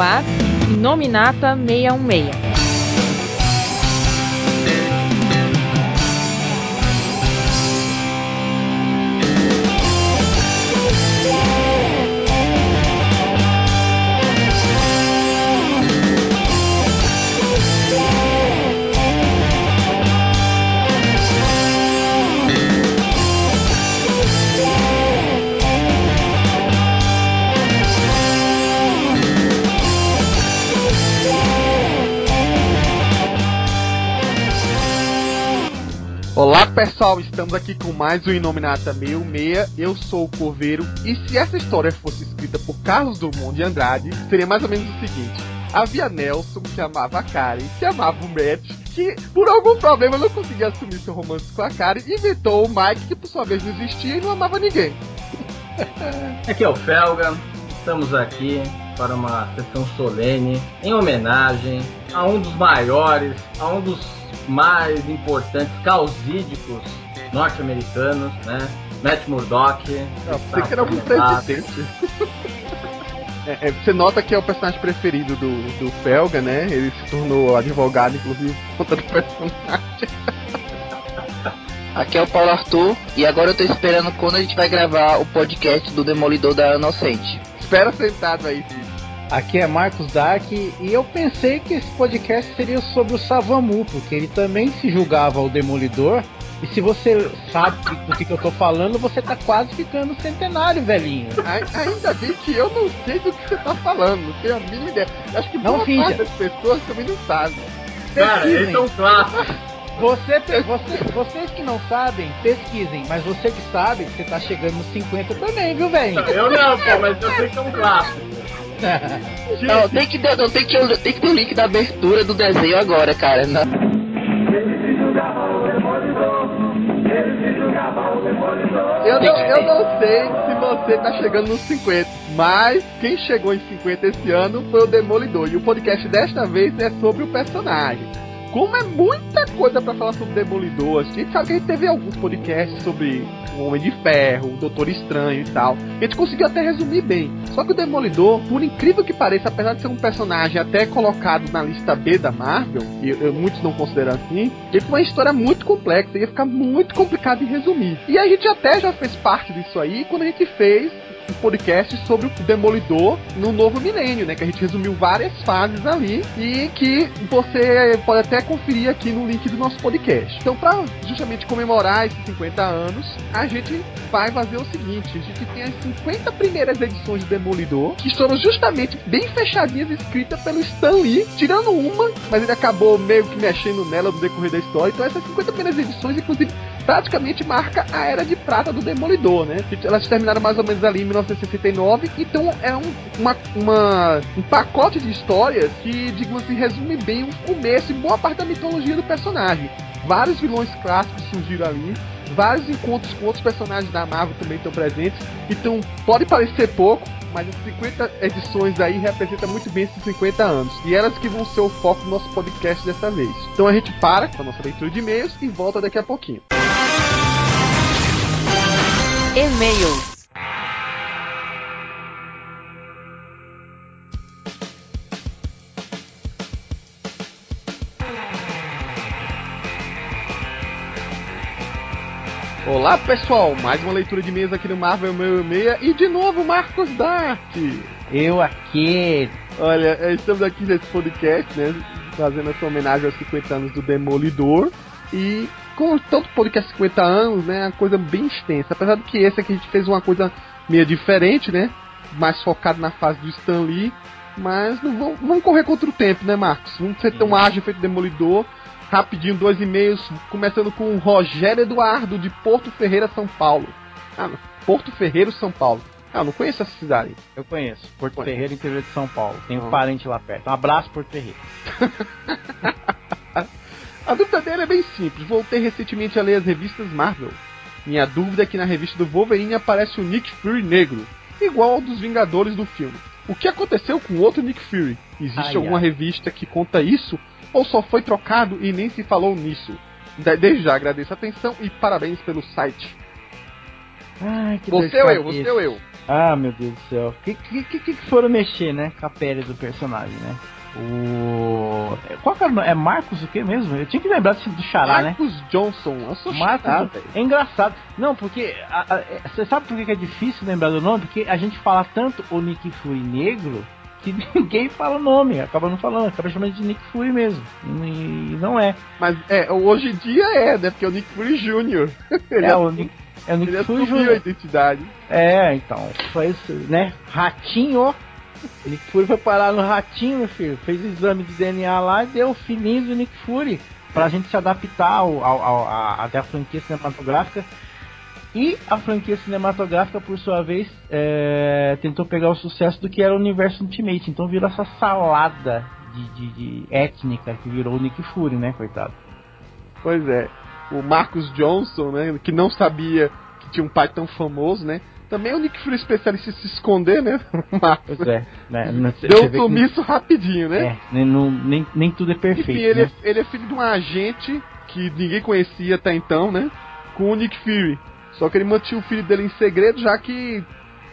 ar Nominata 616. Pessoal, estamos aqui com mais um Inominata 66. Eu sou o Corveiro e se essa história fosse escrita por Carlos Drummond de Andrade, seria mais ou menos o seguinte: havia Nelson que amava a Karen, que amava o Matt, que por algum problema não conseguia assumir seu romance com a Karen inventou o Mike, que por sua vez não existia e não amava ninguém. Aqui é o Felga, estamos aqui para uma sessão solene em homenagem a um dos maiores, a um dos mais importantes causídicos norte-americanos, né? Matt Murdock. Você que era um presidente. É, é, você nota que é o personagem preferido do, do Felga, né? Ele se tornou advogado, inclusive, por conta do personagem. Aqui é o Paulo Arthur e agora eu tô esperando quando a gente vai gravar o podcast do Demolidor da Inocente. Espera sentado aí, filho. Aqui é Marcos Dark e eu pensei que esse podcast seria sobre o Savamu, porque ele também se julgava o Demolidor. E se você sabe do que, que eu tô falando, você tá quase ficando centenário, velhinho. Ainda bem que eu não sei do que você tá falando, não tenho a mínima ideia. Acho que não boa finja. parte das pessoas também não sabem. Cara, Pesquisem. esse é um clássico. Você, você, vocês que não sabem, pesquisem. Mas você que sabe, você tá chegando nos 50 também, viu, velhinho? Eu não, pô, mas eu sei que é um clássico. Não, tem que, não, tem, que, tem que ter o link da abertura do desenho agora, cara. Não. Eu não, eu não sei se você tá chegando nos 50, mas quem chegou em 50 esse ano foi o Demolidor. E o podcast desta vez é sobre o personagem. Como é muita coisa pra falar sobre Demolidor, a gente sabe que a gente teve alguns podcasts sobre o Homem de Ferro, o Doutor Estranho e tal. A gente conseguiu até resumir bem. Só que o Demolidor, por incrível que pareça, apesar de ser um personagem até colocado na lista B da Marvel, e eu- muitos não consideram assim, ele tem uma história muito complexa, ia ficar muito complicado de resumir. E a gente até já fez parte disso aí quando a gente fez um podcast sobre o Demolidor no novo milênio, né? Que a gente resumiu várias fases ali e que você pode até conferir aqui no link do nosso podcast. Então, para justamente comemorar esses 50 anos, a gente vai fazer o seguinte: a gente tem as 50 primeiras edições de Demolidor, que foram justamente bem fechadinhas, escritas pelo Stan Lee, tirando uma, mas ele acabou meio que mexendo nela no decorrer da história. Então, essas 50 primeiras edições, inclusive, praticamente marca a era de prata do Demolidor, né? Elas terminaram mais ou menos ali em 1969, então é um, uma, uma- um pacote de histórias que, digamos assim, resume bem o começo e boa parte da mitologia do personagem. Vários vilões clássicos surgiram ali, vários encontros com outros personagens da Marvel também estão presentes, então pode parecer pouco, mas as 50 edições aí representam muito bem esses 50 anos. E elas que vão ser o foco do nosso podcast dessa vez. Então a gente para com a nossa leitura de e-mails e volta daqui a pouquinho. E-mails. Olá pessoal, mais uma leitura de e-mails aqui no Marvel 66 e de novo Marcos Dark. Eu aqui. Olha, estamos aqui nesse podcast, né? Fazendo essa homenagem aos 50 anos do Demolidor. E com tanto podcast 50 anos, né? Uma coisa bem extensa. Apesar de que esse aqui a gente fez uma coisa meio diferente, né? Mais focado na fase do Stan Lee. Mas não vamos, vamos correr contra o tempo, né, Marcos? Vamos ser tão ágil feito Demolidor. Rapidinho, dois e-mails, começando com o Rogério Eduardo, de Porto Ferreira, São Paulo. Ah, não. Porto Ferreiro, São Paulo. Ah, eu não conheço essa cidade. Eu conheço. Porto Conhece. Ferreira, interior de São Paulo. Tenho Uhum. parente lá perto. Um abraço, Porto Ferreira. A dúvida dele é bem simples. Voltei recentemente a ler as revistas Marvel. Minha dúvida é que na revista do Wolverine aparece o Nick Fury negro, igual ao dos Vingadores do filme. O que aconteceu com o outro Nick Fury? Existe Ai, alguma ai. revista que conta isso? Ou só foi trocado e nem se falou nisso? De- Desde já agradeço a atenção e parabéns pelo site. Ai, que Você ou eu? Você ou eu? Ah, meu Deus do céu. O que, que, que, que foram mexer, né? Com a pele do personagem, né? O. Qual que é, é Marcos o que mesmo? Eu tinha que lembrar do Xará, né? Marcos Johnson. Eu sou Marcos. Xará, é engraçado. Não, porque. Você sabe por que é difícil lembrar do nome? Porque a gente fala tanto o Nick Fury negro que ninguém fala o nome, acaba não falando, acaba chamando de Nick Fury mesmo. E, não é. Mas é, hoje em dia é, né? Porque é o Nick Fury Jr. Ele é, o Nick, é o Nick ele Fury Jr. a identidade. É, então. Foi isso, né? Ratinho. Nick Fury foi parar no ratinho, meu filho. Fez o exame de DNA lá e deu o fininho do Nick Fury. Pra gente se adaptar ao, ao, ao, a, até a franquia cinematográfica e a franquia cinematográfica, por sua vez, é, tentou pegar o sucesso do que era o universo Ultimate. Então virou essa salada de, de, de étnica que virou o Nick Fury, né, coitado? Pois é. O Marcus Johnson, né, que não sabia que tinha um pai tão famoso, né? Também é o Nick Fury especialista em se esconder, né? Pois é. Né? Deu um sumiço que... rapidinho, né? É, nem, não, nem, nem tudo é perfeito. Enfim, ele, né? é, ele é filho de um agente que ninguém conhecia até então, né? Com o Nick Fury. Só que ele mantinha o filho dele em segredo, já que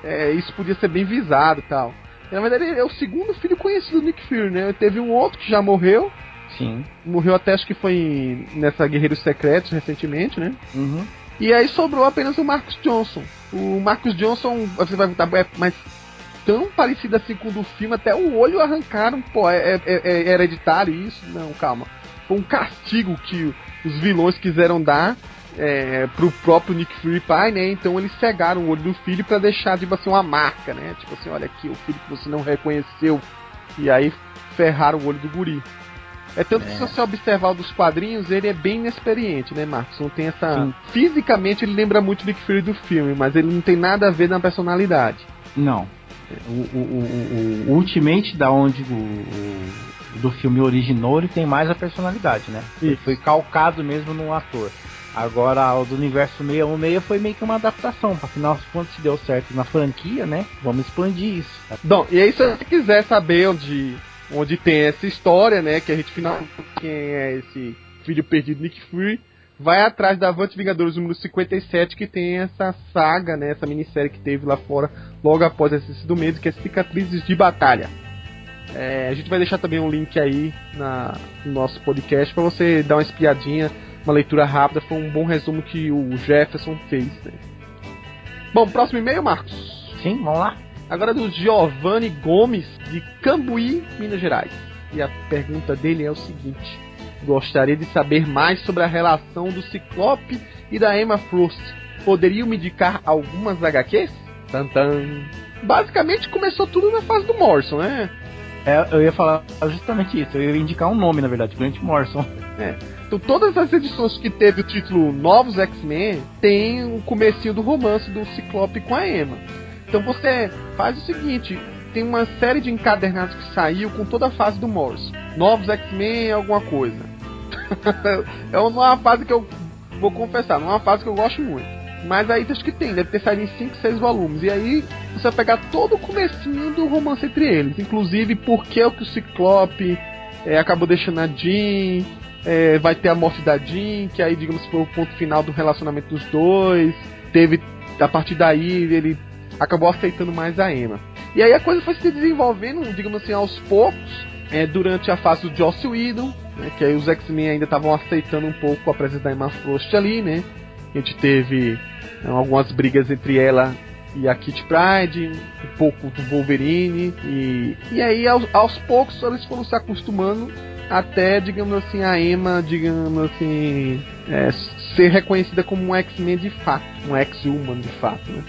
é, isso podia ser bem visado e tal. Na verdade, ele é o segundo filho conhecido do Nick Fury, né? Teve um outro que já morreu. Sim. Morreu até acho que foi nessa Guerreiros Secretos recentemente, né? Uhum. E aí sobrou apenas o Marcus Johnson. O Marcus Johnson, você vai perguntar, é, mas tão parecido assim com o do filme, até o olho arrancaram, pô, é, é, é hereditário isso? Não, calma. Foi um castigo que os vilões quiseram dar é, pro próprio Nick Fury pai, né? Então eles cegaram o olho do filho para deixar, tipo assim, uma marca, né? Tipo assim, olha aqui, o filho que você não reconheceu. E aí ferraram o olho do guri. É tanto é. que se você observar o dos quadrinhos, ele é bem inexperiente, né, Marcos? Não tem essa. Sim. Fisicamente ele lembra muito o Nick Fury do filme, mas ele não tem nada a ver na personalidade. Não. O, o, o, o Ultimate, da onde o, do filme originou, ele tem mais a personalidade, né? Isso. Foi calcado mesmo no ator. Agora, o do universo 616 foi meio que uma adaptação. Afinal, quando se deu certo na franquia, né? Vamos expandir isso. Bom, e aí, se você quiser saber onde, onde tem essa história, né? Que a gente finalmente quem é esse filho perdido Nick Fury, vai atrás da Avante Vingadores número 57, que tem essa saga, né? Essa minissérie que teve lá fora logo após esse do mês, que é Cicatrizes de Batalha. É, a gente vai deixar também um link aí na, no nosso podcast para você dar uma espiadinha uma leitura rápida, foi um bom resumo que o Jefferson fez. Né? Bom, próximo e-mail, Marcos. Sim, vamos lá. Agora do Giovanni Gomes, de Cambuí, Minas Gerais. E a pergunta dele é o seguinte: Gostaria de saber mais sobre a relação do Ciclope e da Emma Frost. Poderiam me indicar algumas HQs? Tantan. Basicamente começou tudo na fase do Morrison, né? É, eu ia falar justamente isso. Eu ia indicar um nome, na verdade, Grant Morrison. É. Então todas as edições que teve o título Novos X-Men tem o comecinho do romance do Ciclope com a Emma. Então você faz o seguinte, tem uma série de encadernados que saiu com toda a fase do Morris. Novos X-Men alguma coisa. é uma fase que eu vou confessar, não é uma fase que eu gosto muito. Mas aí acho que tem, deve ter saído em 5, 6 volumes. E aí você vai pegar todo o comecinho do romance entre eles. Inclusive por que o que o Ciclope é, acabou deixando a Jean, é, vai ter a morte da Jean, que aí, digamos, foi o ponto final do relacionamento dos dois. Teve, a partir daí, ele acabou aceitando mais a Emma. E aí a coisa foi se desenvolvendo, digamos assim, aos poucos, é, durante a fase do Joss Whedon, né, que aí os X-Men ainda estavam aceitando um pouco a presença da Emma Frost ali, né? A gente teve né, algumas brigas entre ela e a Kit Pride, um pouco do Wolverine, e, e aí aos, aos poucos eles foram se acostumando até, digamos assim, a Emma, digamos assim, é, ser reconhecida como um X-Men de fato, um X-Human de fato, né?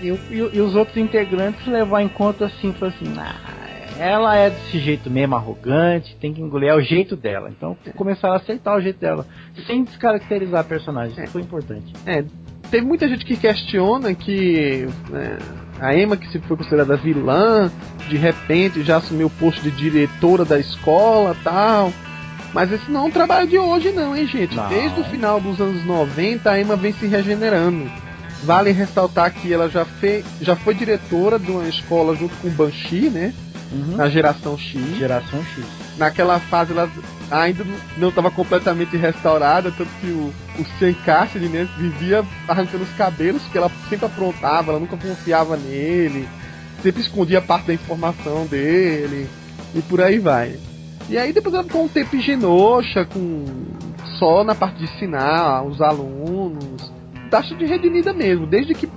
E, e, e, os outros integrantes levar em conta assim, foi assim, ah, ela é desse jeito mesmo, arrogante, tem que engolir, é o jeito dela. Então é. começaram a aceitar o jeito dela, sem descaracterizar a personagem, isso é. foi importante. É, tem muita gente que questiona que né, a Emma, que se foi considerada vilã, de repente já assumiu o posto de diretora da escola tal. Mas esse não é um trabalho de hoje, não, hein, gente? Não. Desde o final dos anos 90, a Emma vem se regenerando. Vale ressaltar que ela já, fez, já foi diretora de uma escola junto com o Banshee, né? Uhum. Na geração X. Geração X. Naquela fase ela ainda não estava completamente restaurada, tanto que o, o Sean Cassidy, né, vivia arrancando os cabelos, que ela sempre aprontava, ela nunca confiava nele, sempre escondia parte da informação dele, e por aí vai. E aí depois ela ficou um tempo em Genosha, com só na parte de ensinar os alunos, taxa de redimida mesmo, desde que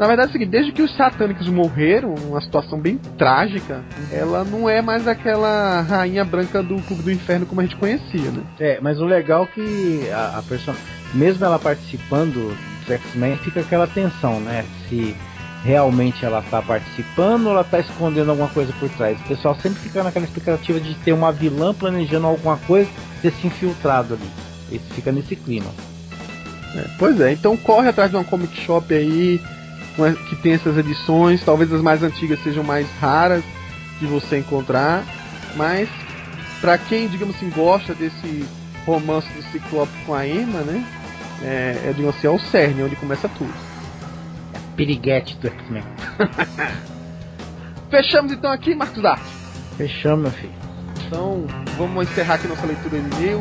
na verdade é o seguinte, desde que os satânicos morreram, uma situação bem trágica, ela não é mais aquela rainha branca do Clube do Inferno como a gente conhecia, né? É, mas o legal é que a, a pessoa, mesmo ela participando dos X-Men, fica aquela tensão, né? Se realmente ela está participando ou ela está escondendo alguma coisa por trás. O pessoal sempre fica naquela expectativa de ter uma vilã planejando alguma coisa, ter se infiltrado ali. Esse fica nesse clima. É, pois é, então corre atrás de uma comic shop aí que tem essas edições. Talvez as mais antigas sejam mais raras de você encontrar, mas para quem, digamos assim, gosta desse romance do Ciclope com a Emma, né? É, é digamos assim, é o cerne, onde começa tudo. É piriguete do X-Men. Fechamos então aqui, Marcos Dart. Fechamos, meu filho. Então, vamos encerrar aqui nossa leitura de e-mail.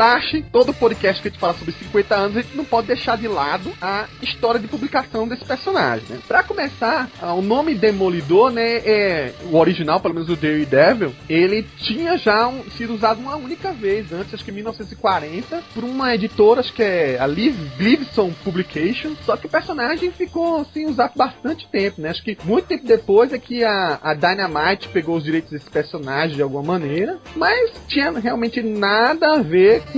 Praxe, todo podcast que a gente fala sobre 50 anos, a gente não pode deixar de lado a história de publicação desse personagem, né? Pra começar, o nome Demolidor, né, é o original, pelo menos o Daredevil, ele tinha já um, sido usado uma única vez, antes, acho que em 1940, por uma editora, acho que é a Liv, Livson Publications, só que o personagem ficou, assim, usado bastante tempo, né? Acho que muito tempo depois é que a, a Dynamite pegou os direitos desse personagem de alguma maneira, mas tinha realmente nada a ver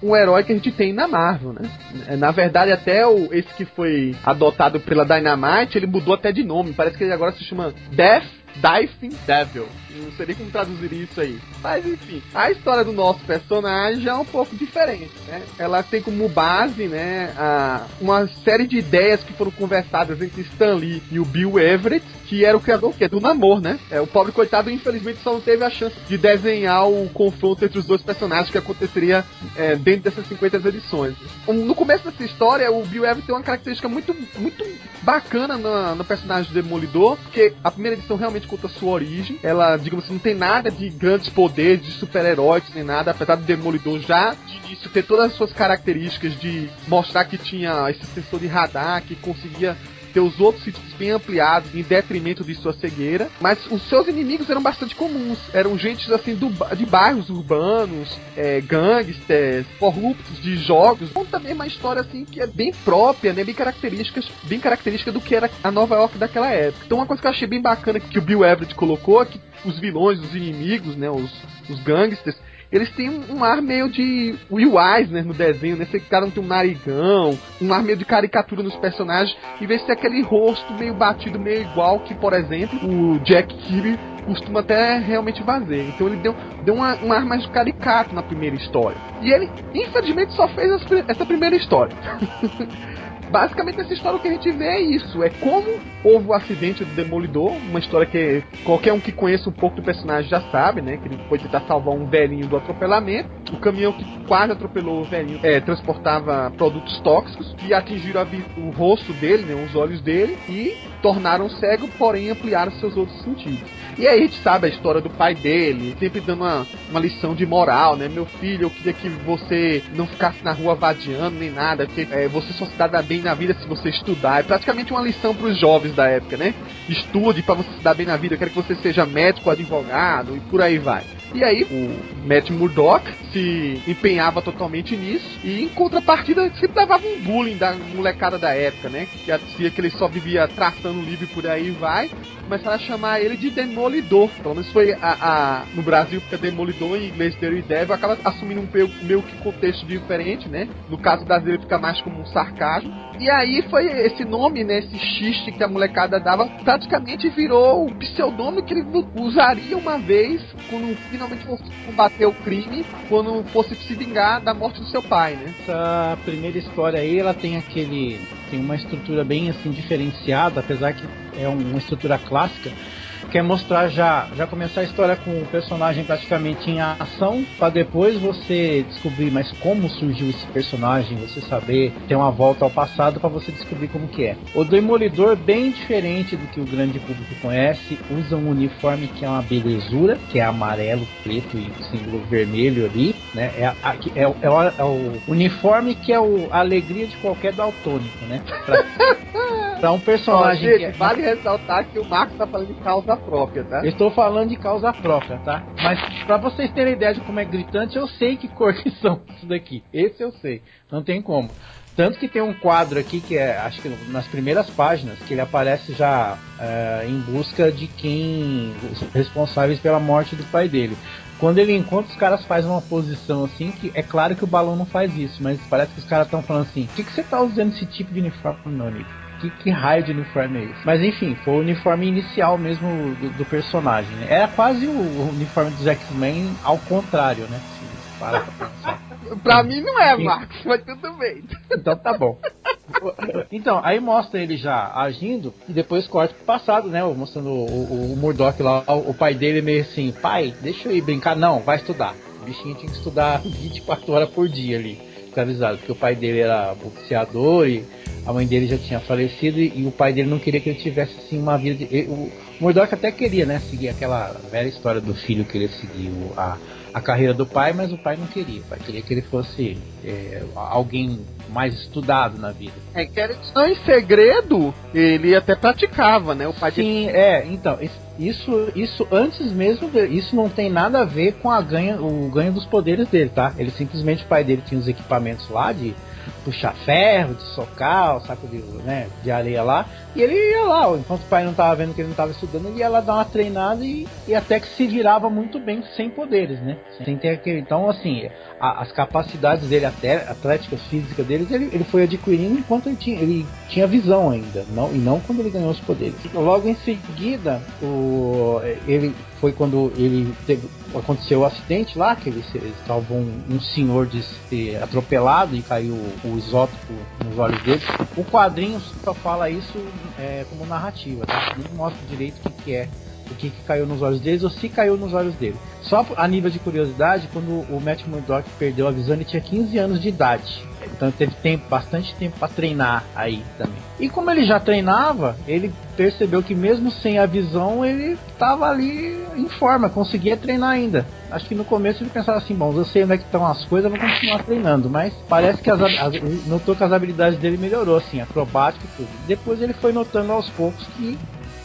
com herói que a gente tem na Marvel, né? É, na verdade, até o, esse que foi adotado pela Dynamite, ele mudou até de nome. Parece que ele agora se chama Death Diving Devil. Não sei nem como traduzir isso aí. Mas enfim, a história do nosso personagem é um pouco diferente, né? Ela tem como base, né, a, uma série de ideias que foram conversadas entre Stan Lee e o Bill Everett, que era o criador que do Namor, né? É, o pobre coitado, infelizmente, só não teve a chance de desenhar o confronto entre os dois personagens que aconteceria é, dentro dessas 50 edições. No começo dessa história, o Bill Everett tem uma característica muito, muito bacana no, no personagem do Demolidor, porque a primeira edição realmente conta a sua origem. Ela, digamos assim, não tem nada de grandes poderes, de super-heróis, nem nada, apesar do Demolidor já de início ter todas as suas características de mostrar que tinha esse sensor de radar, que conseguia ter os outros sentidos bem ampliados em detrimento de sua cegueira, mas os seus inimigos eram bastante comuns, eram gente assim do, de bairros urbanos, é, gangsters, corruptos de jogos, então também uma história assim que é bem própria, né, bem característica, bem característica do que era a Nova York daquela época. Então uma coisa que eu achei bem bacana que o Bill Everett colocou é que os vilões, os inimigos, né, os, os gangsters, eles têm um, ar meio de Will Eisner no desenho, né? Esse cara não tem um narigão, um ar meio de caricatura nos personagens, em vez de ter aquele rosto meio batido, meio igual que, por exemplo, o Jack Kirby costuma até realmente fazer. Então ele deu, deu uma, um ar mais caricato na primeira história. E ele, infelizmente, só fez essa primeira história. Basicamente, essa história que a gente vê é isso: é como houve o acidente do Demolidor, uma história que qualquer um que conheça um pouco do personagem já sabe, né? Que ele foi tentar salvar um velhinho do atropelamento. O caminhão que quase atropelou o velhinho é, transportava produtos tóxicos que atingiram o rosto dele, né, os olhos dele, e tornaram cego, porém ampliaram seus outros sentidos. E aí a gente sabe a história do pai dele, sempre dando uma, uma lição de moral, né? Meu filho, eu queria que você não ficasse na rua vadiando nem nada, porque é, você só se dá bem na vida se você estudar. É praticamente uma lição para os jovens da época, né? Estude para você se dar bem na vida, eu quero que você seja médico, advogado e por aí vai. E aí o Matt Murdock se empenhava totalmente nisso e em contrapartida sempre levava um bullying da molecada da época, né? Que dizia que ele só vivia traçando livro por aí vai. Começaram a chamar ele de Demolidor. Pelo menos foi a, a no Brasil, porque Demolidor em inglês Daredevil acaba assumindo um meio, meio que contexto diferente, né? No caso da dele fica mais como um sarcasmo. E aí foi esse nome, né? Esse xiste que a molecada dava, praticamente virou o pseudônimo que ele usaria uma vez quando finalmente fosse combater o crime, quando fosse se vingar da morte do seu pai, né? Essa primeira história aí, ela tem aquele. tem uma estrutura bem assim diferenciada, apesar que é uma estrutura clássica quer mostrar já, já começar a história com o personagem praticamente em ação, para depois você descobrir mais como surgiu esse personagem, você saber ter uma volta ao passado para você descobrir como que é. O Demolidor bem diferente do que o grande público conhece, usa um uniforme que é uma belezura, que é amarelo, preto e símbolo vermelho ali, né? É, é, é, é, o, é o uniforme que é o, a alegria de qualquer daltônico, né? Pra, pra um personagem. Ó, gente, que vale ressaltar que o Marcos tá falando de causa própria, tá? Eu estou falando de causa própria, tá? Mas para vocês terem ideia de como é gritante, eu sei que cor que são isso daqui. Esse eu sei. Não tem como. Tanto que tem um quadro aqui que é, acho que nas primeiras páginas, que ele aparece já é, em busca de quem. os responsáveis pela morte do pai dele. Quando ele encontra, os caras fazem uma posição assim, que é claro que o balão não faz isso, mas parece que os caras estão falando assim: o que, que você tá usando esse tipo de uniforme, meu? Que, que, raio de uniforme é esse? Mas enfim, foi o uniforme inicial mesmo do, do personagem. Né? Era quase o, o uniforme dos X-Men ao contrário, né? Para pra pensar. Pra mim não é, Marcos, mas tudo bem. Então tá bom. Então, aí mostra ele já agindo e depois corta pro passado, né? Mostrando o, o, o Murdoch lá, o, o pai dele meio assim, pai, deixa eu ir brincar. Não, vai estudar. O bichinho tinha que estudar 24 horas por dia ali, avisado, porque o pai dele era boxeador e a mãe dele já tinha falecido e, e, o pai dele não queria que ele tivesse assim uma vida de, o Murdoch até queria, né, seguir aquela velha história do filho querer seguir o, a a carreira do pai, mas o pai não queria. O pai queria que ele fosse é, alguém mais estudado na vida. É que era em segredo, ele até praticava, né? O pai Sim, dele... é, então, isso, isso antes mesmo, de, isso não tem nada a ver com a ganha, o ganho dos poderes dele, tá? Ele simplesmente, o pai dele tinha os equipamentos lá de puxar ferro, de socar, o saco de, né, de areia lá. E ele ia lá, enquanto o pai não estava vendo que ele não estava estudando, ele ia lá dar uma treinada e, e até que se virava muito bem sem poderes, né? Sem ter aquele. Então, assim, a, as capacidades dele, até atléticas, físicas deles, ele, ele foi adquirindo enquanto ele tinha, ele tinha visão ainda, não, e não quando ele ganhou os poderes. Logo em seguida, o, ele foi quando ele teve, aconteceu o acidente lá, que ele, ele salvou um, um, senhor de ser atropelado e caiu o isótopo nos olhos dele. O quadrinho só fala isso é, como narrativa, tá? Não mostra direito o que, que é o que, que, caiu nos olhos deles ou se caiu nos olhos dele. Só a nível de curiosidade, quando o Matt Murdock perdeu a visão, ele tinha 15 anos de idade. Então teve tempo, bastante tempo para treinar aí também. E como ele já treinava, ele percebeu que mesmo sem a visão, ele estava ali em forma, conseguia treinar ainda. Acho que no começo ele pensava assim, bom, eu sei onde é que estão as coisas, vou continuar treinando. Mas parece que as, as, notou que as habilidades dele melhorou, assim, acrobática e tudo. Depois ele foi notando aos poucos que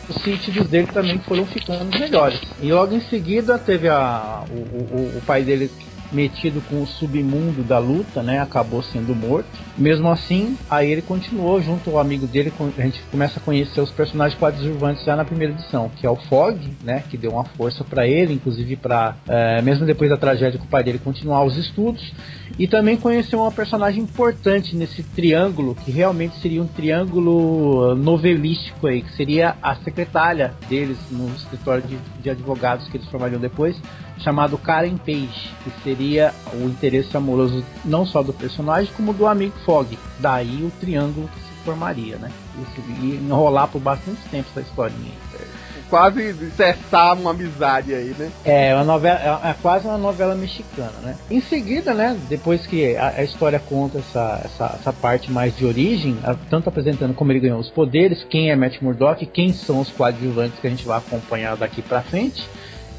os sentidos dele também foram ficando melhores. E logo em seguida teve a, o, o, o pai dele metido com o submundo da luta, né? Acabou sendo morto. Mesmo assim, aí ele continuou junto ao amigo dele. A gente começa a conhecer os personagens coadjuvantes já na primeira edição, que é o Fog, né? Que deu uma força para ele, inclusive para é, mesmo depois da tragédia com o pai dele continuar os estudos. E também conheceu uma personagem importante nesse triângulo, que realmente seria um triângulo novelístico aí, que seria a secretária deles no escritório de, de advogados que eles formariam depois, chamado Karen Page, que seria o interesse amoroso não só do personagem, como do amigo Fog. Daí o triângulo que se formaria, né? E enrolar por bastante tempo essa historinha. Quase cessar uma amizade aí, né? É, uma novela, é, é quase uma novela mexicana, né? Em seguida, né, depois que a, a história conta essa, essa, essa, parte mais de origem, a, tanto apresentando como ele ganhou os poderes, quem é Matt Murdock, quem são os coadjuvantes que a gente vai acompanhar daqui para frente,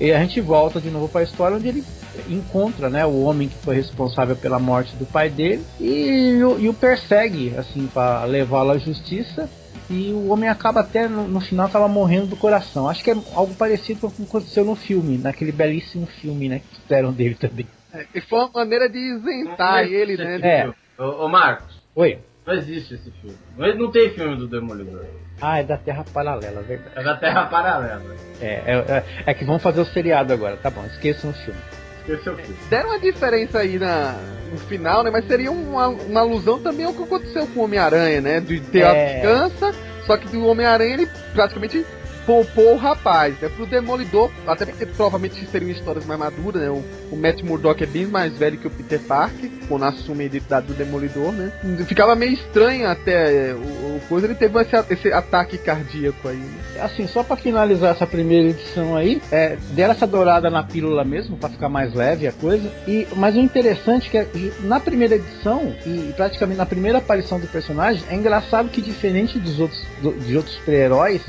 e a gente volta de novo para a história onde ele encontra né, o homem que foi responsável pela morte do pai dele e, e o persegue assim para levá-lo à justiça e o homem acaba até no, no, final acaba morrendo do coração. Acho que é algo parecido com o que aconteceu no filme, naquele belíssimo filme, né, que fizeram dele também. É, e foi uma maneira de isentar ele, né? É. Ô, ô Marcos. Oi. Não existe esse filme. Mas não tem filme do Demolidor. Ah, é da Terra Paralela, é verdade. É da Terra Paralela. É, é, é, é que vão fazer o seriado agora, tá bom, esqueçam o filme. Esqueçam o filme. Deram uma diferença aí na, no final, né? Mas seria uma, uma alusão também ao que aconteceu com o Homem-Aranha, né? De ter é... a vingança, só que do Homem-Aranha ele praticamente poupou o rapaz. É pro Demolidor, até porque provavelmente seriam histórias mais maduras, né? O, o Matt Murdock é bem mais velho que o Peter Parker, quando assume a identidade do Demolidor, né? Ficava meio estranho até é, o, o coisa, ele teve esse, esse ataque cardíaco aí. Né? Assim, só para finalizar essa primeira edição aí, é, deram essa dourada na pílula mesmo, para ficar mais leve a coisa. E, mas o interessante é que na primeira edição, e praticamente na primeira aparição do personagem, é engraçado que diferente dos outros, do, de outros super-heróis,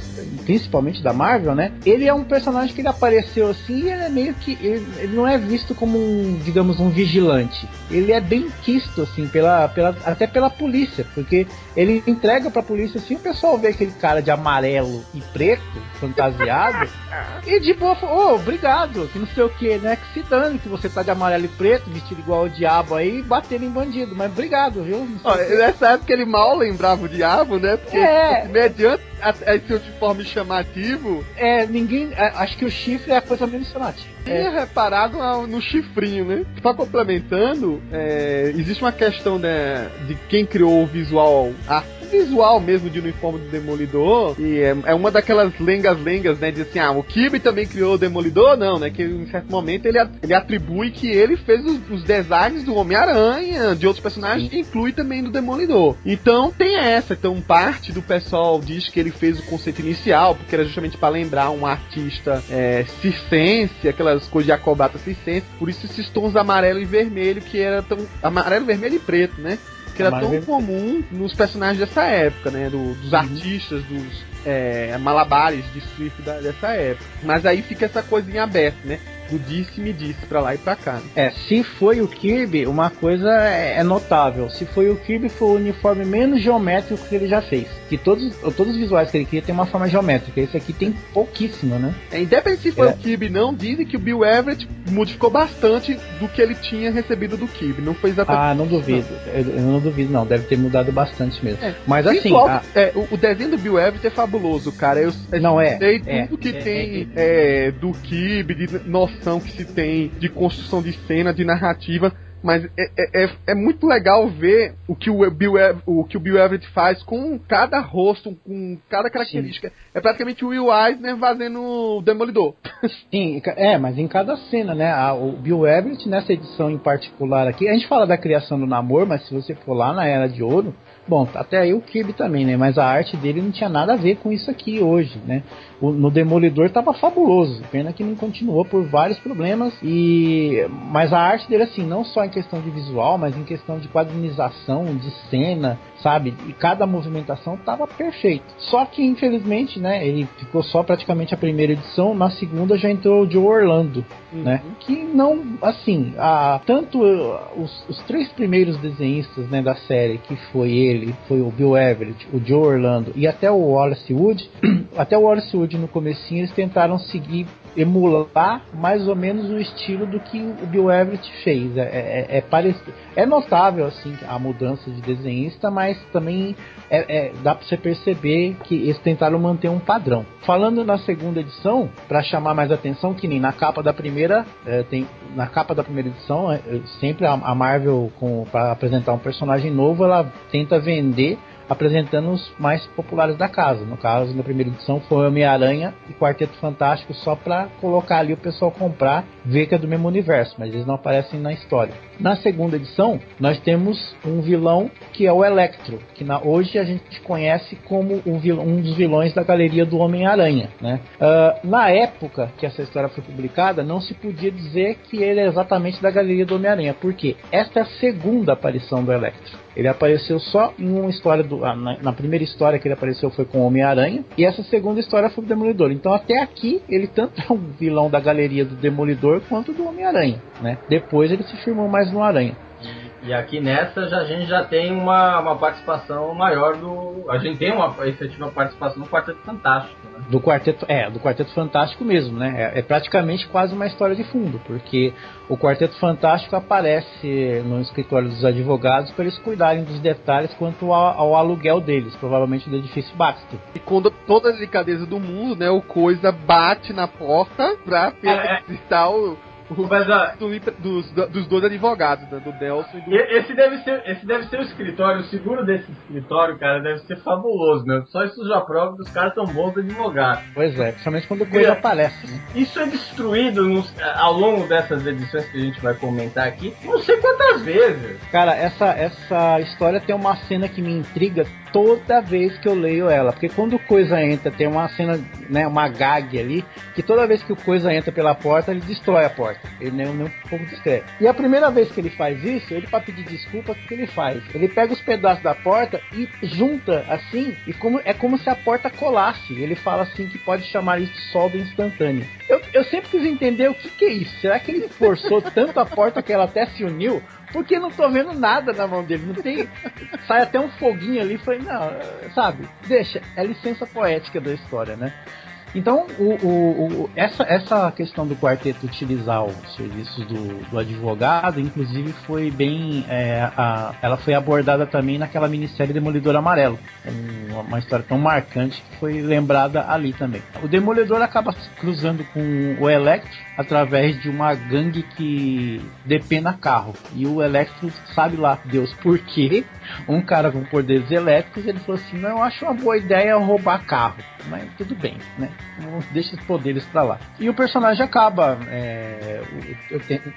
principalmente da Marvel, né? Ele é um personagem que ele apareceu assim e ele é meio que. Ele, ele, não é visto como um, digamos, um vigilante. Ele é bem quisto, assim, pela, pela, até pela polícia, porque ele entrega pra polícia assim, o pessoal vê aquele cara de amarelo e preto, fantasiado, e de boa, oh, obrigado, que não sei o que, né? Que se dane que você tá de amarelo e preto, vestido igual o diabo aí, batendo em bandido, mas obrigado, viu? Ó, nessa época ele mal lembrava o diabo, né? Porque é. mediante esse uniforme chamativo. É, ninguém. É, acho que o chifre é a coisa menos chamativa. Tinha é. reparado no chifrinho, né? Só complementando, é, existe uma questão né, de quem criou o visual, a visual mesmo de uniforme do Demolidor. E é, é uma daquelas lengas-lengas, né? De assim, ah, o Kirby também criou o Demolidor? Não, né? Que em certo momento ele, ele atribui que ele fez os, os designs do Homem-Aranha, de outros personagens, inclui também do Demolidor. Então tem essa. Então parte do pessoal diz que ele fez o conceito inicial, porque era justamente para lembrar um artista é, circense, aquelas coisas de acrobata circense. Por isso esses tons amarelo e vermelho que era tão. Amarelo, vermelho e preto, né? que era tão comum nos personagens dessa época, né? Do, dos uhum. artistas, dos é, malabares de surf da, dessa época. Mas aí fica essa coisinha aberta, né? Do disse-me disse pra lá e pra cá. Né? É, se foi o Kirby, uma coisa é, é notável. Se foi o Kirby, foi o uniforme menos geométrico que ele já fez. Que todos, todos os visuais que ele cria tem uma forma geométrica. Esse aqui tem pouquíssimo, né? É, independente se foi é. o Kirby não, dizem que o Bill Everett modificou bastante do que ele tinha recebido do Kirby. Não foi exatamente. Ah, não duvido. Eu, eu, não duvido, não. Deve ter mudado bastante mesmo. É. Mas assim. Visual, a... é, o, desenho do Bill Everett é fabuloso, cara. Eu, eu não é. sei é, tudo que é, tem do Kirby, de que se tem de construção de cena, de narrativa mas é, é, é, é, muito legal ver o que o Bill, o que o Bill Everett faz com cada rosto, com cada característica. Sim. É praticamente o Will Eisner fazendo o Demolidor. Sim, é, mas em cada cena, né? O Bill Everett, nessa edição em particular aqui, a gente fala da criação do namoro, mas se você for lá na Era de Ouro, Bom, até aí o Kirby também, né? Mas a arte dele não tinha nada a ver com isso aqui hoje, né? O, no Demolidor tava fabuloso, pena que não continuou por vários problemas e mas a arte dele assim, não só em questão de visual, mas em questão de quadrinização, de cena, sabe? E cada movimentação tava perfeito. Só que infelizmente, né, ele ficou só praticamente a primeira edição, na segunda já entrou o Joe Orlando, uhum. né? Que não, assim, a, tanto os, os, três primeiros desenhistas, né, da série, que foi ele, foi o Bill Everett, o Joe Orlando e até o Wallace Wood, até o Wallace Wood no comecinho eles tentaram seguir emular mais ou menos o estilo do que o Bill Everett fez. É, é, é, parecido. é notável assim a mudança de desenhista, mas também é, é dá para você perceber que eles tentaram manter um padrão. Falando na segunda edição, para chamar mais atenção, que nem na capa da primeira, é, tem na capa da primeira edição, é, sempre a, a Marvel para apresentar um personagem novo, ela tenta vender apresentando os mais populares da casa. No caso, na primeira edição foi Homem-Aranha e Quarteto Fantástico só para colocar ali o pessoal comprar, ver que é do mesmo universo, mas eles não aparecem na história. Na segunda edição, nós temos um vilão que é o Electro, que na, hoje a gente conhece como vilão, um dos vilões da galeria do Homem-Aranha. Né? Uh, na época que essa história foi publicada, não se podia dizer que ele é exatamente da galeria do Homem-Aranha, porque esta é a segunda aparição do Electro. Ele apareceu só em uma história do. Ah, na, na primeira história que ele apareceu foi com o Homem-Aranha. E essa segunda história foi o Demolidor. Então até aqui ele tanto é um vilão da galeria do Demolidor quanto do Homem-Aranha. Né? Depois ele se firmou mais no Aranha. E aqui nessa já, a gente já tem uma, uma participação maior do. A gente tem uma efetiva participação do Quarteto Fantástico, né? Do Quarteto, é, do Quarteto Fantástico mesmo, né? É, é, praticamente quase uma história de fundo, porque o Quarteto Fantástico aparece no escritório dos advogados para eles cuidarem dos detalhes quanto ao, ao, aluguel deles, provavelmente do edifício Baxter. E com toda a delicadeza do mundo, né? O Coisa bate na porta pra é, é. visitar o Mas, do, dos, dos dois advogados, né, do Delson e do. Esse deve, ser, esse deve ser o escritório, o seguro desse escritório, cara, deve ser fabuloso, né? Só isso já prova que os caras são bons advogados. Pois é, principalmente quando coisa aparece, né? Isso é destruído nos, ao longo dessas edições que a gente vai comentar aqui, não sei quantas vezes. Cara, essa, essa história tem uma cena que me intriga toda vez que eu leio ela. Porque quando o Coisa entra, tem uma cena, né, uma gag ali, que toda vez que o Coisa entra pela porta, ele destrói a porta. Ele nem, nem um pouco discreto. E a primeira vez que ele faz isso, ele para pedir desculpa, o que ele faz? Ele pega os pedaços da porta e junta assim, e como, é como se a porta colasse. Ele fala assim que pode chamar isso de solda instantânea. Eu, eu sempre quis entender o que, que é isso. Será que ele forçou tanto a porta que ela até se uniu? Porque não tô vendo nada na mão dele. Não tem. Sai até um foguinho ali. Falei, não, sabe? Deixa. É licença poética da história, né? Então, o, o, o, essa, essa questão do quarteto utilizar os serviços do, do advogado, inclusive, foi bem. É, a, ela foi abordada também naquela minissérie Demolidor Amarelo. Uma, uma, história tão marcante que foi lembrada ali também. O Demolidor acaba cruzando com o Electro através de uma gangue que depena carro. E o Electro sabe lá, Deus, por quê? Um cara com poderes elétricos, ele falou assim: não, eu acho uma boa ideia roubar carro. Mas tudo bem, né? deixa os poderes para lá. E o personagem acaba, é,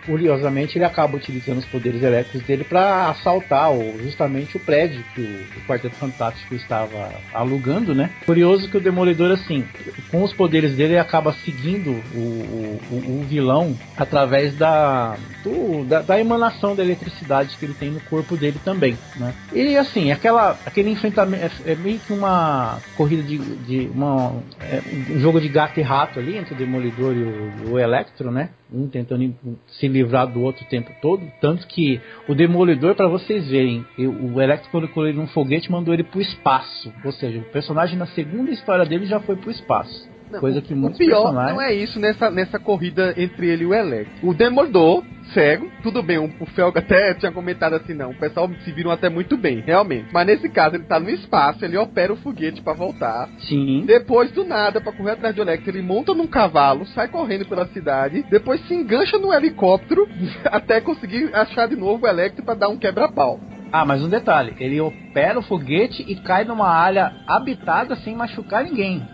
curiosamente, ele acaba utilizando os poderes elétricos dele para assaltar justamente o prédio que o, o, Quarteto Fantástico estava alugando, né? Curioso que o Demolidor, assim, com os poderes dele, ele acaba seguindo o, o, o vilão através da, do, da, da, emanação da eletricidade que ele tem no corpo dele também, né? E assim, aquela, aquele enfrentamento é, é meio que uma corrida de, de uma, é, um jogo de gato e rato ali entre o Demolidor e o, o Electro, né? Um tentando se livrar do outro o tempo todo. Tanto que o Demolidor, para vocês verem, o Electro colocou ele num foguete mandou ele pro espaço. Ou seja, o personagem na segunda história dele já foi pro espaço. Não, coisa que muitos o pior personagens... não é isso nessa, nessa corrida entre ele e o Electro. O Demolidor cego, tudo bem, o Felga até tinha comentado assim, não, o pessoal se viram até muito bem, realmente. Mas nesse caso, ele tá no espaço, ele opera o foguete para voltar. Sim. Depois, do nada, para correr atrás do Electro, ele monta num cavalo, sai correndo pela cidade, depois se engancha no helicóptero até conseguir achar de novo o Electro para dar um quebra-pau. Ah, mas um detalhe, ele opera o foguete e cai numa área habitada sem machucar ninguém.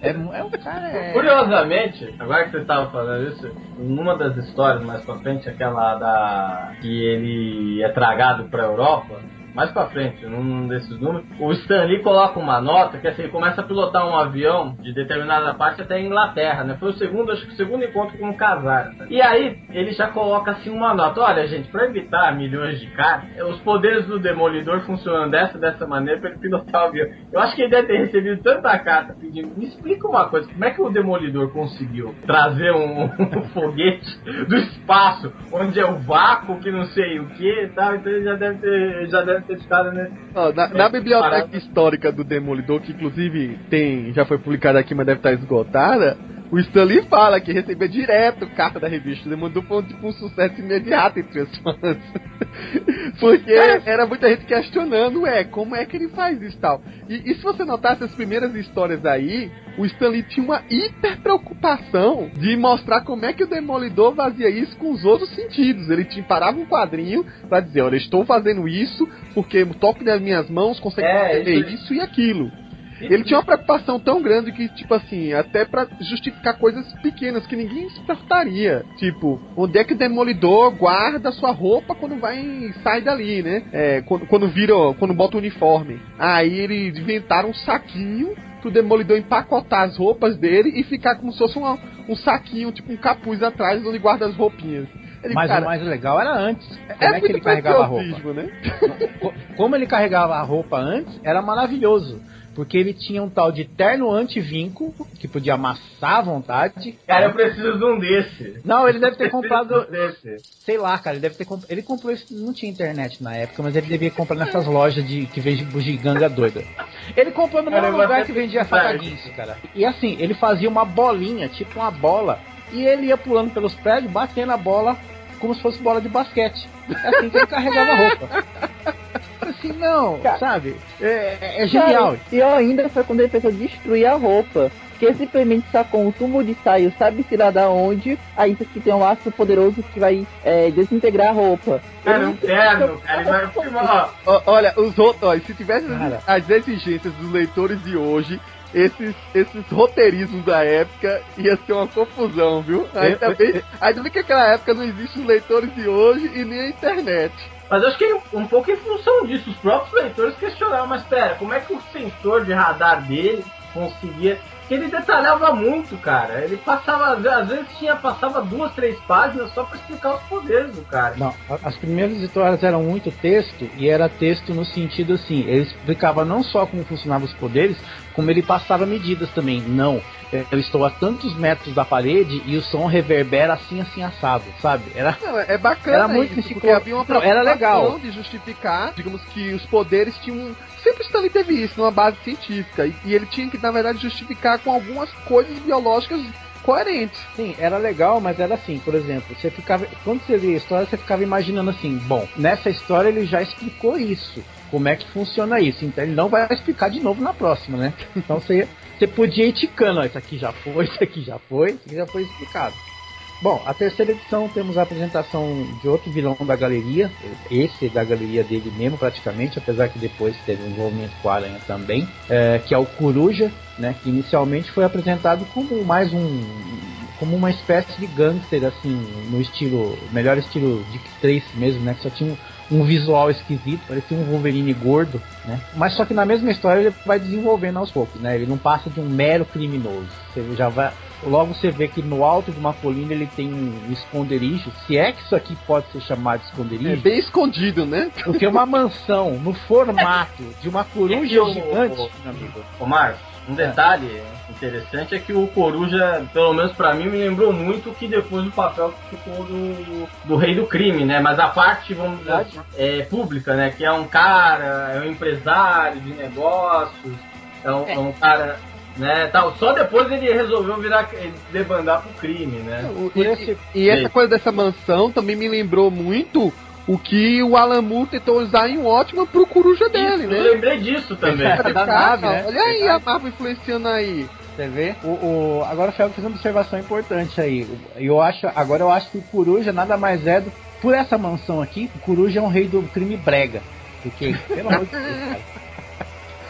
é, é um cara. É... Curiosamente, agora que você estava falando isso, numa das histórias mais pra frente, aquela da. que ele é tragado pra Europa mais pra frente, num desses números, o Stanley coloca uma nota que assim, ele começa a pilotar um avião de determinada parte até a Inglaterra, né? Foi o segundo, acho que o segundo encontro com um casar. E aí ele já coloca assim uma nota: olha, gente, pra evitar milhões de caras, os poderes do Demolidor funcionam dessa dessa maneira pra ele pilotar o avião. Eu acho que ele deve ter recebido tanta carta pedindo. Me explica uma coisa, como é que o Demolidor conseguiu trazer um, um foguete do espaço, onde é o vácuo, que não sei o que e tal, então ele já deve ter. Já deve né? Oh, na, na biblioteca histórica do Demolidor, que inclusive tem, já foi publicada aqui, mas deve estar esgotada, o Stanley fala que recebia direto carta da revista. Ele mandou foi tipo, um sucesso imediato entre os fãs. Porque era muita gente questionando, ué, como é que ele faz isso e tal. E, e se você notasse as primeiras histórias aí, o Stanley tinha uma hiper preocupação de mostrar como é que o Demolidor fazia isso com os outros sentidos. Ele te parava um quadrinho para dizer, olha, estou fazendo isso porque o toque das minhas mãos consegue é, fazer isso, isso e aquilo. Ele tinha uma preocupação tão grande que, tipo assim, até para justificar coisas pequenas que ninguém se importaria. Tipo, onde é que o demolidor guarda sua roupa quando vai sai dali, né? É, quando, quando vira, quando bota o uniforme. Aí eles inventaram um saquinho pro demolidor empacotar as roupas dele e ficar como se fosse uma, um saquinho, tipo um capuz atrás onde guarda as roupinhas. Ele, Mas cara, o mais legal era antes. Como é, é que ele carregava a roupa? Né? Como ele carregava a roupa antes, era maravilhoso. Porque ele tinha um tal de terno anti-vinco, que podia amassar à vontade. Cara, eu preciso de um desse. Não, ele deve ter comprado. desse. Sei lá, cara, ele deve ter comprado. Ele comprou isso. Não tinha internet na época, mas ele devia comprar nessas lojas de que vende bugiganga doida. Ele comprou no mesmo lugar que vendia facaguinço, cara. E assim, ele fazia uma bolinha, tipo uma bola. E ele ia pulando pelos prédios, batendo a bola como se fosse bola de basquete. É assim que ele carregava a roupa. Assim, não, Cara, sabe? É, é genial. E ainda foi quando ele pensou destruir a roupa que simplesmente sacou um tubo de saio, sabe-se lá da onde, aí isso aqui tem um laço poderoso que vai é, desintegrar a roupa. Cara, um terno, cara, ele vai filmar. Olha, os outros, se tivesse as exigências dos leitores de hoje, esses, esses roteirismos da época ia ser uma confusão, viu? Ainda bem, ainda bem que naquela época não existem os leitores de hoje e nem a internet. Mas acho que um pouco em função disso, os próprios leitores questionaram, mas pera, como é que o sensor de radar dele conseguia ele detalhava muito, cara. Ele passava, às vezes tinha, passava duas, três páginas só para explicar os poderes do cara. Não, as primeiras histórias eram muito texto e era texto no sentido assim, ele explicava não só como funcionavam os poderes, como ele passava medidas também. Não, eu estou a tantos metros da parede e o som reverbera assim, assim, assado, sabe? Era, não, é bacana era muito isso, porque havia uma não, era legal de justificar, digamos que os poderes tinham sempre Stanley teve isso numa base científica e, e ele tinha que na verdade justificar com algumas coisas biológicas coerentes. Sim, era legal, mas era assim, por exemplo, você ficava. Quando você lia a história, você ficava imaginando assim, bom, nessa história ele já explicou isso. Como é que funciona isso? Então ele não vai explicar de novo na próxima, né? Então você, você podia ir ticando, ó, isso aqui já foi, isso aqui já foi, isso aqui já foi explicado. Bom, a terceira edição temos a apresentação de outro vilão da galeria, esse da galeria dele mesmo praticamente, apesar que depois teve um envolvimento com a Aranha também, é, que é o Coruja, né, que inicialmente foi apresentado como mais um como uma espécie de gangster assim, no estilo, melhor estilo Dick Tracy mesmo, né, que só tinha um, um visual esquisito, parecia um Wolverine gordo, né? Mas só que na mesma história ele vai desenvolvendo aos poucos, né? Ele não passa de um mero criminoso. Você já vai Logo você vê que no alto de uma colina ele tem um esconderijo. Se é que isso aqui pode ser chamado de esconderijo. É bem escondido, né? Porque uma mansão no formato de uma coruja é gigante, o, meu amigo. Ô Marcos, um detalhe é. interessante é que o Coruja, pelo menos para mim, me lembrou muito que depois o papel que ficou do, do rei do crime, né? Mas a parte, vamos dizer assim, é, pública, né? Que é um cara, é um empresário de negócios, é um, é. é um cara né, tal. Só depois ele resolveu virar debandar pro crime, né? E, esse, e essa coisa dessa mansão também me lembrou muito o que o Alan Moore tentou usar em Ótima pro coruja dele, Isso, né? Eu lembrei disso também. É, da nave, né? Olha aí a Marvel influenciando aí. Você vê? O, o, agora o Felga fez uma observação importante aí. Eu acho, agora eu acho que o Coruja nada mais é do. Por essa mansão aqui, o Coruja é um rei do crime brega. Porque, pelo amor de Deus, cara.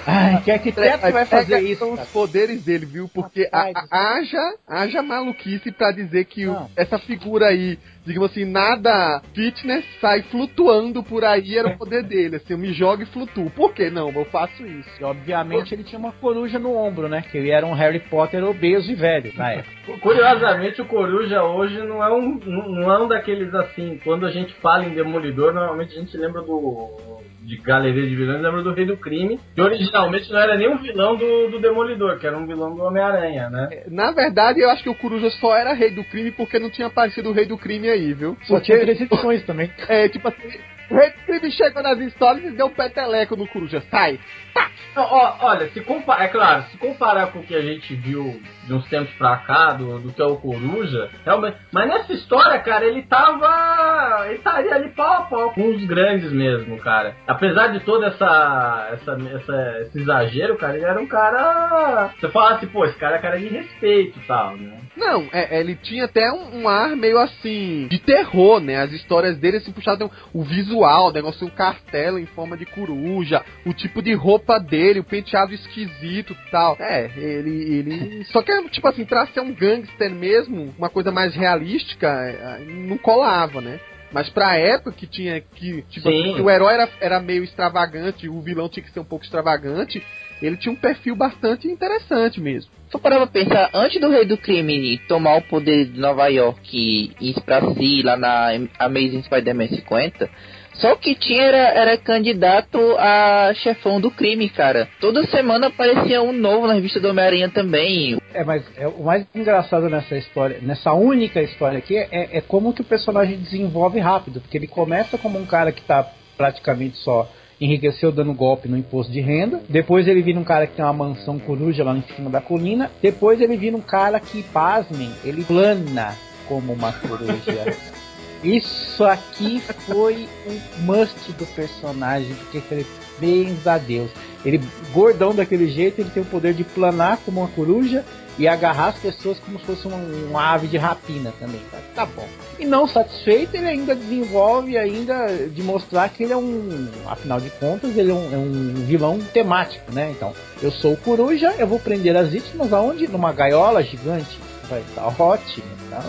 Ai, que arquiteto que vai fazer isso? São os poderes dele, viu? Porque a, a, haja, haja maluquice pra dizer que o, essa figura aí, digamos assim, nada fitness sai flutuando por aí, era o poder dele. Assim, eu me jogo e flutuo. Por que não? Eu faço isso. E, obviamente ele tinha uma coruja no ombro, né? Que ele era um Harry Potter obeso e velho na época. Curiosamente, o coruja hoje não é um, não é um daqueles assim. Quando a gente fala em Demolidor, normalmente a gente lembra do de galeria de vilões, lembra do Rei do Crime, que originalmente não era nem um vilão do, do Demolidor, que era um vilão do Homem-Aranha, né? É, na verdade, eu acho que o Coruja só era Rei do Crime porque não tinha aparecido o Rei do Crime aí, viu? Só tinha três edições também. É, tipo assim, Crime chegou nas histórias e deu um peteleco no Coruja, sai! Pá! Não, ó, olha, se comparar, é claro, se comparar com o que a gente viu de uns tempos pra cá, do, do que é o Coruja, realmente. Mas nessa história, cara, ele tava. Ele estaria ali pau a pau com os grandes mesmo, cara. Apesar de todo essa, essa, essa, esse exagero, cara, ele era um cara. Você fala assim, pô, esse cara é cara de respeito e tal, né? Não, é, ele tinha até um, um, ar meio assim, de terror, né? As histórias dele assim puxavam o visual, o negócio, um castelo em forma de coruja, o tipo de roupa dele, o penteado esquisito e tal. É, ele. ele... Só que tipo assim, pra ser um gangster mesmo, uma coisa mais realística, é, não colava, né? Mas pra época que tinha que. Tipo, assim, o herói era, era meio extravagante, o vilão tinha que ser um pouco extravagante, ele tinha um perfil bastante interessante mesmo. Só parava pra pensar, antes do Rei do Crime tomar o poder de Nova York e ir pra si lá na Amazing Spider-Man 50, só o que tinha era, era candidato a chefão do crime, cara. Toda semana aparecia um novo na revista do Homem-Aranha também. É, mas é, o mais engraçado nessa história, nessa única história aqui, é, é como que o personagem desenvolve rápido. Porque ele começa como um cara que tá praticamente só enriqueceu dando golpe no imposto de renda. Depois ele vira um cara que tem uma mansão coruja lá em cima da colina. Depois ele vira um cara que, pasmem, ele plana como uma coruja. Isso aqui foi o must do personagem, porque falei, bens a Deus. Ele, gordão daquele jeito, ele tem o poder de planar como uma coruja e agarrar as pessoas como se fosse uma, uma ave de rapina também. Tá, tá bom. E não satisfeito, ele ainda desenvolve ainda de mostrar que ele é um, afinal de contas, ele é um, é um vilão temático, né? Então, eu sou coruja, eu vou prender as vítimas aonde? Numa gaiola gigante. Vai estar tá ótimo, tá?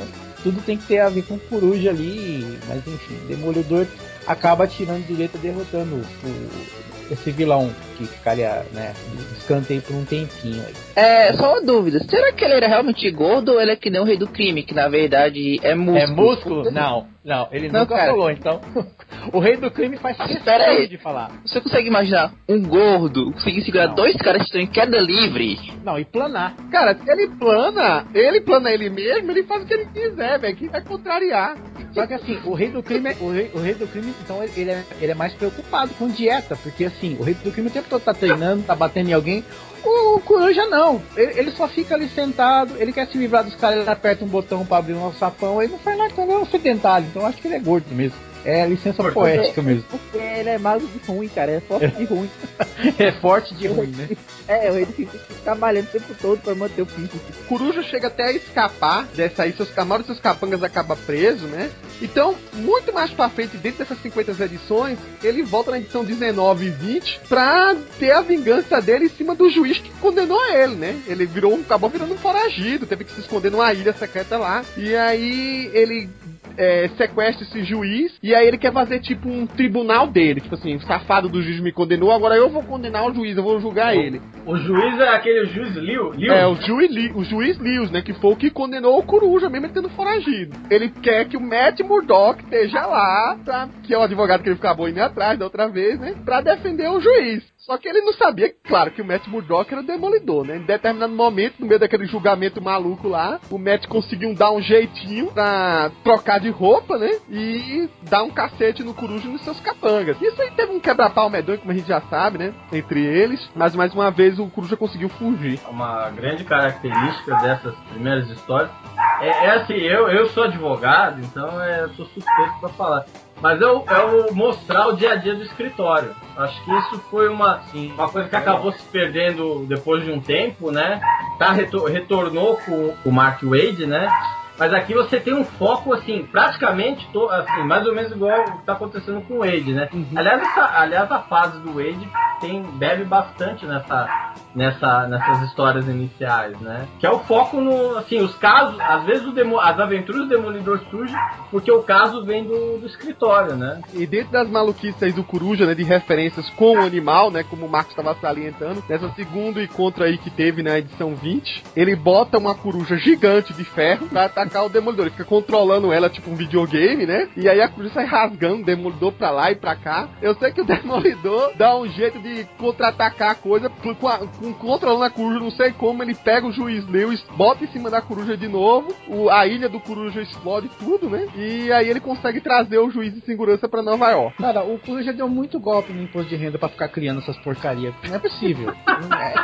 Tudo tem que ter a ver com coruja ali, mas enfim, Demolidor acaba tirando direito derrotando o, esse vilão que ficaria, né, escanteio por um tempinho aí. É, só uma dúvida, será que ele era realmente gordo ou ele é que nem o rei do crime, que na verdade é músculo? É músculo? Não, não, ele não, nunca cara. falou, então. o rei do crime faz questão aí. de falar. Você consegue imaginar um gordo conseguir segurar não. dois caras que estão em queda livre? Não, e planar. Cara, se ele plana, ele plana ele mesmo, ele faz o que ele quiser, velho, que vai contrariar. Só que assim, o rei do crime, o rei, o rei do crime, então ele é, ele é mais preocupado com dieta, porque assim, o rei do crime o todo tá treinando, tá batendo em alguém. O Coruja não, ele, ele, só fica ali sentado, ele quer se livrar dos caras, ele aperta um botão para abrir um sapão, ele não faz nada, ele é um sedentário, então acho que ele é gordo mesmo. É licença Por poética mesmo. Porque ele é mago de ruim, cara. É forte de ruim. é forte de ruim, né? É, ele fica trabalhando o tempo todo pra manter o físico. Coruja chega até a escapar dessa aí, seus camaros seus capangas acaba preso, né? Então, muito mais pra frente, dentro dessas 50 edições, ele volta na edição 19 e 20 pra ter a vingança dele em cima do juiz que condenou ele, né? Ele virou, acabou virando um foragido, teve que se esconder numa ilha secreta lá. E aí ele é, sequestra esse juiz e aí ele quer fazer tipo um tribunal dele. Tipo assim, o safado do juiz me condenou, agora eu vou condenar o juiz, eu vou julgar o, ele. O juiz é aquele juiz Liu? Liu? É, o juiz, o juiz Liu, né? Que foi o que condenou o Coruja, mesmo ele tendo foragido. Ele quer que o Matt Murdock esteja lá, pra, que é o advogado que ele acabou indo atrás da outra vez, né? Pra defender o juiz. Só que ele não sabia, claro, que o Matt Murdock era demolidor, né? Em determinado momento, no meio daquele julgamento maluco lá, o Matt conseguiu dar um jeitinho pra trocar de roupa, né? E dar um cacete no Coruja e nos seus capangas. Isso aí teve um quebra-pau medonho, como a gente já sabe, né? Entre eles. Mas mais uma vez o Coruja conseguiu fugir. Uma grande característica dessas primeiras histórias é, é assim, eu, eu sou advogado, então é, eu sou suspeito pra falar. Mas é o, é mostrar o dia a dia do escritório. Acho que isso foi uma, Sim, uma coisa que é. acabou se perdendo depois de um tempo, né? Tá, retor retornou com o Mark Wade, né? Mas aqui você tem um foco, assim, praticamente, to, assim, mais ou menos igual o que tá acontecendo com o Wade, né? Uhum. Aliás, essa, aliás, a fase do Wade tem, bebe bastante nessa, nessa, nessas histórias iniciais, né? Que é o foco no, assim, os casos, às vezes demo, as aventuras do Demolidor surgem porque o caso vem do, do escritório, né? E dentro das maluquices do Coruja, né, de referências com o animal, né, como o Marcos estava salientando, nessa segunda encontro aí que teve na edição 20, ele bota uma coruja gigante de ferro pra atacar o Demolidor. Ele fica controlando ela, tipo um videogame, né? E aí a coruja sai rasgando o Demolidor pra lá e pra cá. Eu sei que o Demolidor dá um jeito de contra-atacar a coisa com, a, com controlando a coruja, não sei como, ele pega o juiz Lewis, bota em cima da coruja de novo, o, a ilha do coruja explode tudo, né? E aí ele consegue trazer o juiz de segurança pra Nova York. Cara, o coruja deu muito golpe no imposto de renda para ficar criando essas porcarias. Não é possível.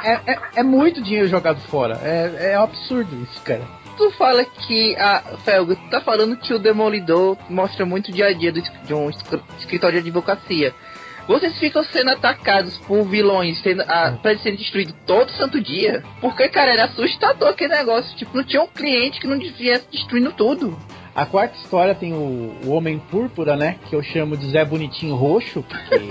é, é, é, é, muito dinheiro jogado fora. É, é absurdo isso, cara tu fala que a Felga tá falando que o Demolidor mostra muito o dia a dia de um escritório de advocacia. Vocês ficam sendo atacados por vilões, sendo, a, pra serem destruídos todo santo dia. Porque, cara, era assustador aquele negócio. Tipo, não tinha um cliente que não viesse destruindo tudo. A quarta história tem o, o Homem Púrpura, né? Que eu chamo de Zé Bonitinho Roxo. Porque...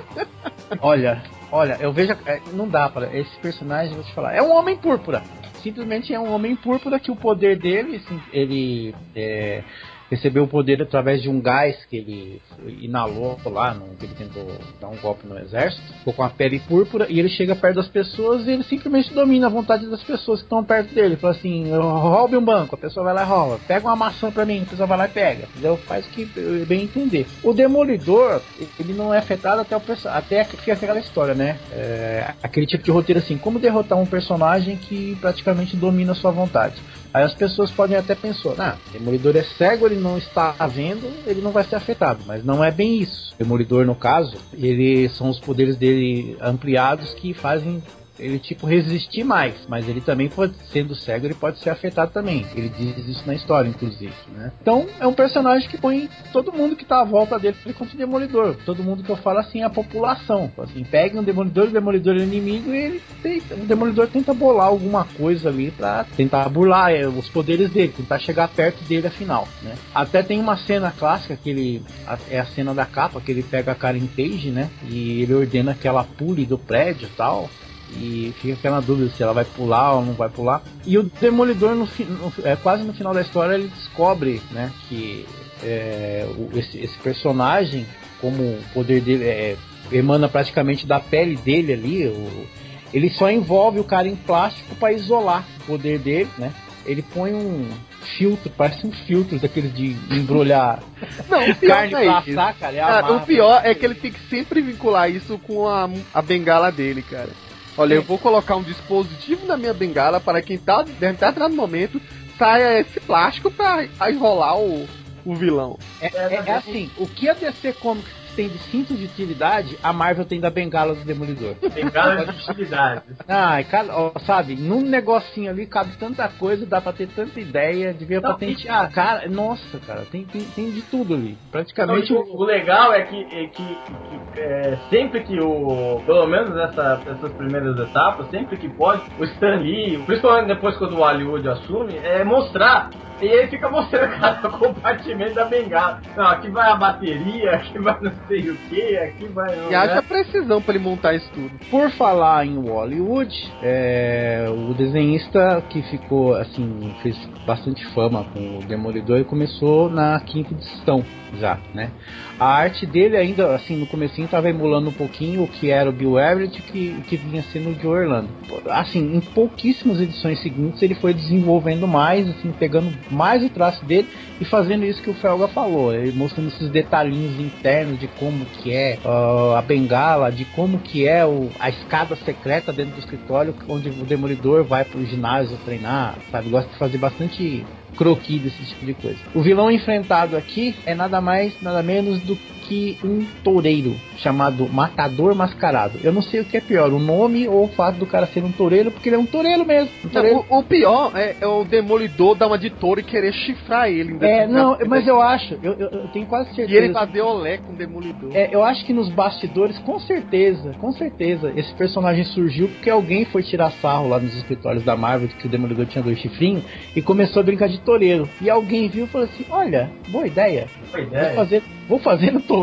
olha, olha, eu vejo. É, não dá para. Esse personagem, vou te falar. É um Homem Púrpura. Simplesmente é um Homem Púrpura que o poder dele, assim, ele. É, recebeu o poder através de um gás que ele inalou lá, no, que ele tentou dar um golpe no exército, ficou com a pele púrpura, e ele chega perto das pessoas e ele simplesmente domina a vontade das pessoas que estão perto dele. Fala assim, roube um banco, a pessoa vai lá e rouba. Pega uma maçã pra mim, a pessoa vai lá e pega. Entendeu? Faz o que bem entender. O Demolidor, ele não é afetado até o até fica aquela história, né? É, aquele tipo de roteiro assim, como derrotar um personagem que praticamente domina a sua vontade. Aí as pessoas podem até pensar, ah, Demolidor é cego, ele não está vendo, ele não vai ser afetado. Mas não é bem isso. Demolidor, no caso, ele são os poderes dele ampliados que fazem ele tipo resistir mais, mas ele também pode, sendo cego, ele pode ser afetado também. Ele diz isso na história, inclusive, né? Então, é um personagem que põe todo mundo que tá à volta dele contra o Demolidor. Todo mundo que eu falo assim, é a população. Assim, pega um Demolidor, o Demolidor é inimigo e ele tenta, o Demolidor tenta bolar alguma coisa ali pra tentar burlar é, os poderes dele, tentar chegar perto dele afinal, né? Até tem uma cena clássica que ele é a cena da capa que ele pega a Karen Page, né? E ele ordena que ela pule do prédio e tal. E fica aquela dúvida se ela vai pular ou não vai pular. E o Demolidor, no, no é, quase no final da história, ele descobre né, que é, o, esse, esse, personagem, como o poder dele é, emana praticamente da pele dele ali, o, ele só envolve o cara em plástico para isolar o poder dele, né? Ele põe um filtro, parece um filtro daqueles de embrulhar não, carne é pra assar, cara. É cara o pior é que ele tem que sempre vincular isso com a, a bengala dele, cara. Olha, eu vou colocar um dispositivo na minha bengala para quem tá deve estar no momento saia esse plástico para enrolar o, o vilão. É, é, é, assim, o que a DC Comics tem de cinto de utilidade, a Marvel tem da bengala do Demolidor. Bengala de utilidade. Ah, ó, sabe, num negocinho ali cabe tanta coisa, dá pra ter tanta ideia, devia Não, patentear. E... Cara, nossa, cara, tem, tem, tem de tudo ali. Praticamente. Não, o, o, legal é que, é que, que é, sempre que o. Pelo menos nessa, essas primeiras etapas, sempre que pode, o Stan Lee, principalmente depois quando o Hollywood assume, é mostrar e ele fica mostrando cada compartimento da bengala. Não, aqui vai a bateria, aqui vai não sei o que, aqui vai. E haja né? precisão para ele montar isso tudo. Por falar em Hollywood, é, o desenhista que ficou assim, fez bastante fama com o Demolidor e começou na quinta edição já, né? A arte dele ainda, assim, no comecinho estava emulando um pouquinho o que era o Bill Everett que que vinha sendo o Joe Orlando. Assim, em pouquíssimas edições seguintes ele foi desenvolvendo mais, assim, pegando mais o traço dele e fazendo isso que o Felga falou, mostrando esses detalhinhos internos de como que é uh, a bengala, de como que é o, a escada secreta dentro do escritório, onde o Demolidor vai pro ginásio treinar, sabe? Gosta de fazer bastante croquis desse tipo de coisa. O vilão enfrentado aqui é nada mais, nada menos do que um toureiro chamado Matador Mascarado. Eu não sei o que é pior, o nome ou o fato do cara ser um toureiro, porque ele é um toureiro mesmo. Um toureiro. Não, o, o, pior é, é, o demolidor dar uma de touro e querer chifrar ele. É, não, mas eu acho, eu, eu, eu, tenho quase certeza. E ele fazer olé com o demolidor. É, eu acho que nos bastidores, com certeza, com certeza, esse personagem surgiu porque alguém foi tirar sarro lá nos escritórios da Marvel que o demolidor tinha dois chifrinhos e começou a brincar de toureiro. E alguém viu e falou assim: olha, boa ideia. Boa ideia. Vou fazer, vou fazer no toureiro.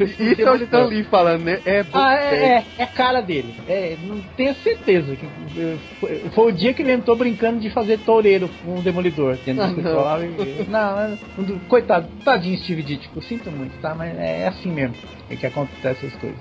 Isso é o Stan Lee falando, né? É, ah, é, é, é, cara dele. É, não tenho certeza. que foi, foi, o dia que ele entrou brincando de fazer toureiro com o Demolidor ah, Não, não, coitado, tadinho Steve Ditko, sinto muito, tá? Mas é assim mesmo é que acontecem essas coisas.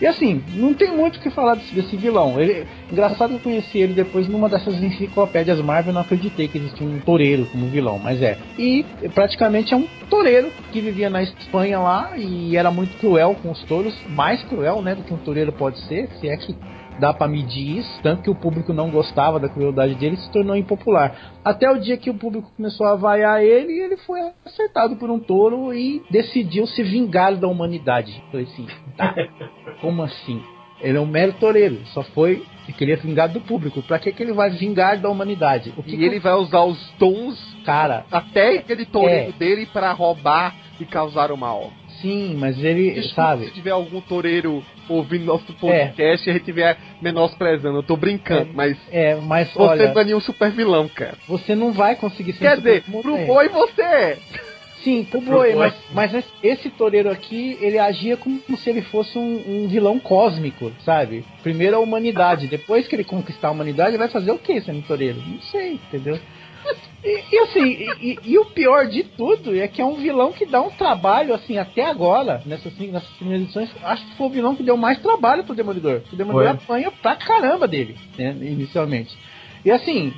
E assim, não tem muito o que falar desse, desse vilão. Ele, engraçado que eu conheci ele depois numa dessas enciclopédias Marvel, não acreditei que existia um toureiro como vilão, mas é. E praticamente é um toureiro que vivia na Espanha lá e era muito cruel com os touros, mais cruel, né, do que um toureiro pode ser, se é que dá para medir isso, tanto que o público não gostava da crueldade dele se tornou impopular. Até o dia que o público começou a vaiar ele, ele foi acertado por um touro e decidiu se vingar da humanidade. Falei assim, tá, como assim? Ele é um mero toureiro, só foi e queria vingar do público. Pra que, que ele vai vingar da humanidade? O que e que ele eu... vai usar os tons, cara, até aquele toureiro é... dele para roubar e causar o mal. Sim, mas ele, Desculpa sabe... Se tiver algum toureiro ouvindo nosso podcast é. e a gente estiver menosprezando, eu tô brincando, é, mas... É, mas Você olha, não é nenhum super vilão, cara. Você não vai conseguir ser Quer dizer, pro boi você é. Sim, pro boi, mas, mas esse toureiro aqui, ele agia como se ele fosse um, um, vilão cósmico, sabe? Primeiro a humanidade, depois que ele conquistar a humanidade, ele vai fazer o que sendo toureiro? Não sei, entendeu? E, e assim, e, e, o pior de tudo é que é um vilão que dá um trabalho, assim, até agora, nessas, nessas primeiras edições, acho que foi o vilão que deu mais trabalho pro Demolidor. O Demolidor apanha pra caramba dele, né, inicialmente. E assim,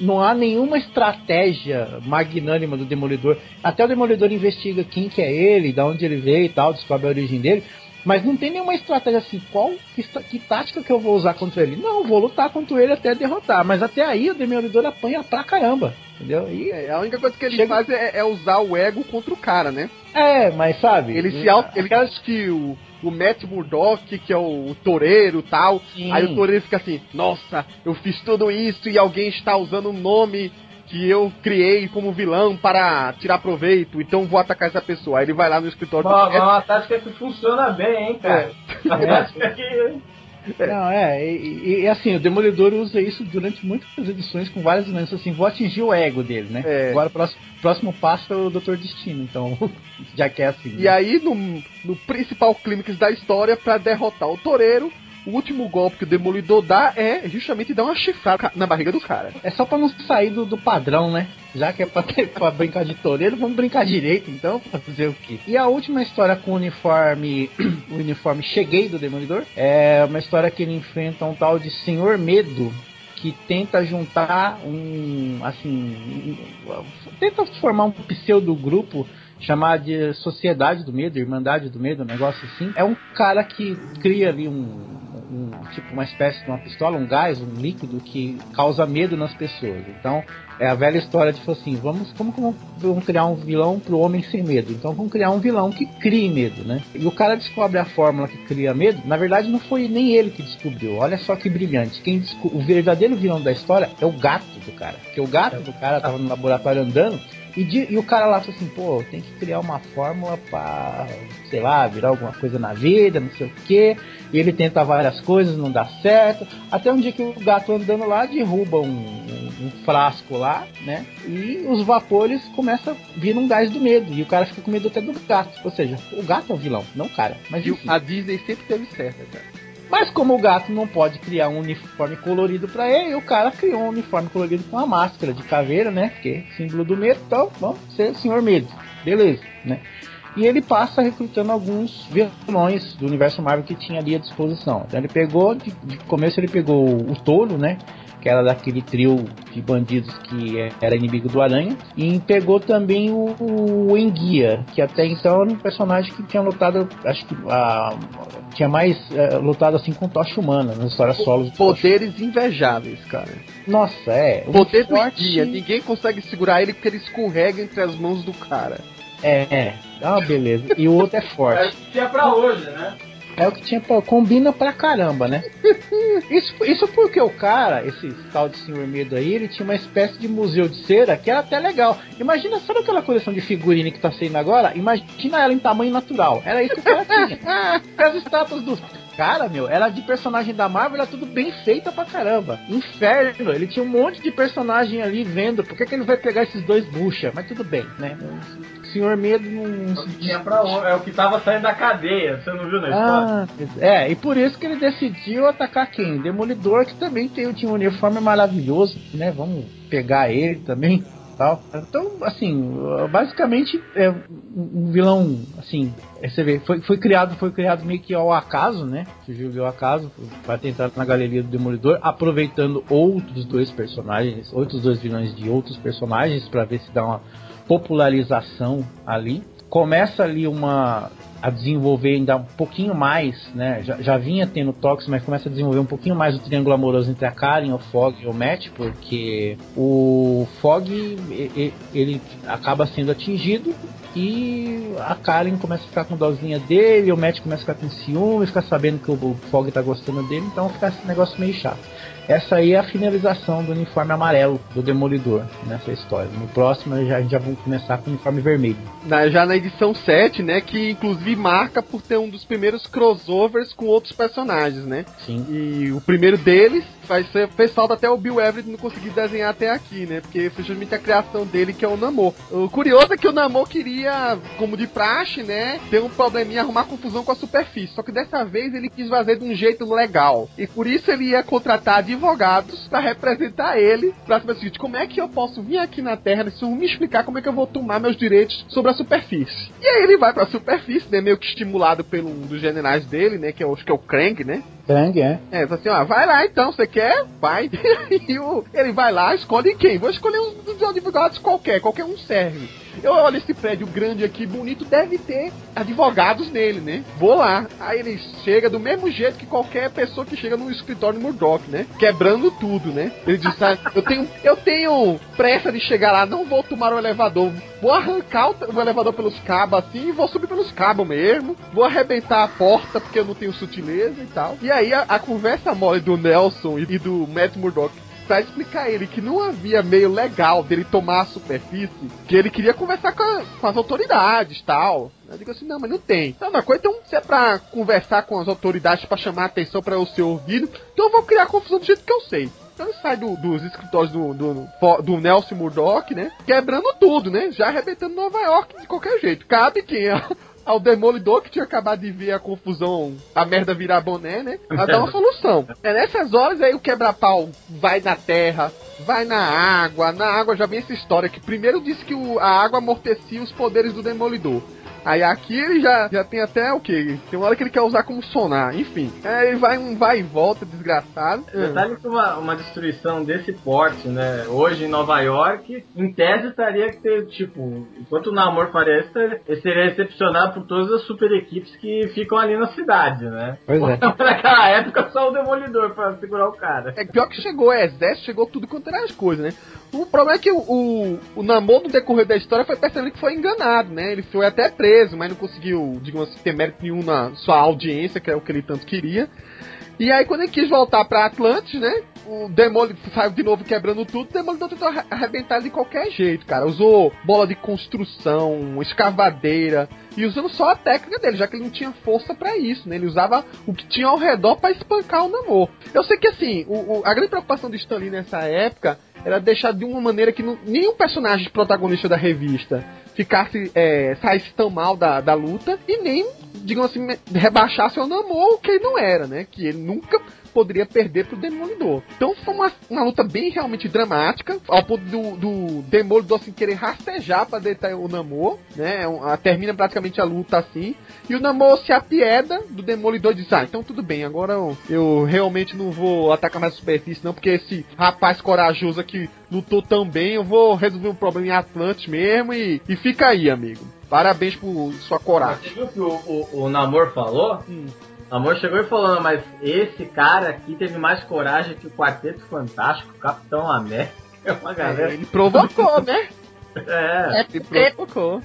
não há nenhuma estratégia magnânima do Demolidor. Até o Demolidor investiga quem que é ele, de onde ele veio e tal, descobre a origem dele. Mas não tem nenhuma estratégia assim, qual que, que, tática que eu vou usar contra ele? Não, vou lutar contra ele até derrotar. Mas até aí o Demolidor apanha pra caramba. Entendeu? E é, a única coisa que ele chega... faz é, é, usar o ego contra o cara, né? É, mas sabe. Ele se auto, ele acha que o, o Matt Murdock, que é o, o toureiro e tal. Sim. Aí o toureiro fica assim, nossa, eu fiz tudo isso e alguém está usando um nome que eu criei como vilão para tirar proveito, então vou atacar essa pessoa. Aí ele vai lá no escritório Uma, do uma tática que funciona bem, hein, cara. Uma tática que. Não, é, e, e- e, assim, o Demolidor usa isso durante muitas edições com várias doenças, assim, vou atingir o ego dele, né? É. Agora o próximo, próximo passo é o Dr. Destino, então, já que é assim. E aí, no, no principal clímax da história, pra derrotar o toureiro, o último golpe que o Demolidor dá é justamente dar uma chifrada na barriga do cara. É só pra não sair do, do padrão, né? Já que é pra, ter- pra brincar de toureiro, vamos brincar direito, então, fazer o quê? E a última história com o uniforme, o uniforme Cheguei do Demolidor, é uma história que ele enfrenta um tal de Senhor Medo, que tenta juntar um, assim, um- tenta formar um pseudo grupo chamado de Sociedade do Medo, Irmandade do Medo, um negócio assim. É um cara que cria ali um, um- tipo uma espécie de uma pistola, um gás, um líquido que causa medo nas pessoas. Então é a velha história de tipo assim, vamos como que vamos, criar um vilão pro homem sem medo? Então vamos criar um vilão que crie medo, né? E o cara descobre a fórmula que cria medo. Na verdade não foi nem ele que descobriu. Olha só que brilhante. Quem o verdadeiro vilão da história é o gato do cara. Porque o gato do cara tava no laboratório andando e, de- e o cara lá falou assim, pô, tem que criar uma fórmula pra, sei lá, virar alguma coisa na vida, não sei o quê. E ele tenta várias coisas, não dá certo. Até um dia que o gato andando lá derruba um, um- um frasco lá, né? E os vapores começam a vir um gás do medo. E o cara fica com medo até do gato. Ou seja, o gato é o vilão, não o cara. Mas E enfim. a Disney sempre teve certa, cara. Mas como o gato não pode criar um uniforme colorido pra ele, o cara criou um uniforme colorido com uma máscara de caveira, né? Porque é símbolo do medo, então vamos ser o senhor medo. Beleza, né? E ele passa recrutando alguns vilões do universo Marvel que tinha ali à disposição. Então ele pegou, de, de começo ele pegou o Touro, né? Que era daquele trio de bandidos que é- era inimigo do Aranha. E pegou também o, o Enguia, que até então era um personagem que tinha lutado, acho que ah, tinha mais eh, lutado assim com tocha humana nas histórias solos. do. Poderes invejáveis, cara. Nossa, é. O poder do forte- guia, ninguém consegue segurar ele porque ele escorrega entre as mãos do cara. É, é. Ah, beleza. E o outro é É forte. o que tinha pra hoje, né? É o que tinha pra, combina pra caramba, né? Isso, isso porque o cara, esse tal de Senhor Medo aí, ele tinha uma espécie de museu de cera que era até legal. Imagina, sabe aquela coleção de figurine que tá saindo agora? Imagina ela em tamanho natural. Era isso que o cara tinha. As estátuas do cara, meu, era de personagem da Marvel, era tudo bem feita pra caramba. Inferno, ele tinha um monte de personagem ali vendo. Por que, que ele vai pegar esses dois bucha? Mas tudo bem, né? O Senhor Medo não. É o que tinha pra hoje. É o que tava saindo da cadeia. Você não viu na história? Ah, é, e por isso que ele decidiu atacar quem? Demolidor, que também tem, tinha um uniforme maravilhoso, né? Vamos pegar ele também. Tal. Então, assim, basicamente é um vilão, assim, é, você vê, foi, foi criado, foi criado meio que ao acaso, né? Surgiu ao acaso para tentar na galeria do Demolidor, aproveitando outros dois personagens, outros dois vilões de outros personagens para ver se dá uma popularização ali. Começa ali uma a desenvolver ainda um pouquinho mais, né? Já, já vinha tendo toques, mas começa a desenvolver um pouquinho mais o triângulo amoroso entre a Karen, o Fog e o Matt, porque o Fog ele acaba sendo atingido e a Karen começa a ficar com dozinha dele, o Matt começa a ficar com ciúme, fica sabendo que o Fog tá gostando dele, então fica esse negócio meio chato. Essa aí é a finalização do uniforme amarelo do Demolidor nessa história. No próximo já, a gente já vai começar com o uniforme vermelho. Na- já na edição 7, né? Que inclusive marca por ter um dos primeiros crossovers com outros personagens, né? Sim. E o primeiro deles vai ser falta até o Bill Everett não conseguir desenhar até aqui, né? Porque foi justamente a criação dele que é o Namor. O curioso é que o Namor queria, como de praxe, né? Ter um probleminha, arrumar confusão com a superfície. Só que dessa vez ele quis fazer de um jeito legal. E por isso ele ia contratar advogados pra representar ele. Pra saber o seguinte, como é que eu posso vir aqui na Terra, se me explicar como é que eu vou tomar meus direitos sobre a superfície. E aí ele vai pra superfície, né? Meio que estimulado pelo um dos generais dele, né? Que é, acho que é o Krang, né? Sangue, é. É, assim, ó, vai lá então, você quer? Vai. e o, ele vai lá, escolhe quem? Vou escolher um dos advogados qualquer, qualquer um serve. Eu olho esse prédio grande aqui, bonito, deve ter advogados nele, né? Vou lá. Aí ele chega do mesmo jeito que qualquer pessoa que chega no escritório do Murdoch, né? Quebrando tudo, né? Ele diz, ah, eu tenho, eu tenho pressa de chegar lá, não vou tomar o elevador. Vou arrancar o, o elevador pelos cabos assim e vou subir pelos cabos mesmo. Vou arrebentar a porta porque eu não tenho sutileza e tal. E aí a, a conversa mole do Nelson e, e do Matt Murdock pra explicar ele que não havia meio legal dele tomar a superfície, que ele queria conversar com, a- com as autoridades tal. Eu digo assim, não, mas não tem. Não, mas coisa, então, se é pra conversar com as autoridades pra chamar a atenção para o ser ouvido, então eu vou criar confusão do jeito que eu sei. Então ele sai do- dos escritórios do, do, do Nelson Murdoch, né? Quebrando tudo, né? Já arrebentando Nova York de qualquer jeito. Cabe quem? Ao Demolidor que tinha acabado de ver a confusão, a merda virar boné, né? A dar uma solução. É nessas horas aí o quebra-pau vai na terra, vai na água. Na água já vem essa história que primeiro disse que o- a água amortecia os poderes do Demolidor. Aí aqui ele já, já tem até o que? Tem uma hora que ele quer usar como sonar, enfim. É, ele vai um vai e volta, desgraçado. Detalhe que uma, uma destruição desse porte, né? Hoje em Nova York, em tese estaria que ter, tipo, enquanto o Namor faria isso, ele seria recepcionado por todas as super equipes que ficam ali na cidade, né? Pois é. Naquela época só o Demolidor pra segurar o cara. É pior que chegou o exército, chegou tudo quanto era as coisas, né? O problema é que o, o, o Namor, no decorrer da história, foi percebendo que foi enganado, né? Ele foi até preso, mas não conseguiu, digamos assim, ter mérito nenhum na sua audiência, que é o que ele tanto queria. E aí, quando ele quis voltar pra Atlantis, né? O Demolidor saiu de novo quebrando tudo. O Demolidor tentou arre- arrebentar de qualquer jeito, cara. Usou bola de construção, escavadeira. E usando só a técnica dele, já que ele não tinha força pra isso, né? Ele usava o que tinha ao redor pra espancar o Namor. Eu sei que, assim, o, o- a grande preocupação do Stan Lee nessa época era deixar de uma maneira que não- nenhum personagem protagonista da revista ficasse, é, saísse tão mal da, da luta e nem, digamos assim, me- rebaixasse o Namor, o que ele não era, né? Que ele nunca poderia perder pro Demolidor. Então foi uma, uma luta bem realmente dramática, ao ponto do, do Demolidor assim, querer rastejar pra deitar o Namor, né? Um- a- termina praticamente a luta assim, e o Namor se apieda do Demolidor e diz, ah, então tudo bem, agora eu, eu realmente não vou atacar mais a superfície não, porque esse rapaz corajoso aqui lutou tão bem, eu vou resolver o problema em Atlantis mesmo e, e fica aí, amigo. Parabéns por sua coragem. Você viu que o, o, o Namor falou? Hum. O Namor chegou e falou, mas esse cara aqui teve mais coragem que o Quarteto Fantástico, o Capitão América. É uma É, galera. ele provocou, né? É. É Ele porque, provocou.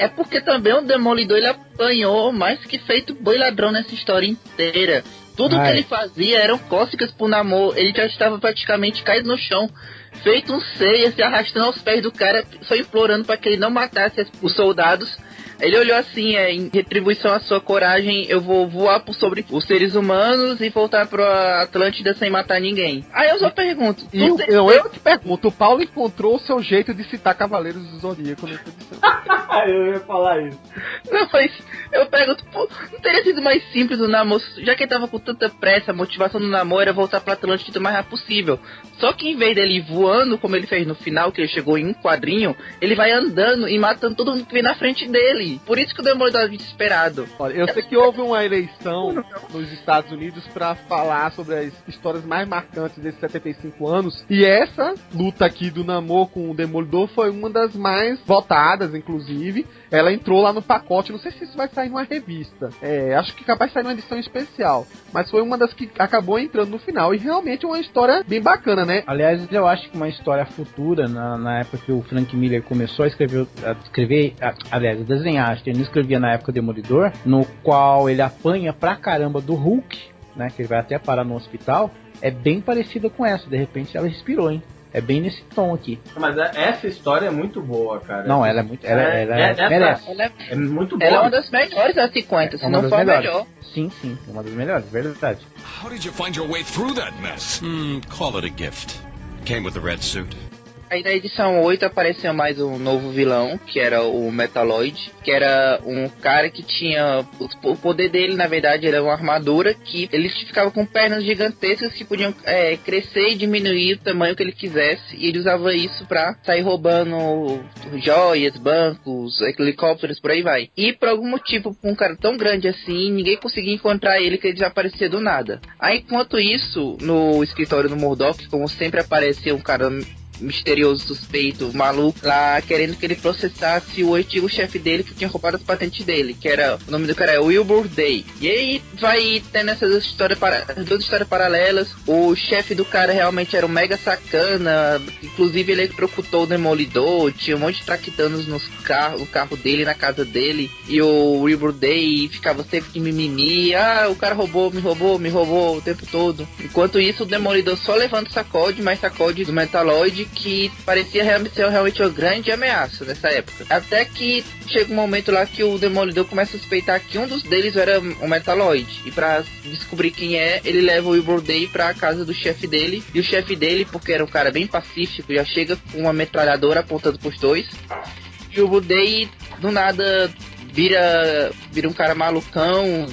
é porque também o Demolidor ele apanhou mais que feito boi ladrão nessa história inteira. Tudo Ah, que é. ele fazia eram cócegas pro namoro. Ele já estava praticamente caído no chão, feito um ceia, se arrastando aos pés do cara, só implorando para que ele não matasse as- os soldados. Ele olhou assim, é, em retribuição à sua coragem, eu vou voar por sobre os seres humanos e voltar pro Atlântida sem matar ninguém. Aí eu só pergunto, E tem- eu, eu te pergunto, o Paulo encontrou o seu jeito de citar Cavaleiros do Zodíaco edição. eu ia falar isso. Não, mas eu pergunto, pô, não teria sido mais simples o namoro, já que ele tava com tanta pressa, a motivação do namoro era voltar pra Atlântida o mais rápido possível. Só que em vez dele ir voando, como ele fez no final, que ele chegou em um quadrinho, ele vai andando e matando todo mundo que vem na frente dele. Por isso que o Demolidor é desesperado. Olha, eu sei que houve uma eleição nos Estados Unidos pra falar sobre as histórias mais marcantes desses 75 anos. E essa luta aqui do Namor com o Demolidor foi uma das mais votadas, inclusive. Ela entrou lá no pacote. Não sei se isso vai sair numa revista. É, acho que capaz de sair numa edição especial. Mas foi uma das que acabou entrando no final. E realmente é uma história bem bacana, né? Aliás, eu acho que uma história futura, na, na época que o Frank Miller começou a escrever, a escrever a, aliás, a desenhar, acho que ele não escrevia na época Demolidor, no qual ele apanha pra caramba do Hulk, né, que ele vai até parar no hospital, é bem parecida com essa, de repente ela inspirou, hein. É bem nesse tom aqui. Mas é- essa história é muito boa, cara. Não, ela é muito. Ela, É, ela é- essa- merece. Ela é, É muito boa. ela é uma das melhores das 50, É se não for melhores. melhor. Sim, sim, é uma das melhores, verdade. How did you find your way through that mess? Hmm, call it a gift. Came with the red suit. Aí na edição 8 apareceu mais um novo vilão, que era o Metaloid, que era um cara que tinha. O poder dele, na verdade, era uma armadura que ele ficava com pernas gigantescas que podiam é, crescer e diminuir o tamanho que ele quisesse. E ele usava isso pra sair roubando joias, bancos, helicópteros, por aí vai. E por algum motivo, um cara tão grande assim, ninguém conseguia encontrar ele, que ele desaparecia do nada. Aí, enquanto isso, no escritório do Murdoch, como sempre aparecia um cara misterioso suspeito, maluco, lá querendo que ele processasse o antigo chefe dele que tinha roubado as patentes dele, que era o nome do cara é Wilbur Day. E aí vai tendo essas histórias, para, duas histórias paralelas. O chefe do cara realmente era um mega sacana, inclusive ele executou o Demolidor, tinha um monte de traquitanos nos carro, no carro dele, na casa dele, e o Wilbur Day ficava sempre de mimimi, ah, o cara roubou, me roubou, me roubou o tempo todo. Enquanto isso, o Demolidor só levanta sacode, mais sacode do Metaloid, que parecia realmente ser realmente uma grande ameaça nessa época. Até que chega um momento lá que o Demolidor começa a suspeitar que um dos deles era um Metaloid. E para descobrir quem é, ele leva o Wilbur Day pra casa do chefe dele. E o chefe dele, porque era um cara bem pacífico, já chega com uma metralhadora apontando pros dois. E o Wilbur Day, do nada, vira, vira um cara malucão,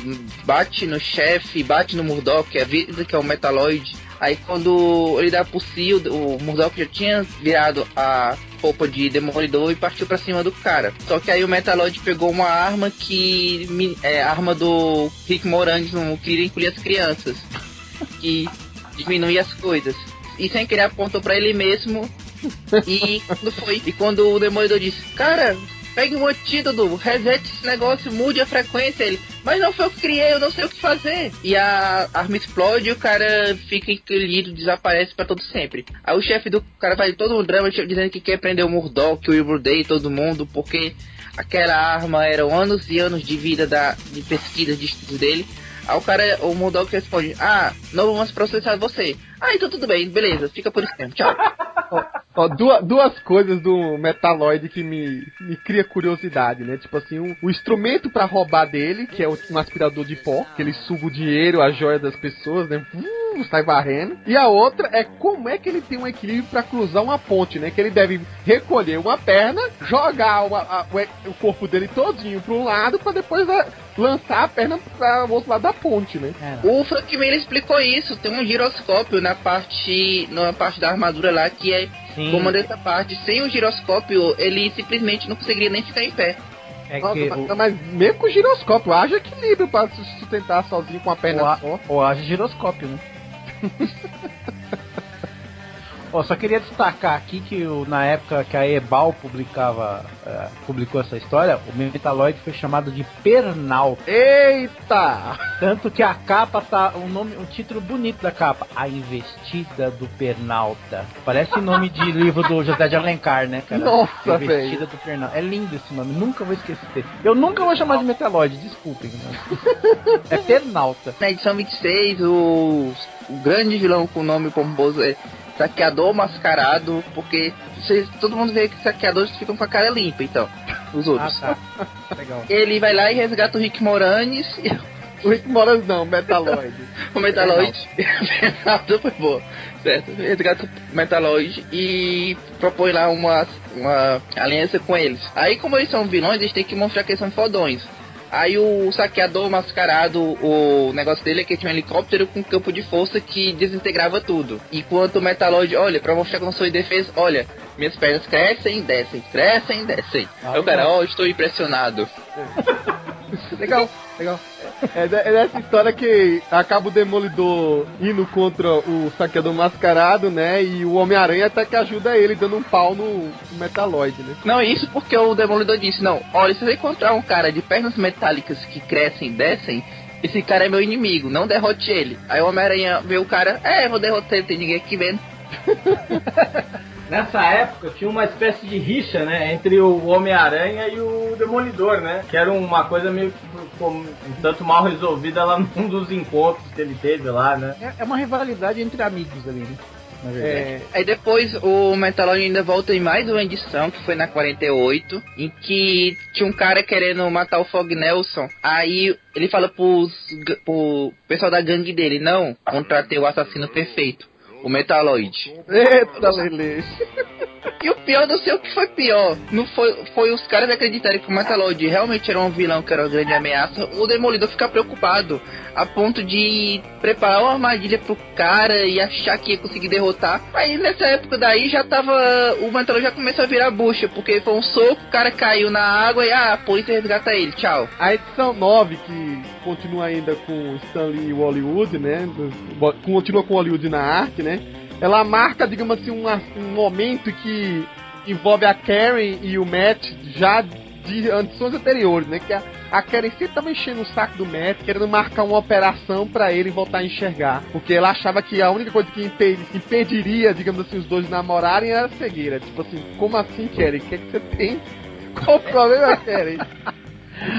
bate no chefe, bate no Murdoch, que avisa que é o Metaloid. Aí quando ele dá por si, o, Murdoch já tinha virado a roupa de demolidor e partiu para cima do cara. Só que aí o Metaloid pegou uma arma que é arma do Rick Moranis no Queria Encolher as Crianças, que diminui as coisas. E sem querer apontou para ele mesmo. E quando foi? E quando o Demolidor disse: Cara, pegue um antídoto, resete esse negócio, mude a frequência. Ele, mas não foi eu que criei, eu não sei o que fazer. E a arma explode e o cara fica encolhido, desaparece para todo sempre. Aí o chefe do cara faz todo um drama dizendo que quer prender o Murdoch, o Wilbur Day, todo mundo, porque aquela arma eram anos e anos de vida da, de pesquisa de estudos dele. Aí o cara, o Murdoch responde: Ah, não vamos processar você. Ah, então tudo bem, beleza, fica por isso mesmo, tchau. ó, ó, duas, duas coisas do Metaloid que me, me cria curiosidade, né? Tipo assim, um, o instrumento para roubar dele, que é um aspirador de pó, que ele suga o dinheiro, a joia das pessoas, né? Uh, sai varrendo. E a outra é como é que ele tem um equilíbrio para cruzar uma ponte, né? Que ele deve recolher uma perna, jogar uma, a, o, o, corpo dele todinho para um lado, para depois a, lançar a perna para o outro lado da ponte, né? É. O Frank Miller explicou isso. Tem um giroscópio na parte, na parte da armadura lá que é Sim. comanda essa parte. Sem o giroscópio, ele simplesmente não conseguiria nem ficar em pé. É Nossa, que mas, o... mas mesmo com o giroscópio, haja equilíbrio para se sustentar sozinho com a perna ou, a, só. Ou haja giroscópio, né? Ó, só queria destacar aqui que o, na época que a Ebal publicava, uh, publicou essa história, o Metaloid foi chamado de Pernal. Eita! Tanto que a capa tá um nome, um título bonito da capa, A Investida do Pernalta. Parece nome de livro do José de Alencar, né, cara? Nossa, A Investida véio. do Pernalta. É lindo esse nome, nunca vou esquecer. Eu nunca vou chamar de Metaloid, desculpem. é Pernalta. Na edição 26, o, o grande vilão com o nome pomposo é saqueador mascarado, porque vocês, todo mundo vê que saqueadores ficam com a cara limpa, então. Os outros. Ah, tá. Legal. Ele vai lá e resgata o Rick Moranis. O Rick Moranis não, o Metaloid. o Metaloid. Metaloid foi boa. Certo. Resgata o Metaloid e propõe lá uma, uma aliança com eles. Aí, como eles são vilões, eles têm que mostrar que eles são fodões. Aí o saqueador mascarado, o negócio dele é que tinha um helicóptero com campo de força que desintegrava tudo. Enquanto o Metaloid, olha, pra mostrar que eu não sou indefeso, olha, minhas pernas crescem, descem, crescem, descem. Ah, eu, cara, ó, oh, estou impressionado. legal, legal. É, é dessa história que acaba o Demolidor indo contra o saqueador mascarado, né? E o Homem-Aranha até que ajuda ele, dando um pau no, Metaloid, né? Não, isso porque o Demolidor disse, não, olha, se você encontrar um cara de pernas metálicas que crescem e descem, esse cara é meu inimigo, não derrote ele. Aí o Homem-Aranha vê o cara, é, vou derrotar ele, tem ninguém aqui vendo. Nessa época tinha uma espécie de rixa, né, entre o Homem-Aranha e o Demolidor, né? Que era uma coisa meio um tanto mal resolvida lá num dos encontros que ele teve lá, né? É, é uma rivalidade entre amigos ali, né? É, aí depois o Metaloid ainda volta em mais uma edição, que foi na 48, em que tinha um cara querendo matar o Fog Nelson. Aí ele fala pros, pro pessoal da gangue dele, não, contratei o assassino perfeito o Metaloid. Eita, Lele. E o pior, não sei o que foi pior. Não foi, foi os caras acreditarem que o Metalord realmente era um vilão, que era uma grande ameaça. O Demolidor ficar preocupado a ponto de preparar uma armadilha pro cara e achar que ia conseguir derrotar. Aí nessa época daí já tava. O Metalord já começou a virar bucha, porque foi um soco, o cara caiu na água e ah, a polícia resgata ele. Tchau. A edição 9, que continua ainda com Stanley e Hollywood, né? Continua com Hollywood na arte, né? Ela marca, digamos assim, uma, um momento que envolve a Karen e o Matt já de edições anteriores, né? Que a, a Karen sempre tava enchendo o saco do Matt, querendo marcar uma operação para ele voltar a enxergar. Porque ela achava que a única coisa que impediria, digamos assim, os dois namorarem era a cegueira. Tipo assim, como assim, Karen? O que, é que você tem? Qual o problema, Karen?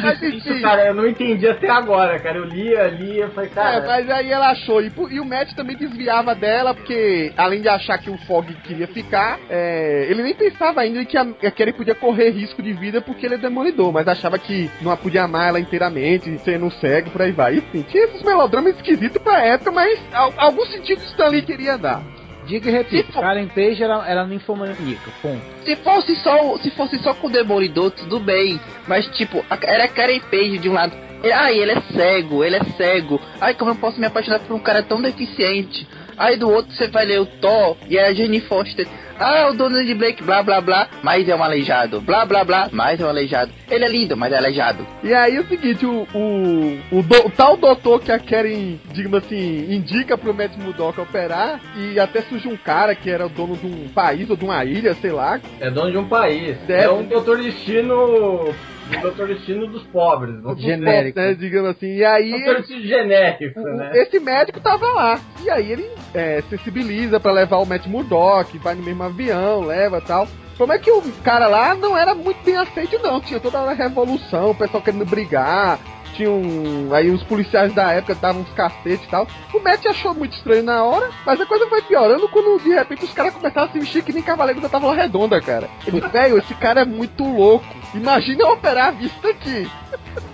Mas, Isso, cara, eu não entendi até agora, cara. Eu lia, lia, falei, cara. É, mas aí ela achou. E, e, o Matt também desviava dela, porque além de achar que o Fog queria ficar, é, ele nem pensava ainda que a, ele podia correr risco de vida porque ele é demolidor, mas achava que não podia amar ela inteiramente, sendo cego, por aí vai. Enfim, tinha esses melodramas esquisitos pra época, mas algum sentido Stanley queria dar. Diga e repita, for... Karen Page era, era ninfomaníaca, ponto. Se fosse, só, se fosse só com o Demolidor, tudo bem. Mas, tipo, era Karen Page de um lado. Ai, ele é cego, ele é cego. Ai, como eu posso me apaixonar por um cara tão deficiente? Aí do outro você vai ler o Thor e a Jenny Foster. Ah, o dono de Blake, blá blá blá, mas é um aleijado. Blá blá blá, mas é um aleijado. Ele é lindo, mas é aleijado. E aí é o seguinte, o, o, o, do, o tal doutor que a Karen, digamos assim, indica pro Matt Murdock operar, e até surge um cara que era o dono de um país ou de uma ilha, sei lá. É dono de um país. Deve... É um doutor destino o Doutor Destino dos pobres. Genérico. Né, digamos assim. E aí. Doutor Destino genérico, né? Esse médico tava lá. E aí ele é, sensibiliza para levar o Matt Murdock, vai no mesmo avião, leva tal. Como é que o cara lá não era muito bem aceito, não. Tinha toda a revolução, o pessoal querendo brigar, tinham. Aí os policiais da época davam uns cacetes e tal. O Matt achou muito estranho na hora, mas a coisa foi piorando quando de repente os caras começaram a se vestir que nem Cavaleiro da Távola Redonda, cara. Ele, velho, esse cara é muito louco. Imagina eu operar a vista aqui.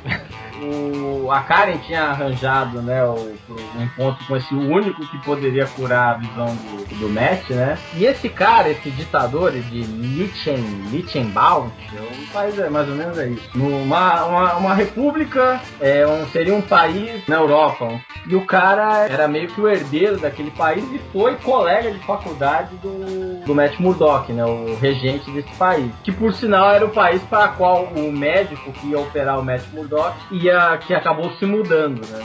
o, a Karen tinha arranjado né, o, um encontro com esse único que poderia curar a visão do, do Matt, né? E esse cara, esse ditador de Lichen, Lichenbaum, faz é, mais ou menos é isso. Numa, uma, uma república, é, um, seria um país na Europa. E o cara era meio que o herdeiro daquele país e foi colega de faculdade do, do Matt Murdock, né? O regente desse país. Que por sinal era o país para qual o médico que ia operar o Matt Murdock ia que acabou se mudando, né?